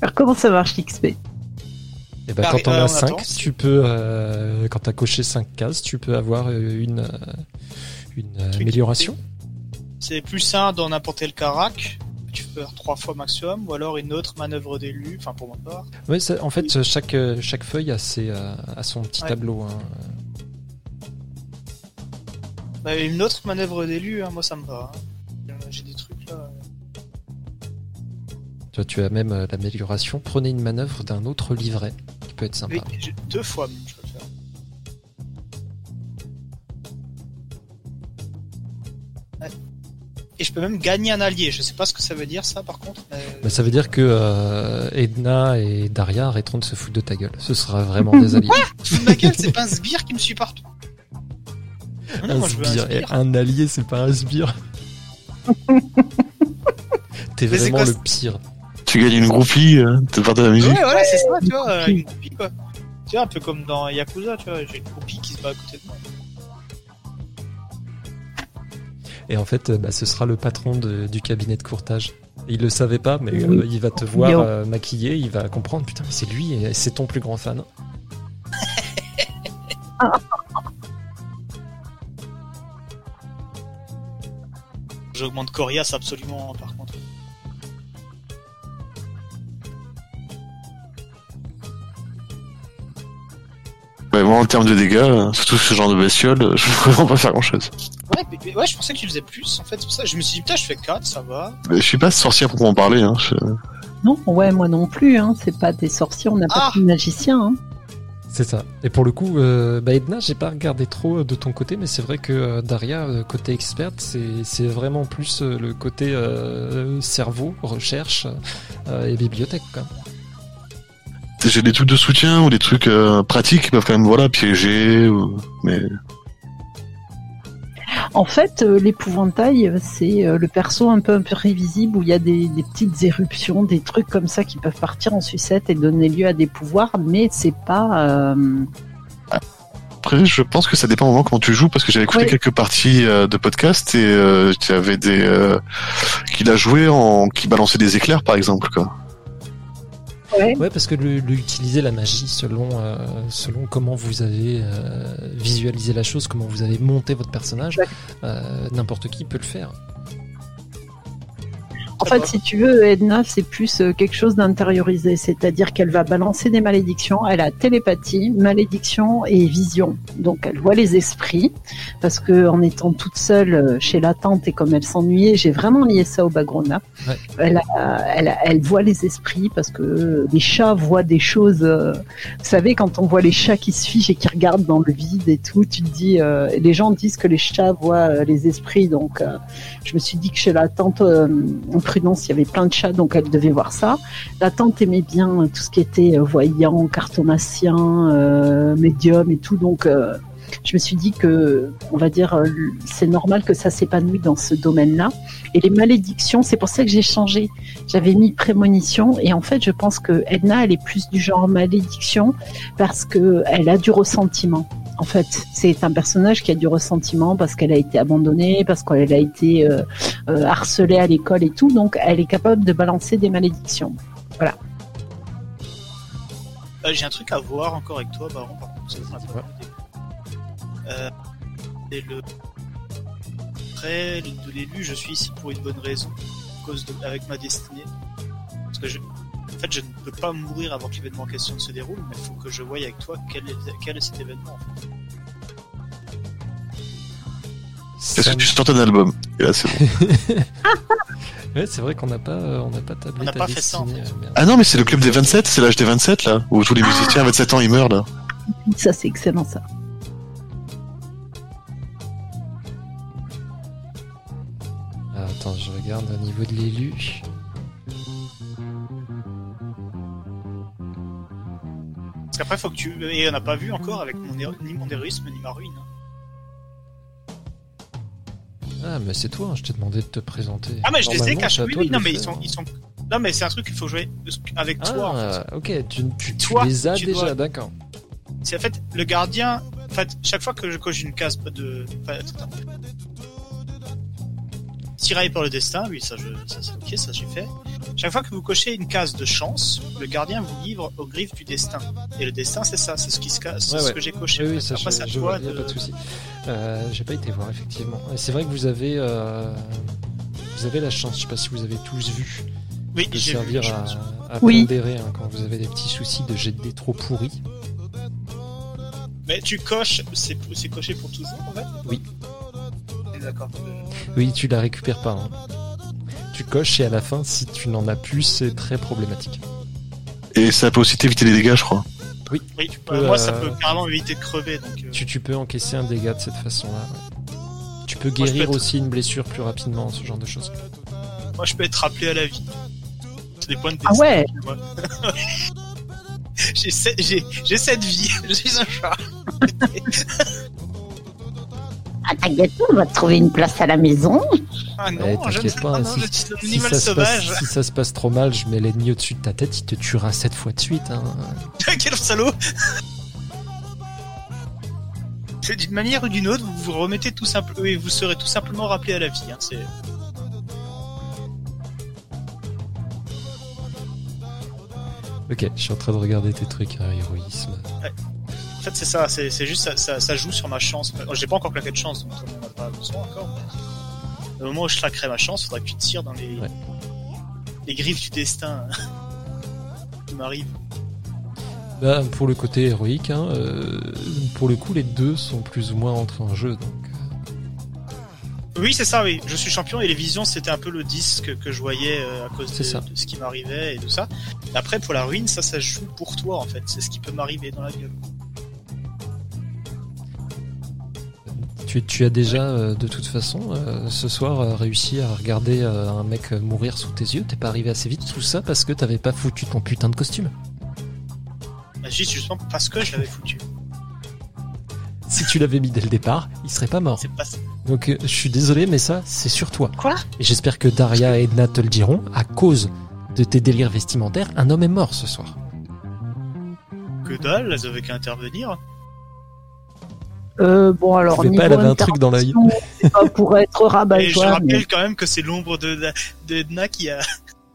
Alors comment ça marche l'XP
Et ben,
Pareil,
quand on
euh,
a
on
5,
attend.
tu peux, euh, quand t'as coché 5 cases, tu peux avoir euh, une, euh, une euh, amélioration.
C'est plus un dans n'importe quel carac. Tu peux faire 3 fois maximum, ou alors une autre manœuvre d'élu, enfin pour ma part.
Ça- en fait, chaque, euh, chaque feuille a, ses, euh, a son petit
Ouais.
tableau. hein.
Bah, une autre manœuvre d'élu, hein, moi ça me va. hein. J'ai des trucs là.
Tu vois, tu as même euh, l'amélioration. Prenez une manœuvre d'un autre livret qui peut être sympa.
Oui, j'ai deux fois même, je je peux même gagner un allié. Je sais pas ce que ça veut dire ça par contre. mais-
Bah, ça veut dire que euh, Edna et Daria arrêteront de se foutre de ta gueule. Ce sera vraiment des alliés.
Fous de ma gueule, c'est pas un sbire qui me suit partout. Non,
un
moi, je veux un
sbire.
sbire.
Un allié, c'est pas un sbire. T'es vraiment
quoi,
le pire.
Tu gagnes une groupie, de part de la musique.
Ouais, voilà, c'est ça, tu vois, euh, une groupie, quoi. Tu vois, un peu comme dans Yakuza, tu vois, j'ai une groupie qui se bat à côté de moi.
Et en fait, euh, bah, ce sera le patron de- du cabinet de courtage. Il le savait pas, mais
Oui.
euh, il va te voir euh, maquillé, il va comprendre. Putain, mais c'est lui, et c'est ton plus grand fan.
J'augmente Corias absolument, par contre.
Ouais, moi, en termes de dégâts, surtout ce genre de bestiole, je peux vraiment pas faire grand chose.
Ouais, mais- mais ouais, je pensais que tu faisais plus. En fait, pour ça. Je me suis dit, putain, je fais 4, ça va.
Je suis pas sorcière pour en parler, hein. je-
Non, ouais, moi non plus. Hein. C'est pas des sorciers, on n'a
Ah.
pas de magiciens. Hein.
C'est ça. Et pour le coup, euh, bah Edna, j'ai pas regardé trop euh, de ton côté, mais c'est vrai que euh, Daria, euh, côté experte, c'est c'est vraiment plus euh, le côté euh, cerveau, recherche euh, et bibliothèque. Quoi.
J'ai des trucs de soutien ou des trucs euh, pratiques qui peuvent quand même, voilà, piéger, ou... mais
En fait, euh, l'épouvantail, c'est euh, le perso un peu imprévisible où il y a des, des petites éruptions, des trucs comme ça qui peuvent partir en sucette et donner lieu à des pouvoirs, mais c'est pas. euh,
après, je pense que ça dépend vraiment comment tu joues, parce que j'avais écouté quelques parties de podcast et euh, tu avais des... Euh, qu'il a joué en... qui balançait des éclairs, par exemple, quoi.
Ouais, parce que le, le utiliser la magie selon euh, selon comment vous avez euh, visualisé la chose, comment vous avez monté votre personnage, euh, n'importe qui peut le faire.
En fait, si tu veux, Edna, c'est plus euh, quelque chose d'intériorisé, c'est-à-dire qu'elle va balancer des malédictions. Elle a télépathie, malédiction et vision. Donc, elle voit les esprits, parce que en étant toute seule euh, chez la tante et comme elle s'ennuyait, j'ai vraiment lié ça au Bagrona.
Ouais.
Elle, a- elle, a- elle voit les esprits parce que les chats voient des choses. euh, vous savez, quand on voit les chats qui se figent et qui regardent dans le vide et tout, tu te dis. euh, les gens disent que les chats voient les esprits, donc. euh, je me suis dit que chez la tante euh, Prudence, il y avait plein de chats, donc elle devait voir ça. La tante aimait bien tout ce qui était euh, voyant, cartomancien, euh, médium et tout, donc euh, je me suis dit que, on va dire, c'est normal que ça s'épanouisse dans ce domaine-là. Et les malédictions, c'est pour ça que j'ai changé. J'avais mis prémonition, et en fait, je pense que Edna, elle est plus du genre malédiction parce que elle a du ressentiment. En fait, c'est un personnage qui a du ressentiment parce qu'elle a été abandonnée, parce qu'elle a été euh, euh, harcelée à l'école et tout, donc elle est capable de balancer des malédictions.
Euh, J'ai un truc à voir encore avec toi, Baron, par contre. ça. Euh, et le... Après, de l'élu, je suis ici pour une bonne raison, à cause de... avec ma destinée. Parce que je... En fait, je ne peux pas mourir avant que l'événement en question se déroule, mais il faut que je voie avec toi quel est, quel est cet événement. en fait.
Est-ce que tu sortes un album Et là, c'est bon.
Ouais, c'est vrai qu'on n'a pas, euh, on n'a pas tablé
On n'a
ta
pas fait ça, en fait.
euh.
Ah non, mais c'est le club des 27, c'est l'âge des 27, là, où tous les musiciens à 27 ans, ils meurent, là.
Ça, c'est excellent, ça.
Ah, attends, je regarde au niveau de l'élu.
Parce qu'après, faut que tu. Et on n'a pas vu encore avec mon ni mon héroïsme ni ma ruine.
Ah, mais c'est toi, hein, je t'ai demandé de te présenter.
Ah, mais je les ai cachés. Oui, oui, non, mais ils sont, ils sont. Non, mais c'est un truc qu'il faut jouer avec toi. en fait.
Ah, ok, tu, tu, tu
Toi,
les as
tu
déjà,
dois-
d'accord.
C'est en fait le gardien. En fait, chaque fois que je coche une case de. enfin, Tiraille pour le destin, oui, ça, je, ça c'est ok, ça j'ai fait. Chaque fois que vous cochez une case de chance, le gardien vous livre aux griffes du destin. Et le destin, c'est ça, c'est ce qui se casse, c'est
Ouais,
ce
ouais.
que j'ai coché.
Oui, ça,
Après,
je, je
toi
vois, y a
de-
pas de souci. Euh, J'ai pas été voir, effectivement. Et C'est vrai que vous avez, euh, vous avez la chance, je sais pas si vous avez tous vu,
Oui,
de
j'ai vu.
servir
je
à,
Oui.
pondérer hein, quand vous avez des petits soucis de jet de dés trop pourris.
Mais tu coches, c'est c'est coché pour toujours en fait?
Oui.
D'accord.
Oui, tu la récupères pas. hein. Tu coches et à la fin, si tu n'en as plus, c'est très problématique.
Et ça peut aussi t'éviter les dégâts, je crois.
Oui,
peux,
euh, moi ça
euh,
peut carrément éviter de crever donc. euh,
Tu, tu peux encaisser un dégât de cette façon-là. ouais. Tu peux
Moi, peux
guérir
être-
aussi une blessure plus rapidement, ce genre de choses.
Moi je peux être rappelé à la vie. C'est des points de
Ah ouais
moi. j'ai sept- j'ai j'ai cette vie, je suis un chat.
Ah, t'inquiète pas, on va te trouver une place à la maison.
Ah non,
Eh, t'inquiète
sais
pas,
pas, non,
si- ça, se
sauvage.
passe, si ça se passe trop mal, je mets l'ennemi au-dessus de ta tête, il te tuera sept fois de suite. Hein.
Quel salaud C'est d'une manière ou d'une autre, vous vous remettez tout simplement, et vous serez tout simplement rappelé à la vie. Hein, c'est...
Ok, je suis en train de regarder tes trucs, hein, héroïsme.
Fait, c'est ça, c'est, juste ça, ça, ça joue sur ma chance. Oh, J'ai pas encore claqué de chance, donc on n'a pas besoin encore. mais Au moment où je claquerai ma chance, faudra que tu tires dans les,
Ouais.
les griffes du destin qui m'arrivent.
Bah, pour le côté héroïque, hein, euh, pour le coup, les deux sont plus ou moins entrés en jeu. Donc, euh,
Oui, c'est ça, oui. Je suis champion et les visions, c'était un peu le disque que je voyais euh, à cause de,
ça.
de ce qui m'arrivait et tout ça. Après, pour la ruine, ça, ça joue pour toi, en fait. C'est ce qui peut m'arriver dans la gueule.
Tu, tu as déjà, euh, de toute façon, euh, ce soir, euh, réussi à regarder euh, un mec mourir sous tes yeux. T'es pas arrivé assez vite, tout ça parce que t'avais pas foutu ton putain de costume.
Bah, juste justement parce que je l'avais foutu.
Si tu l'avais mis dès le départ, il serait pas mort.
Pas
Donc, euh, je suis désolé, mais ça, c'est sur toi.
Quoi?
Et j'espère que Daria et Edna te le diront. À cause de tes délires vestimentaires, un homme est mort ce soir.
que dalle, elles avaient qu'à intervenir.
Euh, bon, alors,
pas, elle avait un truc dans l'œil.
intervention, c'est pas pour être rabat
et je rappelle quand même que c'est l'ombre de, de Edna qui a,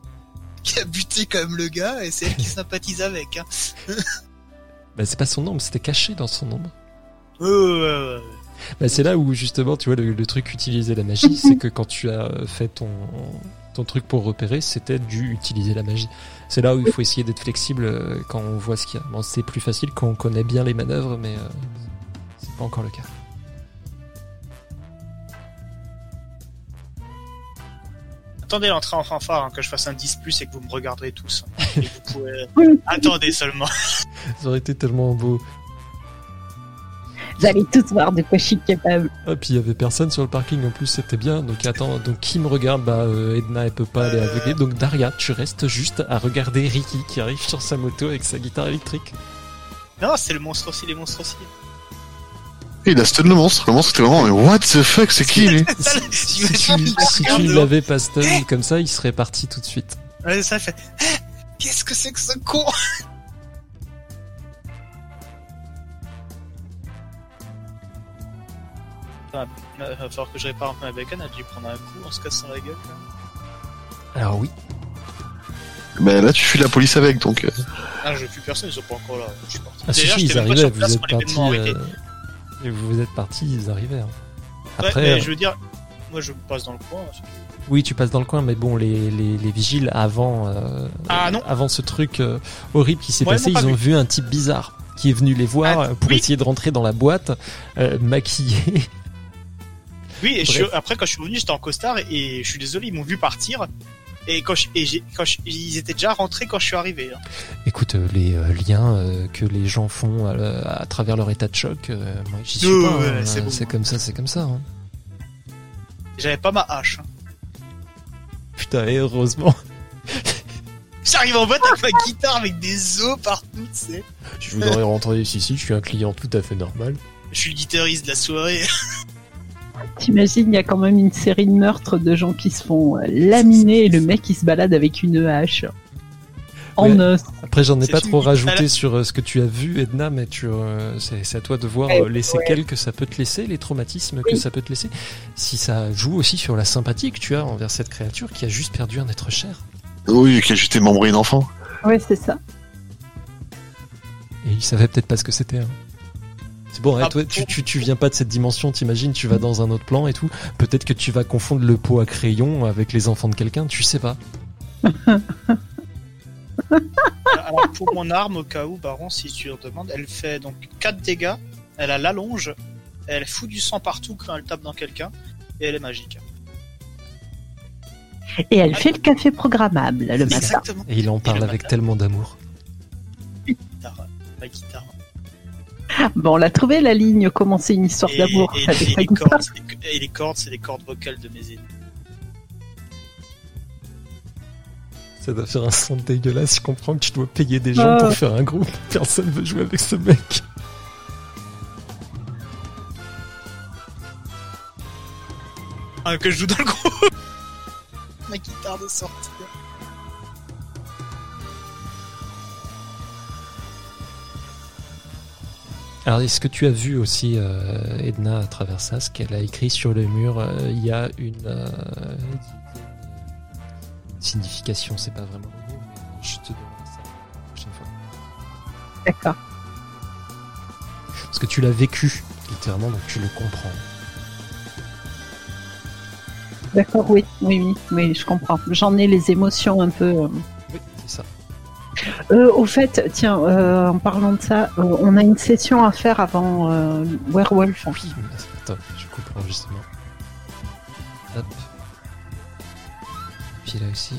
qui a buté quand même le gars et c'est elle qui sympathise avec. Hein.
Bah, c'est pas son ombre, c'était caché dans son ombre.
Ouais, ouais, ouais, ouais.
Bah, c'est là où justement, tu vois, le, le truc utiliser la magie, c'est que quand tu as fait ton, ton truc pour repérer, c'était du utiliser la magie. C'est là où il faut essayer d'être flexible euh, quand on voit ce qu'il y a. Bon, c'est plus facile quand on connaît bien les manœuvres, mais euh, pas encore le cas.
Attendez l'entrée en fanfare, hein, que je fasse un 10 plus et que vous me regarderez tous. hein. Et vous pouvez-
Oui.
Attendez seulement.
Ça aurait été tellement beau.
Vous allez tous voir de quoi je suis capable.
Ah, puis il y avait personne sur le parking en plus, c'était bien. Donc attends, donc qui me regarde? Bah euh, Edna, elle peut pas aller
Euh.
aveugler. Donc Daria, tu restes juste à regarder Ricky qui arrive sur sa moto avec sa guitare électrique.
Non, c'est le monstre aussi, les monstres aussi.
Et il a stun le monstre. Le monstre était vraiment, mais what the fuck, c'est qui lui
Si tu, si l'avais pas stun comme ça, il serait parti tout de suite.
Ouais, ça fait. Hein Qu'est-ce que c'est que ce con Ah, Il va falloir que je répare un peu ma bacon, elle a dû prendre un coup en se cassant la gueule.
Alors oui,
Ben là, tu fuis la police avec, donc. euh,
Ah, je plus personne, ils sont pas encore là. Je suis parti.
ah, si, si, ils arrivaient, vous êtes
arrêté.
euh, et vous êtes partis, ils arrivaient. hein.
Ouais,
Après,
mais
euh,
je veux dire, moi je passe dans le coin.
oui, tu passes dans le coin, mais bon, les, les, les vigiles avant, euh,
Ah, non.
avant ce truc euh, horrible qui s'est
Ouais,
passé,
ils
ont vu un type bizarre qui est venu les voir
Ah,
pour
oui.
essayer de rentrer dans la boîte, euh, maquillé.
Oui, et je après quand je suis revenu, j'étais en costard et, et je suis désolé, ils m'ont vu partir. Et quand, je, et j'ai- quand je- ils étaient déjà rentrés quand je suis arrivé. hein.
Écoute, euh, les euh, liens euh, que les gens font à travers leur état de choc, moi j'y suis
Ouais,
pas.
ouais,
hein.
c'est bon.
comme ça, c'est comme ça. hein.
J'avais pas ma hache. hein.
Putain, et heureusement.
J'arrive en boîte avec ma guitare avec des os partout, tu sais.
Je voudrais rentrer ici, si je suis un client tout à fait normal.
Je suis le guitariste de la soirée.
T'imagines, il y a quand même une série de meurtres de gens qui se font euh, laminer et le mec qui se balade avec une hache. En os.
Après, j'en ai pas trop rajouté sur euh, ce que tu as vu, Edna, mais tu, euh, c'est à toi de voir euh, les séquelles que ça peut te laisser, les traumatismes que
Oui.
ça peut te laisser. Si ça joue aussi sur la sympathie que tu as envers cette créature qui a juste perdu un être cher.
Oui, qui a juste démembré une enfant.
Ouais, c'est ça.
Et il savait peut-être pas ce que c'était. hein. C'est bon, ouais,
Ah,
toi, tu, tu, tu viens pas de cette dimension, t'imagines, tu vas dans un autre plan et tout. Peut-être que tu vas confondre le pot à crayon avec les enfants de quelqu'un, tu sais pas.
Alors pour mon arme, au cas où, Baron, si tu en demandes, elle fait donc 4 dégâts, elle a l'allonge, elle fout du sang partout quand elle tape dans quelqu'un, et elle est magique.
Et elle fait le café programmable le matin.
Exactement.
Et il en parle
le
avec
matin.
tellement d'amour.
Bon, on l'a trouvé la ligne, commencer une histoire d'amour
et-
avec
et les cordes, c'est les cordes, c'est des cordes vocales de mes ennemis.
Ça doit faire un son dégueulasse, je comprends que tu dois payer des gens pour faire un groupe. Personne veut jouer avec ce mec.
Ah, que je joue dans le groupe Ma guitare de sortie.
Alors, est-ce que tu as vu aussi, euh, Edna, à travers ça, ce qu'elle a écrit sur le mur euh, Il y a une, euh, une signification, c'est pas vraiment le mot, mais je te donnerai ça la prochaine fois.
D'accord.
Parce que tu l'as vécu, littéralement, donc tu le comprends.
D'accord, oui, oui, oui, oui, je comprends. J'en ai les émotions un peu.
Oui, c'est ça.
Euh, au fait, tiens, euh, en parlant de ça, euh, on a une session à faire avant euh, Werewolf.
Oui, attends, je coupe l'enregistrement. Hop. Puis là aussi.